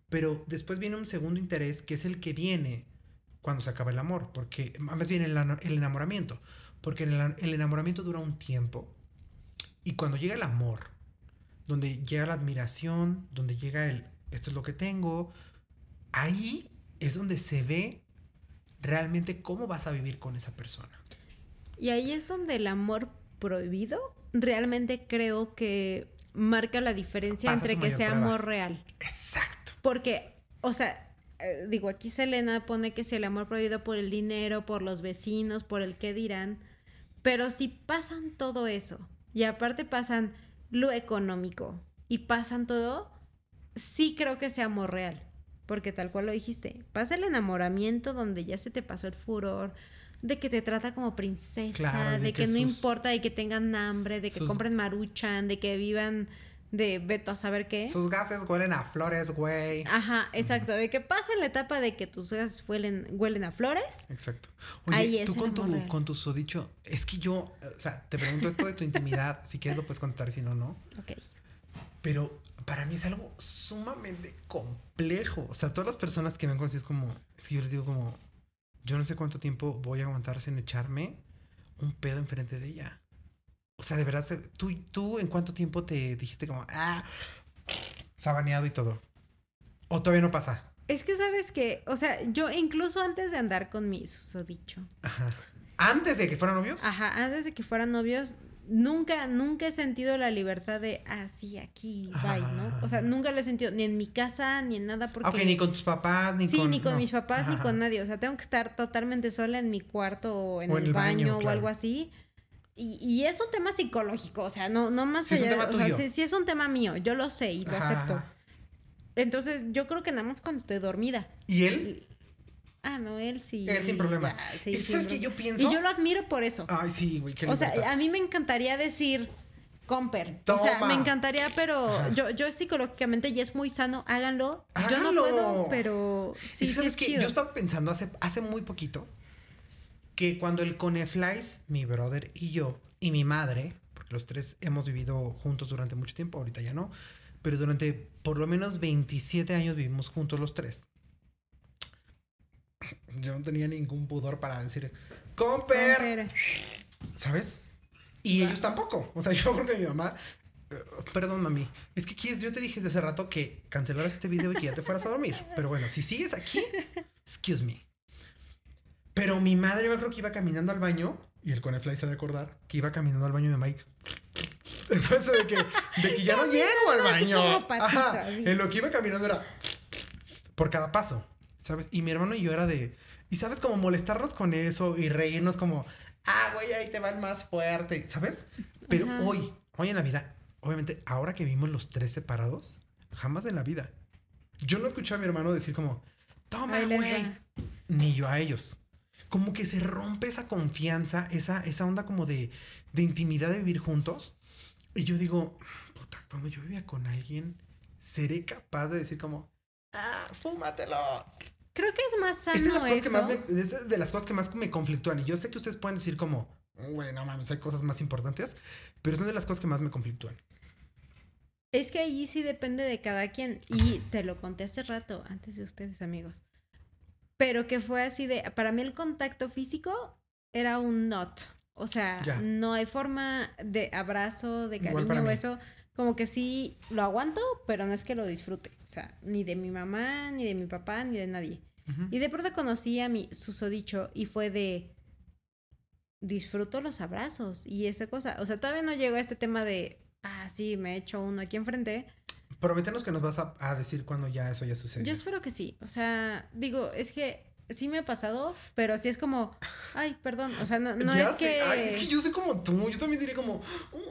Pero después viene un segundo interés que es el que viene cuando se acaba el amor, porque más bien el, enamoramiento, porque el, el enamoramiento dura un tiempo y cuando llega el amor, donde llega la admiración, donde llega el, esto es lo que tengo, ahí es donde se ve realmente cómo vas a vivir con esa persona. Y ahí es donde el amor prohibido realmente creo que marca la diferencia entre que sea amor real. Exacto. Porque, o sea, eh, digo, aquí Selena pone que si el amor prohibido por el dinero, por los vecinos, por el que dirán, pero si pasan todo eso y aparte pasan lo económico y pasan todo, sí creo que sea amor real. Porque tal cual lo dijiste, pasa el enamoramiento donde ya se te pasó el furor, de que te trata como princesa, de, que, no importa, de que tengan hambre, de que compren maruchan, de que vivan de Beto a saber qué. Sus gases huelen a flores, güey. Aja, exacto. De que pasa la etapa de que tus gases huelen, huelen a flores. Exacto. Oye, tú con tu, con tu sodicho, es que yo, o sea, te pregunto esto de tu intimidad, si quieres lo puedes contestar, si no, no. Ok. Pero para mí es algo sumamente complejo. O sea, todas las personas que me han conocido es como, es que yo les digo como, yo no sé cuánto tiempo voy a aguantar sin echarme un pedo enfrente de ella. O sea, de verdad, ¿tú, tú en cuánto tiempo te dijiste como, ah, sabaneado y todo? ¿O todavía no pasa? Es que sabes que, o sea, yo incluso antes de andar con mi susodicho. Ajá. ¿Antes de que fueran novios? Ajá, antes de que fueran novios, nunca, nunca he sentido la libertad de, ah, sí, aquí, bye, ¿no? O sea, nunca lo he sentido, ni en mi casa, ni en nada, porque... Ok, ni con tus papás, ni con... Sí, ni con mis papás, ni con nadie. O sea, tengo que estar totalmente sola en mi cuarto o en, el, baño, o algo así. Y, es un tema psicológico, o sea, no, no más sí, allá. Es un tema tuyo. O sea, sí, es un tema mío, yo lo sé y lo acepto. Entonces, yo creo que nada más cuando estoy dormida. ¿Y él? Ah, no, él sí. Él sin problema. Sí, Es sin ¿sabes qué? Yo pienso- Y yo lo admiro por eso. Ay, sí, güey, qué o sea, a mí me encantaría decir comper. O sea, me encantaría, pero Ajá. yo, yo psicológicamente ya es muy sano, háganlo. Yo no puedo, pero Y sí, sí sabes es que chido. yo estaba pensando hace, hace muy poquito que cuando el Coneflies, mi brother y yo, y mi madre, porque los tres hemos vivido juntos durante mucho tiempo, ahorita ya no, pero durante por lo menos 27 años vivimos juntos los tres. Yo no tenía ningún pudor para decir, Comper. ¿sabes? Y ellos tampoco. O sea, yo creo que mi mamá. eh, Perdón, mami. Es que yo te dije desde hace rato que cancelaras este video y que ya te fueras a dormir. Pero bueno, si sigues aquí, excuse me. Pero mi madre, yo creo que iba caminando al baño. Y el Conefly se ha de acordar que iba caminando al baño y mi mamá y. Entonces, de que, de que ya no llego al baño. patito, Ajá. En lo que iba caminando era por cada paso, ¿sabes? Y mi hermano y yo era de, y sabes, como molestarnos con eso y reírnos como, ah, güey, ahí te van más fuerte, ¿sabes? Pero Ajá. hoy, hoy en la vida, obviamente, ahora que vimos los tres separados, jamás en la vida. Yo no escuché a mi hermano decir como, toma, güey. Ni yo a ellos. Como que se rompe esa confianza, esa, esa onda como de, de intimidad de vivir juntos. Y yo digo, puta, cuando yo vivía con alguien, seré capaz de decir como, ah, fúmatelos. Creo que es más Es de, las sano cosas que más eso. me, es de- las cosas que más me conflictúan. Y yo sé que ustedes pueden decir como, güey, no mames, hay cosas más importantes. Pero son de las cosas que más me conflictúan. Es que ahí sí depende de cada quien. Y te lo conté hace rato, antes de ustedes, amigos. Pero que fue así de. Para mí el contacto físico era un not. O sea, Ya. no hay forma de abrazo, de cariño o eso. Como que sí lo aguanto, pero no es que lo disfrute. O sea, ni de mi mamá, ni de mi papá, ni de nadie. Y de pronto conocí a mi susodicho y fue de disfruto los abrazos y esa cosa. O sea, todavía no llegó a este tema de, ah, sí, me he hecho uno aquí enfrente. Prométenos que nos vas a, a decir cuando ya eso ya sucede. Yo espero que sí. O sea, digo, es que sí me ha pasado, pero sí es como, ay, perdón. O sea, no, no Ya es sé. que... Ay, es que yo soy como tú. Yo también diría como,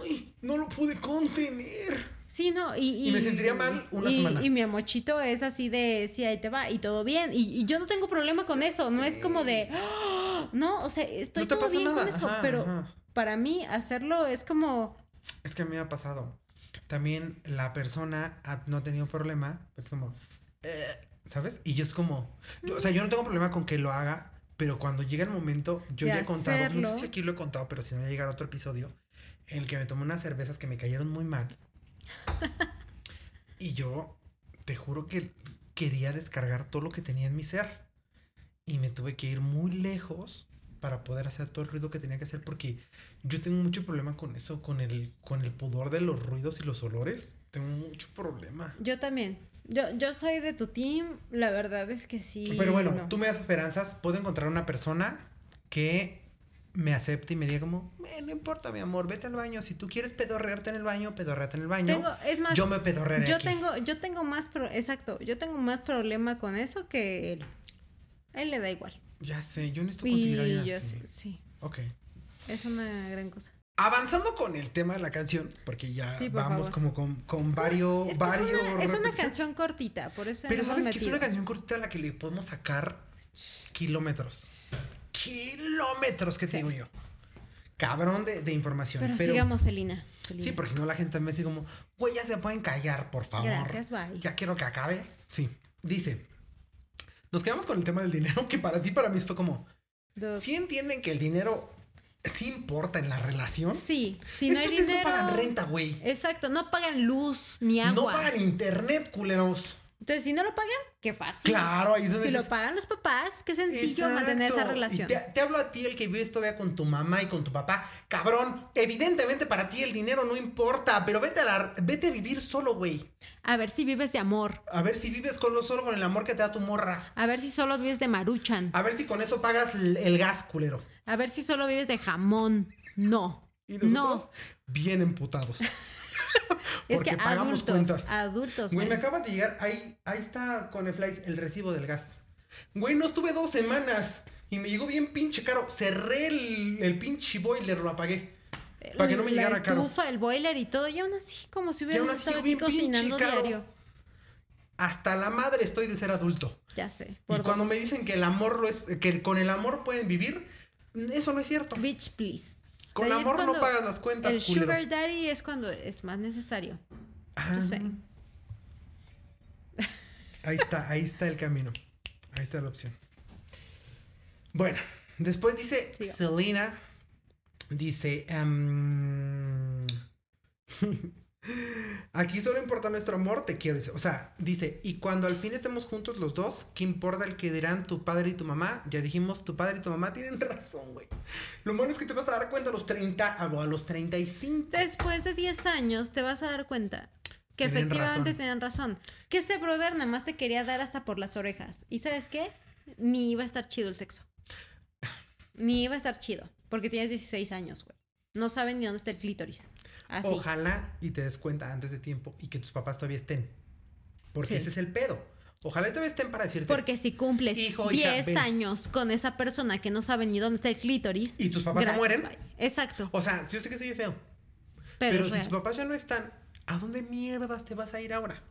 uy, no lo pude contener. Sí, no, y... Y me sentiría mal una y- semana. Y mi amochito es así de, sí, ahí te va, y todo bien. Y, y yo no tengo problema con eso, no es como de, "Ah", no, o sea, estoy no todo bien nada. con eso, Ajá, pero ajá. para mí hacerlo es como, Es que a mí me ha pasado. También la persona ha- no ha tenido problema. Es como, "Eh", ¿sabes? Y yo es como, yo- o sea, yo no tengo problema con que lo haga, pero cuando llega el momento, yo ya he contado, no sé si aquí lo he contado, pero si no, ya llegará otro episodio en el que me tomé unas cervezas que me cayeron muy mal. y yo, te juro que quería descargar todo lo que tenía en mi ser. Y me tuve que ir muy lejos para poder hacer todo el ruido que tenía que hacer porque yo tengo mucho problema con eso, con el, con el pudor de los ruidos y los olores. Tengo mucho problema. yo también. Yo, yo soy de tu team, la verdad es que sí. Pero bueno, no. tú me das esperanzas. Puedo encontrar una persona que me acepte y me diga como, "Eh, no importa, mi amor, vete al baño. Si tú quieres pedorrearte en el baño, pedorreate en el baño. Tengo, es más, yo me pedorrearé yo aquí. tengo, yo tengo más, pro- exacto, yo tengo más problema con eso que él. A él le da igual. Ya sé, yo necesito Y conseguir yo así. sí, sí, Ok. es una gran cosa. Avanzando con el tema de la canción, porque ya Sí, por vamos favor. como con, con varios... Es, que varios es, una, es una repeticiones. canción cortita, por eso Pero sabes hemos que es una metido. canción cortita a la que le podemos sacar kilómetros. Kilómetros, ¿qué te Sí. digo yo? Cabrón de, de información. Pero, Pero, sigamos, Celina. Sí, porque si no la gente me dice como, güey, ya se pueden callar, por favor. Gracias, bye. Ya quiero que acabe. Sí. Dice, nos quedamos con el tema del dinero, que para ti, para mí fue como, Dos. ¿sí entienden que el dinero sí importa en la relación? Sí, si no hay ustedes dinero. no pagan renta, güey. Exacto, no pagan luz ni agua. No pagan internet, culeros. Entonces, si no lo pagan, qué fácil. Claro, ahí es donde Si lo pagan los papás, qué sencillo mantener esa relación. Te, te hablo a ti, el que vives todavía con tu mamá y con tu papá. Cabrón, evidentemente para ti el dinero no importa, pero vete a, la, vete a vivir solo, güey. A ver si vives de amor. A ver si vives con lo, solo con el amor que te da tu morra. A ver si solo vives de maruchan. A ver si con eso pagas el, el gas, culero. A ver si solo vives de jamón. No. Y nosotros No. bien emputados. Es Porque que pagamos adultos, cuentas. adultos. Güey, me acaba de llegar, ahí, ahí está con el Flies el recibo del gas. Güey, no estuve dos semanas y me llegó bien pinche caro. Cerré el, el pinche boiler, lo apagué. Para que no me La llegara caro. estufa, el boiler y todo. Y aún así, como si así estado aquí bien pinche cocinando caro. diario. Hasta la madre estoy de ser adulto. Ya sé. Y cuando me dicen que el amor lo es, que con el amor pueden vivir, eso no es cierto. Bitch, please. Con amor no pagas las cuentas, El sugar daddy es cuando es más necesario. Ah. sé. Ahí está, ahí está el camino. Ahí está la opción. Bueno, después dice Selena, dice, um, Aquí solo importa nuestro amor, te quiero. O sea, dice, y cuando al fin estemos juntos los dos, ¿qué importa el que dirán tu padre y tu mamá? Ya dijimos, tu padre y tu mamá tienen razón, güey. Lo malo es que te vas a dar cuenta a los 30 o a los 35. Después de 10 años te vas a dar cuenta que efectivamente tienen razón. Que este brother nada más te quería dar hasta por las orejas. ¿Y sabes qué? Ni iba a estar chido el sexo. Ni iba a estar chido. Porque tienes 16 años, güey. No saben ni dónde está el clítoris. Ojalá y te des cuenta antes de tiempo y que tus papás todavía estén. Porque ese es el pedo. Ojalá y todavía estén para decirte. Porque si cumples 10 años con esa persona que no sabe ni dónde está el clítoris. Y tus papás se mueren. Exacto. O sea, yo sé que soy feo. Pero, si tus papás ya no están, ¿a dónde mierdas te vas a ir ahora?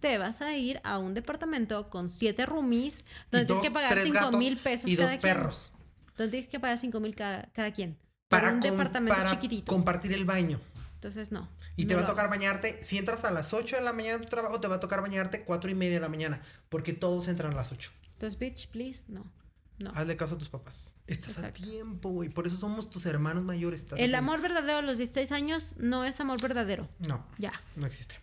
Te vas a ir a un departamento con siete roomies donde tienes que pagar 5 mil pesos y dos perros. Donde tienes que pagar 5 mil cada, quien. Para, un departamento chiquitito. compartir el baño. Entonces, no. Y te va a tocar bañarte, si entras a las 8 de la mañana de tu trabajo, te va a tocar bañarte 4 y media de la mañana, porque todos entran a las 8. Entonces, bitch, please, no. No. Hazle caso a tus papás. Estás a tiempo, güey. Por eso somos tus hermanos mayores. El amor verdadero a los 16 años no es amor verdadero. No. Ya. No existe.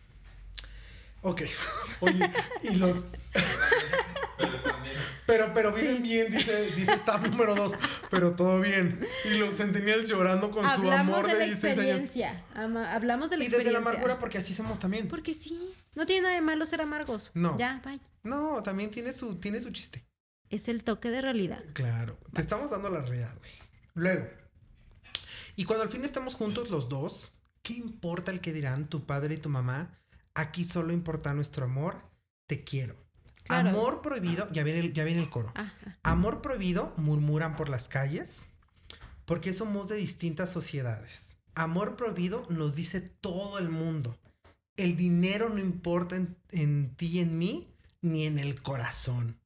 Ok. Oye, y los. Pero están bien. Pero, pero viven bien, dice, dice staff número dos. Pero todo bien. Y los centennials llorando con su amor de, 16 años. Hablamos de la experiencia. Y desde la amargura, porque así somos también. Porque sí. No tiene nada de malo ser amargos. No. Ya, bye. No, también tiene su, tiene su chiste. Es el toque de realidad. Claro. Te estamos dando la realidad, güey. Luego. Y cuando al fin estamos juntos los dos, ¿qué importa el que dirán tu padre y tu mamá? Aquí solo importa nuestro amor. Te quiero. Amor prohibido, ya viene el, ya viene el coro. Amor prohibido, murmuran por las calles, porque somos de distintas sociedades. Amor prohibido nos dice todo el mundo. El dinero no importa en, ti y en mí, ni en el corazón.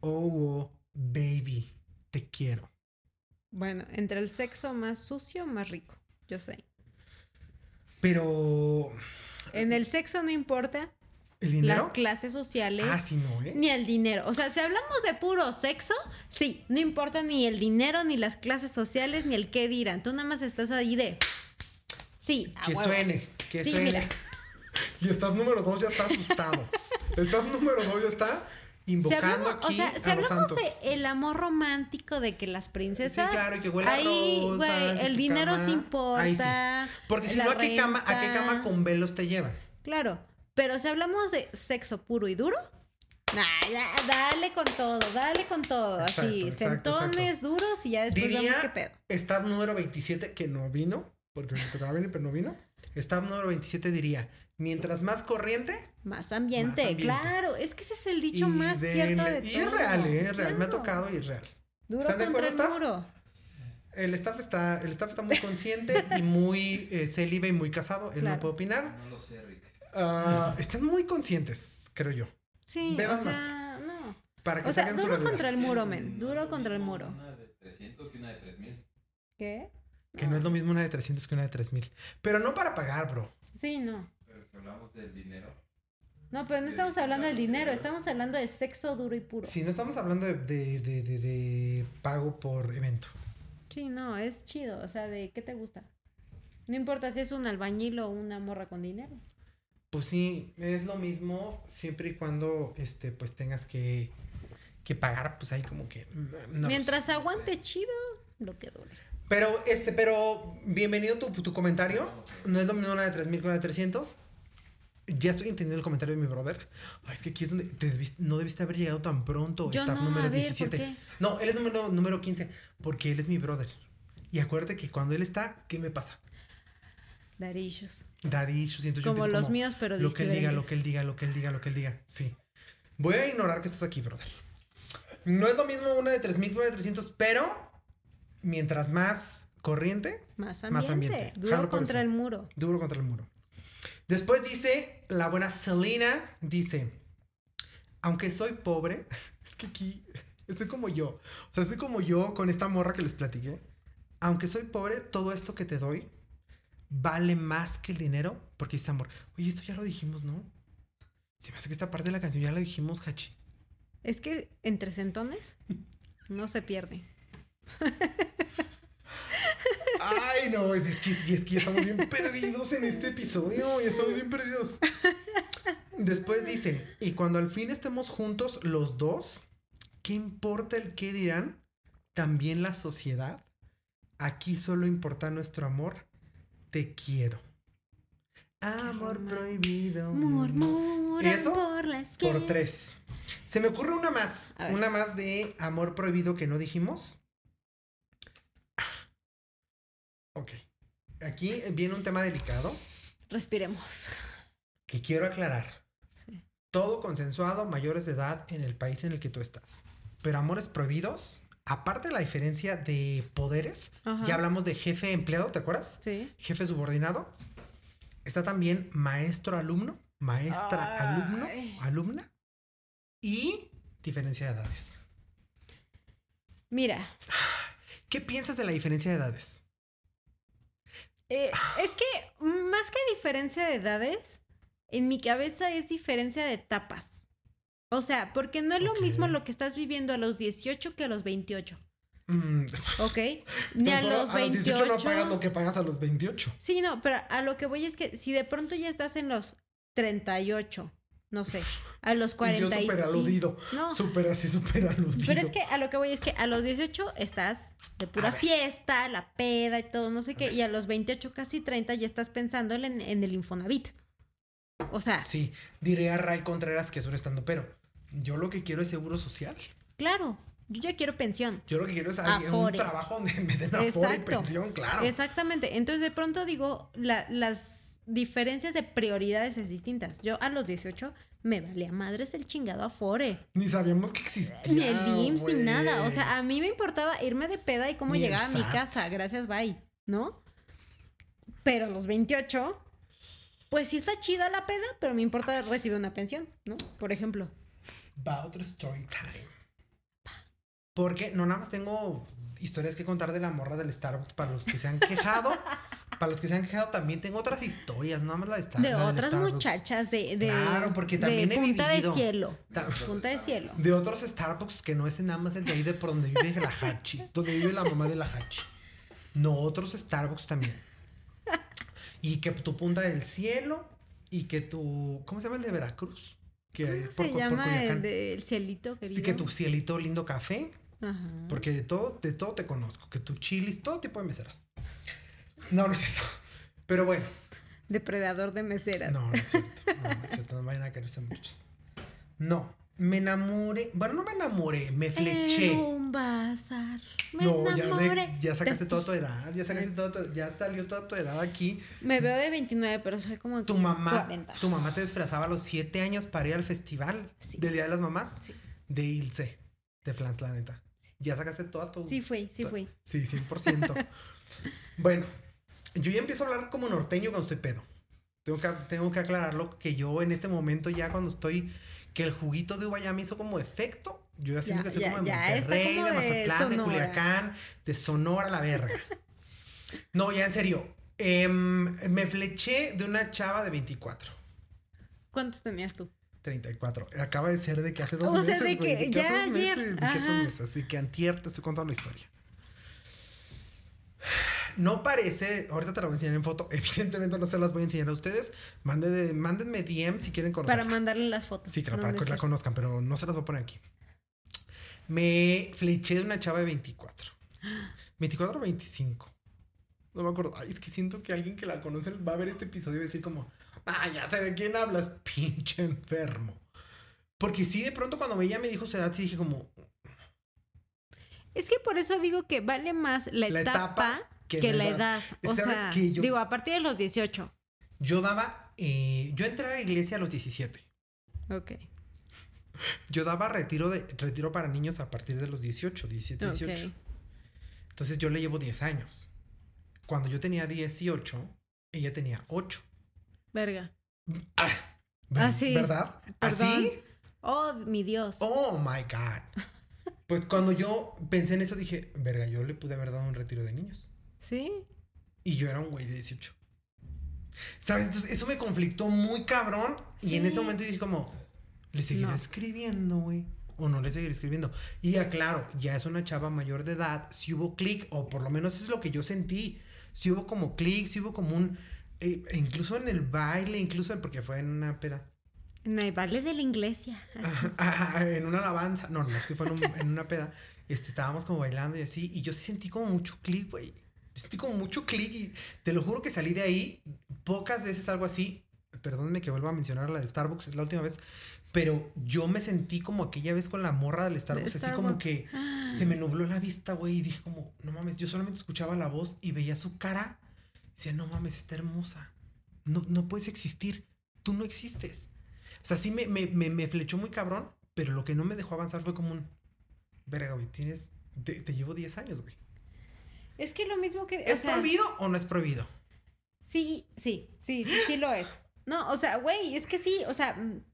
Oh, baby, te quiero. Bueno, entre el sexo más sucio, más rico, yo sé. Pero... En el sexo no importa las clases sociales. Ah, sí, no, ¿eh? Ni el dinero. O sea, si hablamos de puro sexo, sí, no importa ni el dinero, ni las clases sociales, ni el qué dirán. Tú nada más estás ahí de. Sí, Que suene, que suene. Y staff número dos ya está asustado. el staff número dos ya está invocando aquí o sea, si hablamos de el amor romántico de que las princesas sí, claro y que huele a rosas, el dinero se importa porque si no a qué cama a qué cama con velos te llevan claro pero si hablamos de sexo puro y duro, dale con todo, dale con todo. Así, sentones duros y ya después vemos qué pedo. Stab número 27, que no vino, porque me tocaba venir, pero no vino. Stab número 27 diría, mientras más corriente... Más ambiente, claro. Es que ese es el dicho más cierto de Y es real, ¿eh? es real. Me ha tocado y es real. Duro contra el duro. El staff está, el staff está muy consciente y muy eh, célibe y muy casado. Él no puede opinar. No lo sé, Rick. Ah, están muy conscientes, creo yo. Sí, o sea, no. Para que o sea, duro contra el muro, men. Duro contra el muro. Una de 300 que una de 3000. ¿Qué? Que no es lo mismo una de 300 que una de 3000. Pero no para pagar, bro. Sí, no. Si hablamos del dinero. No, pero no estamos hablando del dinero, estamos hablando de sexo duro y puro. Sí, no estamos hablando de, de, de, de, pago por evento. Sí, no, es chido. O sea, de qué te gusta. No importa si es un albañil o una morra con dinero. Pues sí, es lo mismo siempre y cuando este pues tengas que, que pagar, pues ahí como que mm, Mientras aguante chido, lo que dure. Pero este, pero bienvenido tu, tu comentario. No es lo mismo una de 3000 que una de 300. Ya estoy entendiendo el comentario de mi brother. es que aquí es donde no debiste haber llegado tan pronto. Yo no, número 17. No, él es número, número 15 porque él es mi brother. Y acuérdate que cuando él está, ¿qué me pasa? Daddy Daddy siento yo Como los míos, pero Lo que él diga, lo que él diga, lo que él diga, lo que él diga. Sí. Voy a ignorar que estás aquí, brother. No es lo mismo una de 3000 que una de 300, pero mientras más corriente, más ambiente. Duro contra el muro. Duro contra el muro. Después dice la buena Selena, dice, aunque soy pobre, es que aquí estoy como yo. O sea, estoy como yo con esta morra que les platiqué. Aunque soy pobre, todo esto que te doy vale más que el dinero porque es amor. Oye, esto ya lo dijimos, ¿no? Se me hace que esta parte de la canción ya la dijimos, Hachi. Es que entre centones no se pierde. Ay, no, es, es que, es que ya estamos bien perdidos en este episodio. Ya estamos bien perdidos. Después dice, y cuando al fin estemos juntos los dos, ¿qué importa el qué dirán? También la sociedad. Aquí solo importa nuestro amor. Te quiero. Amor prohibido. Murmuran ¿Eso? por las Por calles. tres. Se me ocurre una más. Una más de amor prohibido que no dijimos. Ok. Aquí viene un tema delicado Respiremos. que quiero aclarar. Sí. Todo consensuado, mayores de edad en el país en el que tú estás. Pero amores prohibidos, aparte de la diferencia de poderes, Ajá. ya hablamos de jefe empleado, ¿te acuerdas? Sí. Jefe subordinado. Está también maestro alumno, maestra alumno, alumna y diferencia de edades. Mira, ¿Qué piensas de la diferencia de edades? Eh, es que más que diferencia de edades, en mi cabeza es diferencia de etapas. O sea, porque no es lo mismo lo que estás viviendo a los 18 que a los 28. Mm, ¿Ok? Ni a los a los 28. 18 no pagas lo que pagas a los 28. Sí, no, pero a lo que voy es que si de pronto ya estás en los 38, no sé, a los Y yo 45. súper aludido. No, Súper así, súper aludido. pero es que a lo que voy es que a los 18 estás de pura fiesta, la peda y todo, no sé qué, y a los 28, casi 30 ya estás pensando en, en el Infonavit. O sea, Sí, diré a Ray Contreras que es un estando, pero yo lo que quiero es seguro social. claro, yo ya quiero pensión. Yo lo que quiero es alguien- un trabajo donde me den afore y pensión, claro. Exactamente. Entonces, de pronto digo, la- las diferencias de prioridades es distintas. Yo a los 18 me valía madres el chingado Afore. Ni sabíamos que existía. Ni el IMSS ni nada. O sea, a mí me importaba irme de peda y cómo Ni el llegar a mi casa. Gracias, bye. ¿No? Pero a los 28, pues sí está chida la peda, pero me importa recibir una pensión, ¿no? Por ejemplo. Va otro story time. Porque no nada más tengo historias que contar de la morra del Starbucks para los que se han quejado. para los que se han quejado también tengo otras historias, nada más la de, Star- De la otras Starbucks. muchachas de, de, Claro, porque también de he punta vivido. de cielo. Ta- Punta de cielo. De otros Starbucks que no es nada más el de ahí de por donde vive la Hachi, donde vive la mamá de la Hachi. No, otros Starbucks también. Y que tu punta del cielo y que tu. ¿Cómo se llama el de Veracruz? Que ¿Cómo es por- se por llama Coyoacán. el del cielito Sí, querido? que tu cielito lindo café. Ajá. Porque de todo, de todo te conozco. Que tu chilis, todo tipo de meseras. No, no es cierto. Pero bueno. Depredador de meseras. No, no es cierto. No, no es cierto. No vayan a quererse muchos. No. Me enamoré. Bueno, no me enamoré. Me fleché. En un bazar. Me No, ya, enamoré de- ya sacaste toda tu edad, ya sacaste toda tu, ya salió toda tu edad aquí. Me veo de 29, pero soy como Tu mamá, 40. tu mamá te disfrazaba a los siete años para ir al festival Sí. del Día de las Mamás Sí. de Ilse, de Flans, la neta. Ya sacaste toda tu... Sí fui, sí fui. Sí, 100%. bueno, yo ya empiezo a hablar como norteño cuando estoy pedo. Tengo que, tengo que aclararlo que yo en este momento ya cuando estoy... Que el juguito de uva ya me hizo como efecto. Yo ya siento que soy ya, como de Monterrey, como de de Mazatlán, de, Sonora. Culiacán, de Sonora, la verga. No, ya en serio. Em, me fleché de una chava de 24. ¿Cuántos tenías tú? 34. Acaba de ser de que hace dos O sea, meses. de que de que hace ya ayer. De que hace dos meses. De que antier te estoy contando la historia. No parece, ahorita te la voy a enseñar en foto. Evidentemente no se las voy a enseñar a ustedes. Mándenme, mándenme DM si quieren conocerla. Para mandarle las fotos. Sí, claro, para que la conozcan, pero no se las voy a poner aquí. Me fleché de una chava de 24. 24 o 25. No me acuerdo. Ay, es que siento que alguien que la conoce va a ver este episodio y va a decir como, ah, ya sé de quién hablas, pinche enfermo. Porque sí, de pronto cuando ella me dijo su edad, sí dije como, Es que por eso digo que vale más la, La etapa, etapa que, que la edad. edad. O ¿Sabes sea? Yo- digo, a partir de los 18. yo daba, eh, yo entré a la iglesia a los 17. Ok. Yo daba retiro, de, retiro para niños a partir de los 18, 17, 18. Ok. Entonces yo le llevo 10 años. Cuando yo tenía 18, ella tenía 8. Verga. Ah, ver- Ah, sí. ¿Verdad? Perdón. ¿Así? Oh, mi Dios. Oh my God. Pues cuando yo pensé en eso dije, verga, yo le pude haber dado un retiro de niños. ¿Sí? Y yo era un güey de 18. ¿Sabes? Entonces eso me conflictó muy cabrón. Y en ese momento dije como, ¿le seguiré No. escribiendo, güey? O no le seguiré escribiendo. Y ya claro, ya es una chava mayor de edad. Si hubo clic, o por lo menos es lo que yo sentí. Si hubo como clic, si hubo como un... eh, incluso en el baile, incluso en- porque fue en una peda. En el baile de la iglesia. Ajá, en una alabanza. No, no, sí fue en, un- en una peda. Este, estábamos como bailando y así. Y yo sí sentí como mucho clic, güey. Sentí como mucho clic y te lo juro que salí de ahí pocas veces algo así. Perdónenme que vuelva a mencionar la de Starbucks, es la última vez. Pero yo me sentí como aquella vez con la morra del Starbucks, así como que se me nubló la vista, güey. Y dije como, no mames, yo solamente escuchaba la voz y veía su cara. Y decía, no mames, está hermosa. No, no puedes existir. Tú no existes. O sea, sí me, me, me, me flechó muy cabrón, pero lo que no me dejó avanzar fue como un... Verga, güey, tienes... Te, te llevo 10 años, güey. Es que lo mismo que. o ¿Es sea, prohibido o no es prohibido? Sí, sí, sí, sí, sí lo es. No, o sea, güey, es que sí, o sea, mm,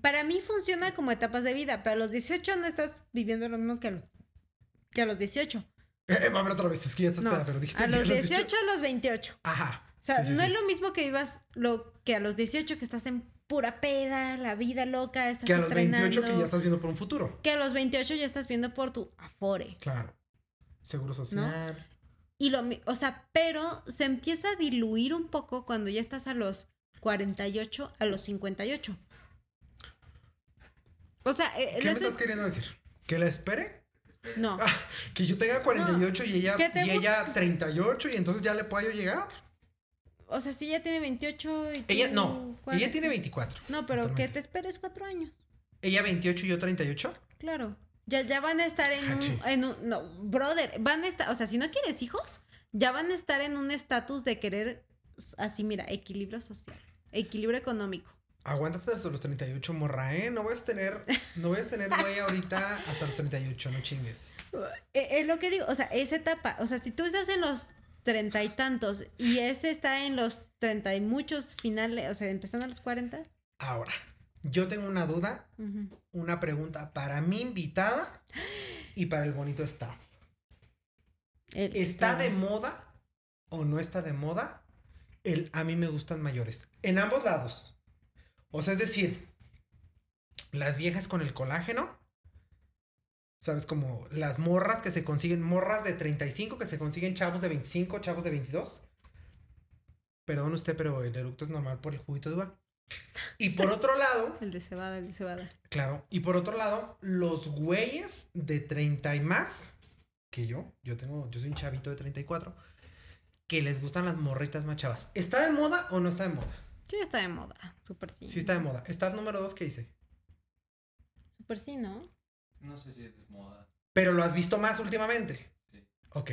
para mí funciona como etapas de vida, pero a los 18 no estás viviendo lo mismo que a, lo- que a los 18. Eh, va a ver otra vez, es que ya estás No, peda, pero dijiste a los 18 a los 28. Ajá. O sea, sí, sí, no sí. es lo mismo que vivas lo que a los 18 que estás en pura peda, la vida loca, estás Que a los 28 que ya estás viendo por un futuro. que a los 28 ya estás viendo por tu afore. Claro. Seguro social. Y lo, o sea, pero se empieza a diluir un poco cuando ya estás a los 48, a los 58. O sea, eh, ¿Qué no me estás queriendo decir? ¿Que la espere? no. Ah, que yo tenga 48 y ella te y ella 38 y entonces ya le puedo yo llegar. O sea, si ella tiene 28 y Ella no, cuatro- ella tiene 24. No, pero que te esperes cuatro años. Ella 28 y yo 38. Claro. Ya, ya van a estar en un, en un. No, brother, van a estar. O sea, si no quieres hijos, ya van a estar en un estatus de querer. Así, mira, equilibrio social, equilibrio económico. Aguántate hasta los 38, morra, ¿eh? No voy a tener, no voy a tener güey ahorita hasta los 38, no chingues. Eh, Es lo que digo, o sea, esa etapa. O sea, si tú estás en los treinta y tantos y ese está en los treinta y muchos finales, o sea, empezando a los cuarenta. Ahora, yo tengo una duda, una pregunta para mi invitada y para el bonito staff. El- ¿Está de moda o no está de moda el a mí me gustan mayores? En ambos lados. O sea, es decir, las viejas con el colágeno. ¿Sabes? Como las morras que se consiguen, morras de 35 que se consiguen chavos de 25, chavos de 22. Perdón usted, pero el eructo es normal por el juguito de uva. Y por otro lado, El de cebada, el de cebada. Claro. Y por otro lado, los güeyes de 30 y más, que yo, yo tengo, yo soy un chavito de 34, que les gustan las morritas más chavas. ¿Está de moda o no está de moda? Sí, está de moda. Súper sí. Sí está de moda. ¿Está número dos que dice? Súper sí, ¿no? No sé si es moda. Pero lo has visto más últimamente. Sí. Ok.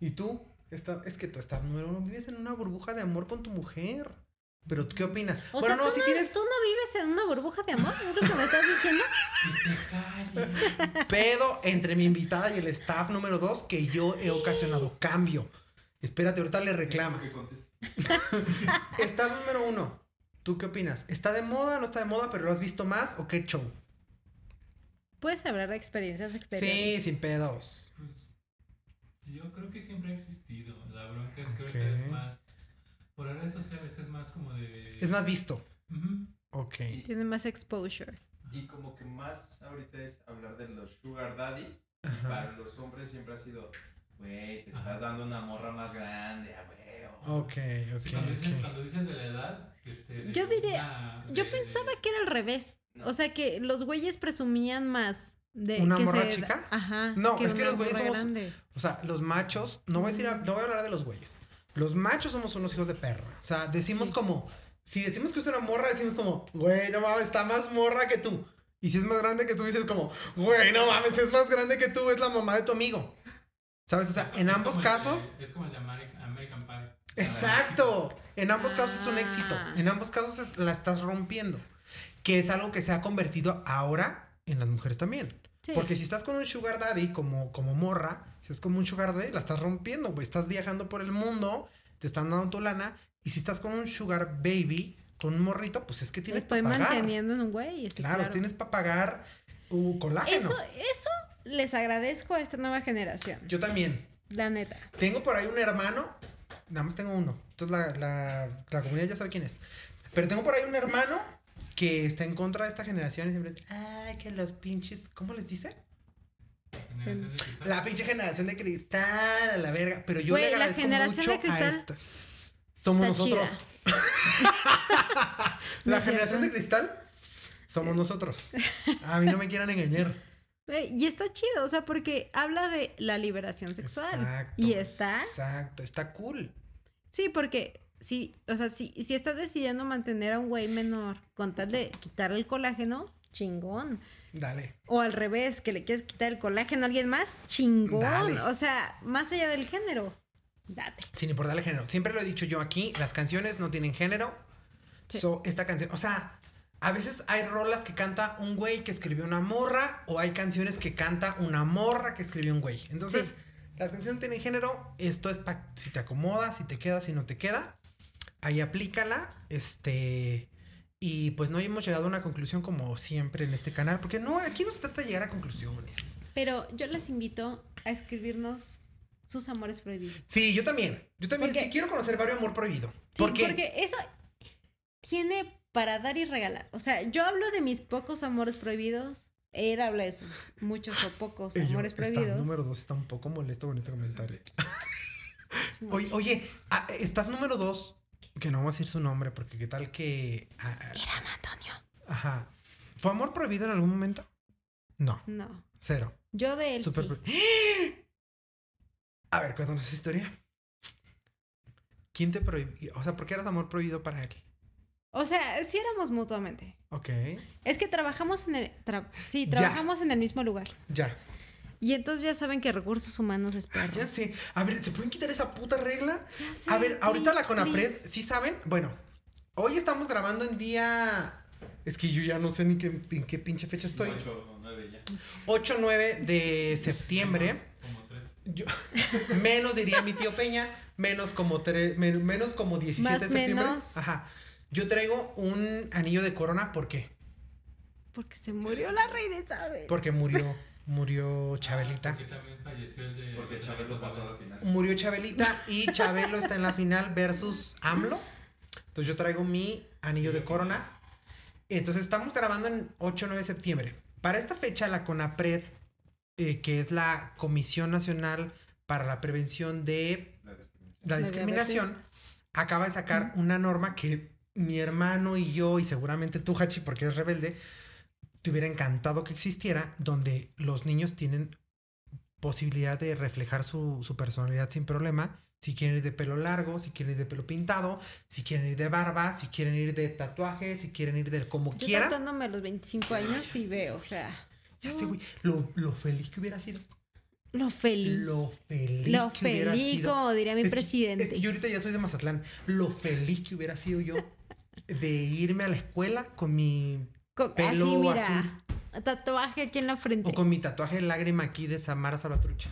¿Y tú? Está- es que tú estás número uno. Vives en una burbuja de amor con tu mujer. Pero ¿qué opinas? O bueno, sea, no, ¿tú, si no tienes tú no vives en una burbuja de amor, es lo que me estás diciendo. Que te calles. pedo entre mi invitada y el staff número dos que yo he ocasionado cambio. Espérate, ahorita le reclamas. Está número uno. ¿Tú qué opinas? ¿Está de moda no está de moda, pero lo has visto más o qué show? Puedes hablar de experiencias Sí, exteriores. sin pedos. Pues, yo creo que siempre ha existido. La bronca es que es más. Por las redes sociales es más como de. Es más visto. Ujú. Ok. Tiene más exposure. Y como que más ahorita es hablar de los sugar daddies. Y para los hombres siempre ha sido, güey, te estás Ajá. dando una morra más grande, a huevo. Ok, Sí, ok, cuando, dices, cuando dices de la edad. Este, de Yo diría- una- Yo de- pensaba que era al revés. No. O sea, que los güeyes presumían más de ¿Una que morra se- chica? Ajá. No, es que los güeyes somos- grande. O sea, los machos, no voy a decir, a- no voy a hablar de los güeyes. Los machos somos unos hijos de perra. O sea, decimos Sí. como, si decimos que es una morra, decimos como, güey, no mames, está más morra que tú. Y si es más grande que tú, dices como, güey, no mames, es más grande que tú, es la mamá de tu amigo. ¿Sabes? O sea, en es ambos el casos, es como el de American, American Pie. exacto. En ambos casos es un éxito. Ah. En ambos casos es- la estás rompiendo. Que es algo que se ha convertido ahora en las mujeres también. Sí. Porque si estás con un sugar daddy como, como morra, si es como un sugar daddy, la estás rompiendo, güey. Estás viajando por el mundo, te están dando tu lana. Y si estás con un sugar baby, con un morrito, pues es que tienes estoy para pagar. manteniendo en un güey. Claro, tienes para pagar uh, colágeno. Eso, eso les agradezco a esta nueva generación. Yo también. La neta. Tengo por ahí un hermano, nada más tengo uno. Entonces la, la, la comunidad ya sabe quién es. Pero tengo por ahí un hermano que está en contra de esta generación y siempre dice, ay, que los pinches, ¿cómo les dice? La pinche generación de cristal, a la verga. Pero yo le la agradezco generación mucho de cristal a esta. Somos nosotros. ¿No la es generación de cristal somos nosotros. A mí no me quieran engañar. Y está chido, o sea, porque habla de la liberación sexual. Exacto, y está. Exacto, está cool. Sí, porque si, o sea, si, si estás decidiendo mantener a un güey menor con tal de quitarle el colágeno, chingón. Dale. O al revés, que le quieres quitar el colágeno a alguien más, chingón. Dale. O sea, más allá del género, date. Sin importar el género. Siempre lo he dicho yo aquí, las canciones no tienen género. Sí. So, esta canción, o sea, a veces hay rolas que canta un güey que escribió una morra o hay canciones que canta una morra que escribió un güey. Entonces, Sí. las canciones no tienen género. Esto es para si te acomoda, si te queda, si no te queda. Ahí aplícala. Este. Y pues no hemos llegado a una conclusión como siempre en este canal, porque no, aquí no se trata de llegar a conclusiones. Pero yo les invito a escribirnos sus amores prohibidos. Sí, yo también. Yo también Porque- sí quiero conocer varios amor prohibido. Sí, ¿Por qué? porque eso tiene para dar y regalar. O sea, yo hablo de mis pocos amores prohibidos. Él habla de sus muchos o pocos Eh, amores prohibidos. número dos está un poco molesto con este comentario. Oye, oye ah, staff número dos, que no vamos a decir su nombre, porque qué tal que. ah, ah, Era Antonio. ajá. ¿Fue amor prohibido en algún momento? No, No. cero. Yo de él Súper sí. A ver, cuéntanos esa historia. ¿Quién te prohibió? O sea, ¿por qué eras amor prohibido para él? O sea, sí éramos mutuamente. Ok, Es que trabajamos en el... tra- sí, Ya. trabajamos en el mismo lugar. ya. Y entonces ya saben que recursos humanos es Ah, perro. ya sé. A ver, ¿se pueden quitar esa puta regla? Ya sé, A ver, ahorita la Conapred, please. ¿sí saben? Bueno, hoy estamos grabando en día... Es que yo ya no sé ni qué, en qué pinche fecha estoy. Ocho o nueve ya. 8 9 de septiembre. Como tres. Yo, menos diría mi tío Peña, menos como tre- men- menos como 17 Más de septiembre. menos. Ajá. Yo traigo un anillo de corona, ¿por qué? Porque se murió la reina Isabel. Porque murió murió Chabelita. Porque también falleció el de. Porque Chabelo pasó a la final. Murió Chabelita y Chabelo está en la final versus AMLO. Entonces yo traigo mi anillo de corona. Entonces estamos grabando en 8 9 de septiembre. Para esta fecha la CONAPRED, eh, que es la Comisión Nacional para la Prevención de La discriminación. la La discriminación, acaba de sacar una norma que mi hermano y yo, y seguramente tú, Hachi, porque eres rebelde, te hubiera encantado que existiera, donde los niños tienen posibilidad de reflejar su, su personalidad sin problema. Si quieren ir de pelo largo, si quieren ir de pelo pintado, si quieren ir de barba, si quieren ir de tatuaje, si quieren ir de como Yo quieran. tratándome a los 25 años y veo, o sea, Ya sé, güey, lo, lo feliz que hubiera sido. lo feliz. Lo feliz Lo que hubiera feliz, sido. como diría mi Es que- presidente. es yo ahorita ya soy de Mazatlán. Lo feliz que hubiera sido yo de irme a la escuela con mi. Con- pelo así, mira, tatuaje aquí en la frente. o con mi tatuaje de lágrima aquí de Samara Salvatrucha.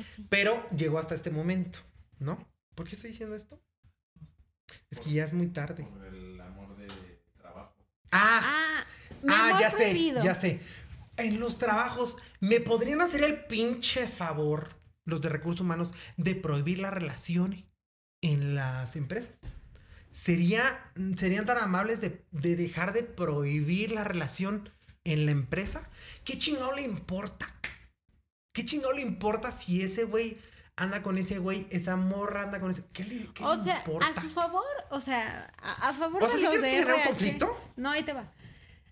Así. Pero llegó hasta este momento, ¿no? ¿Por qué estoy diciendo esto? Es que ya es muy tarde. Por el amor de trabajo. Ah, Ah, mi ah, amor ya sé, ya sé. En los trabajos, ¿me podrían hacer el pinche favor, los de recursos humanos, de prohibir la relación en las empresas? ¿Sería, ¿Serían tan amables de, de dejar de prohibir la relación en la empresa? ¿Qué chingado le importa? ¿Qué chingado le importa si ese güey anda con ese güey, esa morra anda con ese... ¿Qué le, qué O le sea, importa? a su favor, o sea, a, a favor O sea, de ¿sí los de generar un RH. conflicto? No, ahí te va.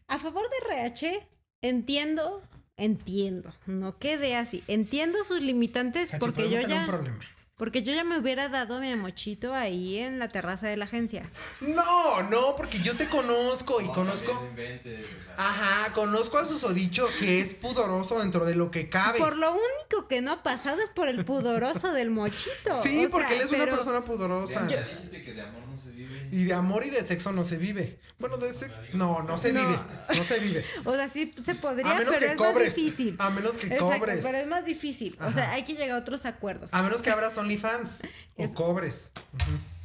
A favor de RH, entiendo, entiendo, no quede así. Entiendo sus limitantes porque yo ya un problema. Porque yo ya me hubiera dado mi mochito ahí en la terraza de la agencia. No, no, porque yo te conozco y No, conozco... también no inventes, o sea, Ajá, conozco al susodicho que es pudoroso dentro de lo que cabe. Por lo único que no ha pasado es por el pudoroso del mochito. Sí, O porque sea, él es una persona pudorosa. Ya dijiste que de amor no se vive. Y de amor y de sexo no se vive. Bueno, de sexo. No, no se No. vive. No se vive. O sea, sí se podría, A menos pero que es cobres. más difícil. A menos que Exacto, cobres. pero es más difícil. O sea, hay que llegar a otros acuerdos. A menos que abras OnlyFans o Es- cobres.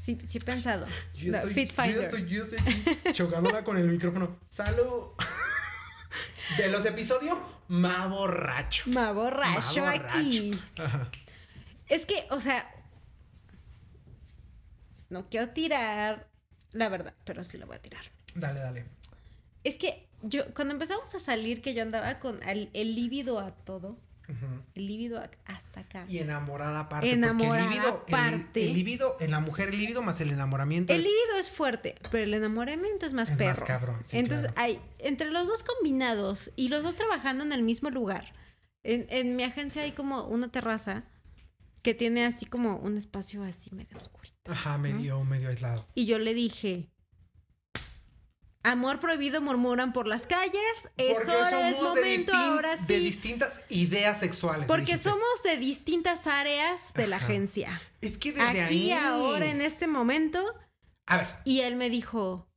Sí, sí he pensado. Yo No, estoy, Fit yo estoy, yo estoy aquí chocándola con el micrófono. ¡Salud! De los episodios, más borracho. Ma borracho Ma aquí. Ajá. Es que, o sea, no quiero tirar la verdad, pero sí lo voy a tirar. Dale, dale. Es que yo, cuando empezamos a salir, que yo andaba con el, el líbido a todo, el líbido hasta acá. Y enamorada aparte. Enamorada el líbido, el- aparte. El, líbido, en la mujer el líbido más el enamoramiento El es... líbido es fuerte, pero el enamoramiento es más Es más perro. cabrón, sí, Entonces, claro. hay, entre los dos combinados y los dos trabajando en el mismo lugar, en, en mi agencia hay como una terraza que tiene así como un espacio así medio oscurito. Ajá, medio, medio aislado. Y yo le dije, amor prohibido murmuran por las calles, es hora, es de, momento, distin- ahora de sí. distintas ideas sexuales. le Porque dijiste. somos de distintas áreas de la agencia. Es que desde Aquí, ahí... ahora, en este momento. A ver, Y él me dijo,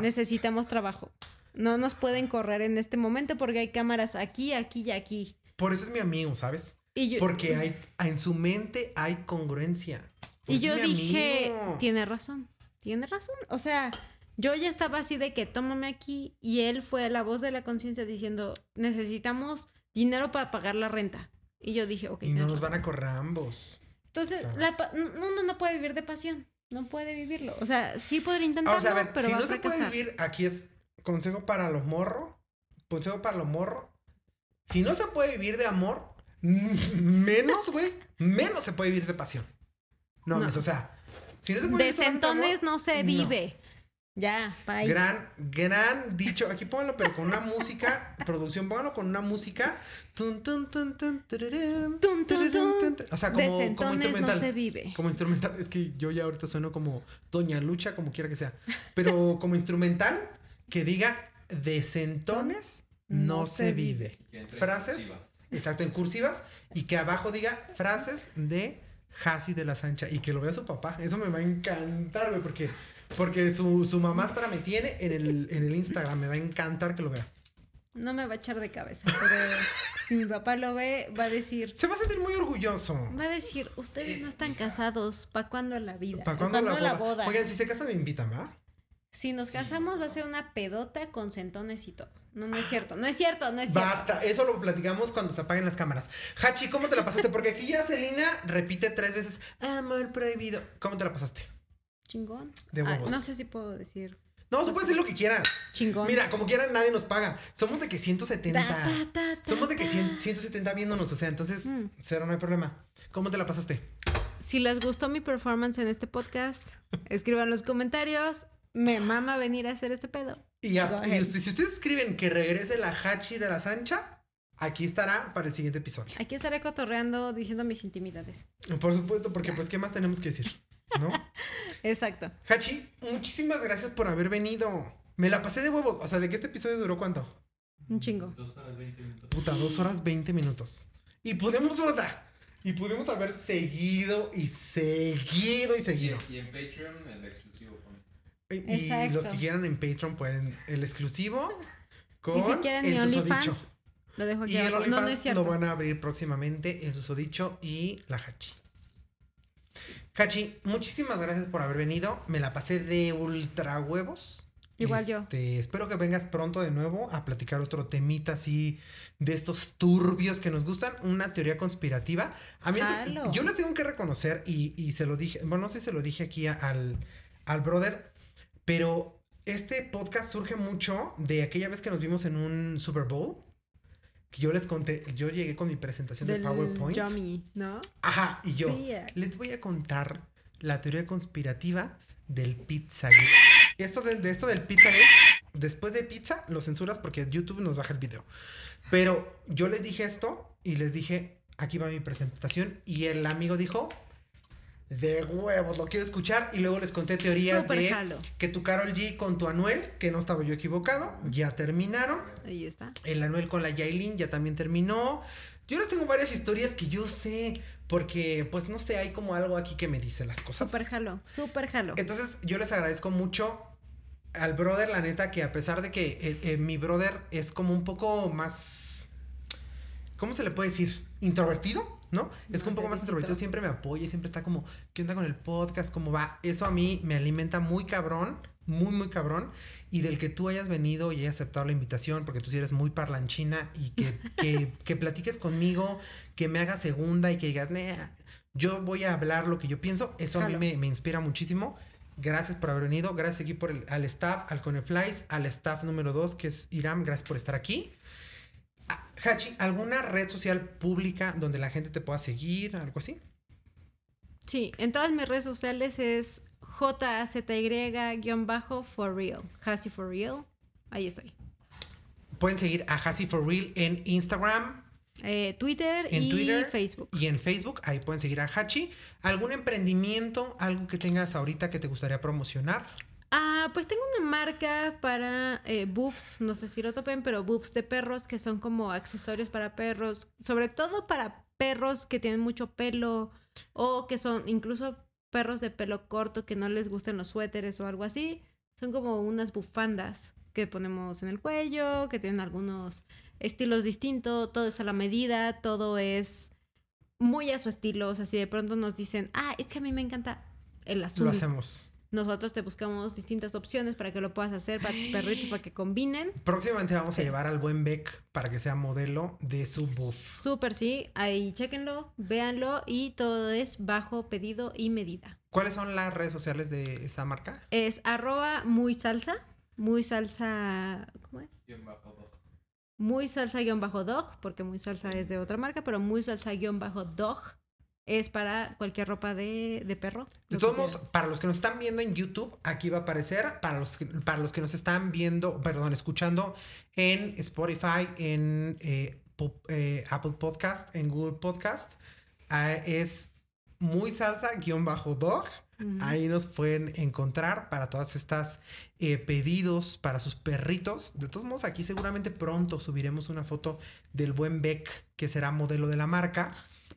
necesitamos trabajo. No nos pueden correr en este momento porque hay cámaras aquí, aquí y aquí. Por eso es mi amigo, ¿sabes? Y yo, Porque hay, en su mente hay congruencia. Y eso yo dije, amigo. tiene razón, tiene razón. O sea, yo ya estaba así de que tómame aquí y él fue la voz de la conciencia diciendo, necesitamos dinero para pagar la renta. Y yo dije, ok. Y no nos van razón". a correr a ambos. Entonces, Claro. la pa- uno no puede vivir de pasión, no puede vivirlo. O sea, sí podría Ah, intentarlo, o sea, a ver, pero si no a se puede vivir, aquí es consejo para los morros. Consejo para los morros. Si no se puede vivir de amor, mm, menos, güey, menos se puede vivir de pasión. No, No. mames, o sea, si no se puede De vivir amor, no se no. vive. Ya, bye. Gran, gran dicho. Aquí pónganlo, pero con una música, producción, pónganlo con una música. O sea, como, como instrumental. no se vive. Como instrumental, es que yo ya ahorita sueno como Doña Lucha, como quiera que sea. Pero como instrumental, que diga de centones no, No se se vive. En Frases, cursivas. Exacto, en cursivas, y que abajo diga frases de Hasi de la Sancha y que lo vea su papá. Eso me va a encantar, güey, porque, porque su, su mamastra me tiene en el, en el Instagram. Me va a encantar que lo vea. No me va a echar de cabeza, pero si mi papá lo ve, va a decir, Se va a sentir muy orgulloso. va a decir, ustedes no Es están casados, ¿para cuándo la vida? ¿Para ¿Pa' cuándo la boda? Oigan, si se casan me invitan, ¿verdad? Si nos Sí, casamos va a ser una pedota con sentones y todo. No, no es cierto, no es cierto, no es cierto. Basta, eso lo platicamos cuando se apaguen las cámaras. Hachi, ¿cómo te la pasaste? Porque aquí ya Celina repite tres veces, amor prohibido. ¿Cómo te la pasaste? Chingón. De Ah, huevos. no sé si puedo decir No, tú puedes decir lo que quieras. chingón. Mira, como quieran, nadie nos paga. Somos de que 170. Ta, ta, ta, ta, Somos de que ta. 100 170 viéndonos, o sea, entonces, Mm. cero, no hay problema. ¿Cómo te la pasaste? Si les gustó mi performance en este podcast, escriban los comentarios. Me mama venir a hacer este pedo. Y, a- Go y ahead. usted- si ustedes escriben que regrese la Hachi de la Sancha, aquí estará para el siguiente episodio. Aquí estaré cotorreando diciendo mis intimidades. Por supuesto, porque pues, ¿qué más tenemos que decir? ¿No? Exacto. Hachi, muchísimas gracias por haber venido. Me la pasé de huevos. O sea, ¿de qué este episodio duró cuánto? Un chingo. Dos horas, 20 minutos. Puta, dos horas 20 minutos. Y pudimos, puta, y pudimos haber seguido y seguido y Y, seguido. y en Patreon el exclusivo. Y, los que quieran en Patreon pueden el exclusivo con Y si quieren el susodicho. Lo dejo aquí Y el. No, no es cierto. lo van a abrir próximamente el susodicho y la Hachi. Hachi, muchísimas gracias por haber venido. Me la pasé de ultra huevos. Igual yo. Este, Espero que vengas pronto de nuevo a platicar otro temita así de estos turbios que nos gustan. Una teoría conspirativa. A mí eso- yo le tengo que reconocer y, y se lo dije, bueno, no sé si se lo dije aquí a- al, al brother, pero este podcast surge mucho de aquella vez que nos vimos en un Super Bowl. Que yo les conté, yo llegué con mi presentación de Del PowerPoint. Yummy, ¿no? Ajá, y yo Sí, eh. les voy a contar la teoría conspirativa del Pizzagate. Esto de, de esto del Pizzagate, después de pizza, lo censuras porque YouTube nos baja el video. Pero yo les dije esto y les dije, aquí va mi presentación. Y el amigo dijo, de huevos, lo quiero escuchar. Y luego les conté teorías de jalo. que tu Carol G con tu Anuel, que no estaba yo equivocado, ya terminaron. Ahí está. El Anuel con la Yailin ya también terminó. Yo les tengo varias historias que yo sé, porque pues no sé, hay como algo aquí que me dice las cosas. Súper jalo. Súper jalo. Entonces yo les agradezco mucho al brother, la neta, que a pesar de que eh, eh, mi brother es como un poco más... ¿cómo se le puede decir? Introvertido, ¿no? Es que un poco más introvertido siempre me apoya siempre está como, ¿qué onda con el podcast? ¿Cómo va? Eso a mí me alimenta muy cabrón, muy, muy cabrón. Y del que tú hayas venido y hayas aceptado la invitación, porque tú sí eres muy parlanchina y que, que, que platiques conmigo, que me hagas segunda y que digas, "Nah, yo voy a hablar lo que yo pienso, eso a mí me inspira muchísimo. Gracias por haber venido, gracias aquí por el, al staff, al Coneflies, al staff número 2, que es Iram, gracias por estar aquí. Hachi, ¿alguna red social pública donde la gente te pueda seguir, algo así? Sí, en todas mis redes sociales es JZY-for real. For real. Ahí estoy. Pueden seguir a Hasi for Real en Instagram Eh, Twitter En y Twitter. Facebook. y en Facebook. Ahí pueden seguir a Hachi. ¿Algún emprendimiento, algo que tengas ahorita que te gustaría promocionar? Ah, pues tengo una marca para eh, buffs, no sé si lo topen, pero buffs de perros que son como accesorios para perros, sobre todo para perros que tienen mucho pelo o que son incluso perros de pelo corto que no les gusten los suéteres o algo así. Son como unas bufandas que ponemos en el cuello, que tienen algunos estilos distintos, todo es a la medida, todo es muy a su estilo, o sea, si de pronto nos dicen, ah, es que a mí me encanta el azul. Lo hacemos. Nosotros te buscamos distintas opciones para que lo puedas hacer para tus perritos, para que combinen. Próximamente vamos a llevar al buen Beck para que sea modelo de su buff. Súper, sí. Ahí chéquenlo, véanlo y todo es bajo pedido y medida. ¿Cuáles son las redes sociales de esa marca? Es arroba muy salsa, muy salsa, ¿cómo es? Guión bajo dos. Muy salsa guion bajo dog, porque muy salsa es de otra marca, pero muy salsa guion bajo dog es para cualquier ropa de, de perro. De todos modos, para los que nos están viendo en YouTube, aquí va a aparecer. Para los que, para los que nos están viendo, perdón, escuchando en Spotify, en eh, eh, Apple Podcast, en Google Podcast, ah, es muy salsa guion bajo dog. Ujú. Ahí nos pueden encontrar para todas estas eh, pedidos para sus perritos. De todos modos, aquí seguramente pronto subiremos una foto del buen Beck, que será modelo de la marca.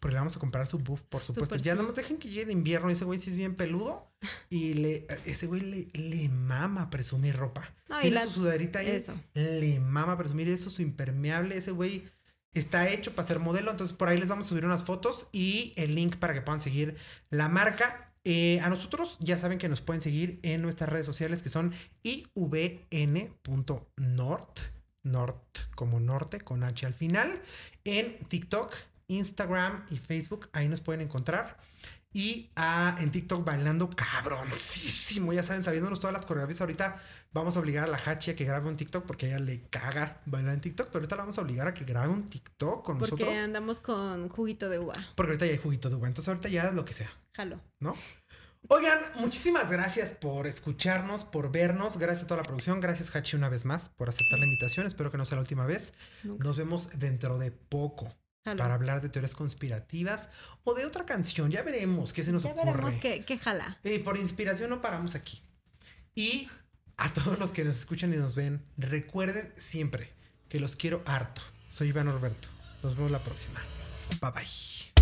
Porque le vamos a comprar su buff, por supuesto. Ya no nos dejen que llegue el invierno. Ese güey sí es bien peludo. Y le, ese güey le, le mama presumir ropa. No, y la- su sudaderita ahí. eso. Le mama presumir eso, su impermeable. Ese güey está hecho para ser modelo. Entonces por ahí les vamos a subir unas fotos y el link para que puedan seguir la marca. Eh, a nosotros ya saben que nos pueden seguir en nuestras redes sociales que son ivn.nort. Nort como norte con H al final. En TikTok, Instagram y Facebook. Ahí nos pueden encontrar. Y ah, en TikTok bailando cabroncísimo. Ya saben, sabiéndonos todas las coreografías. Ahorita vamos a obligar a la Hachi a que grabe un TikTok porque a ella le caga bailar en TikTok. Pero ahorita la vamos a obligar a que grabe un TikTok con Porque nosotros. andamos con juguito de uva. Porque ahorita ya hay juguito de uva. Entonces ahorita ya es lo que sea, Jalo. ¿no? Oigan, muchísimas gracias por escucharnos, por vernos. Gracias a toda la producción. Gracias, Hachi, una vez más por aceptar la invitación. Espero que no sea la última vez. Nunca. Nos vemos dentro de poco Para hablar de teorías conspirativas o de otra canción. Ya veremos qué se nos ya ocurre. veremos qué, qué jala. Por inspiración no paramos aquí. Y a todos los que nos escuchan y nos ven, recuerden siempre que los quiero harto. Soy Iván Orberto. Nos vemos la próxima. Bye bye.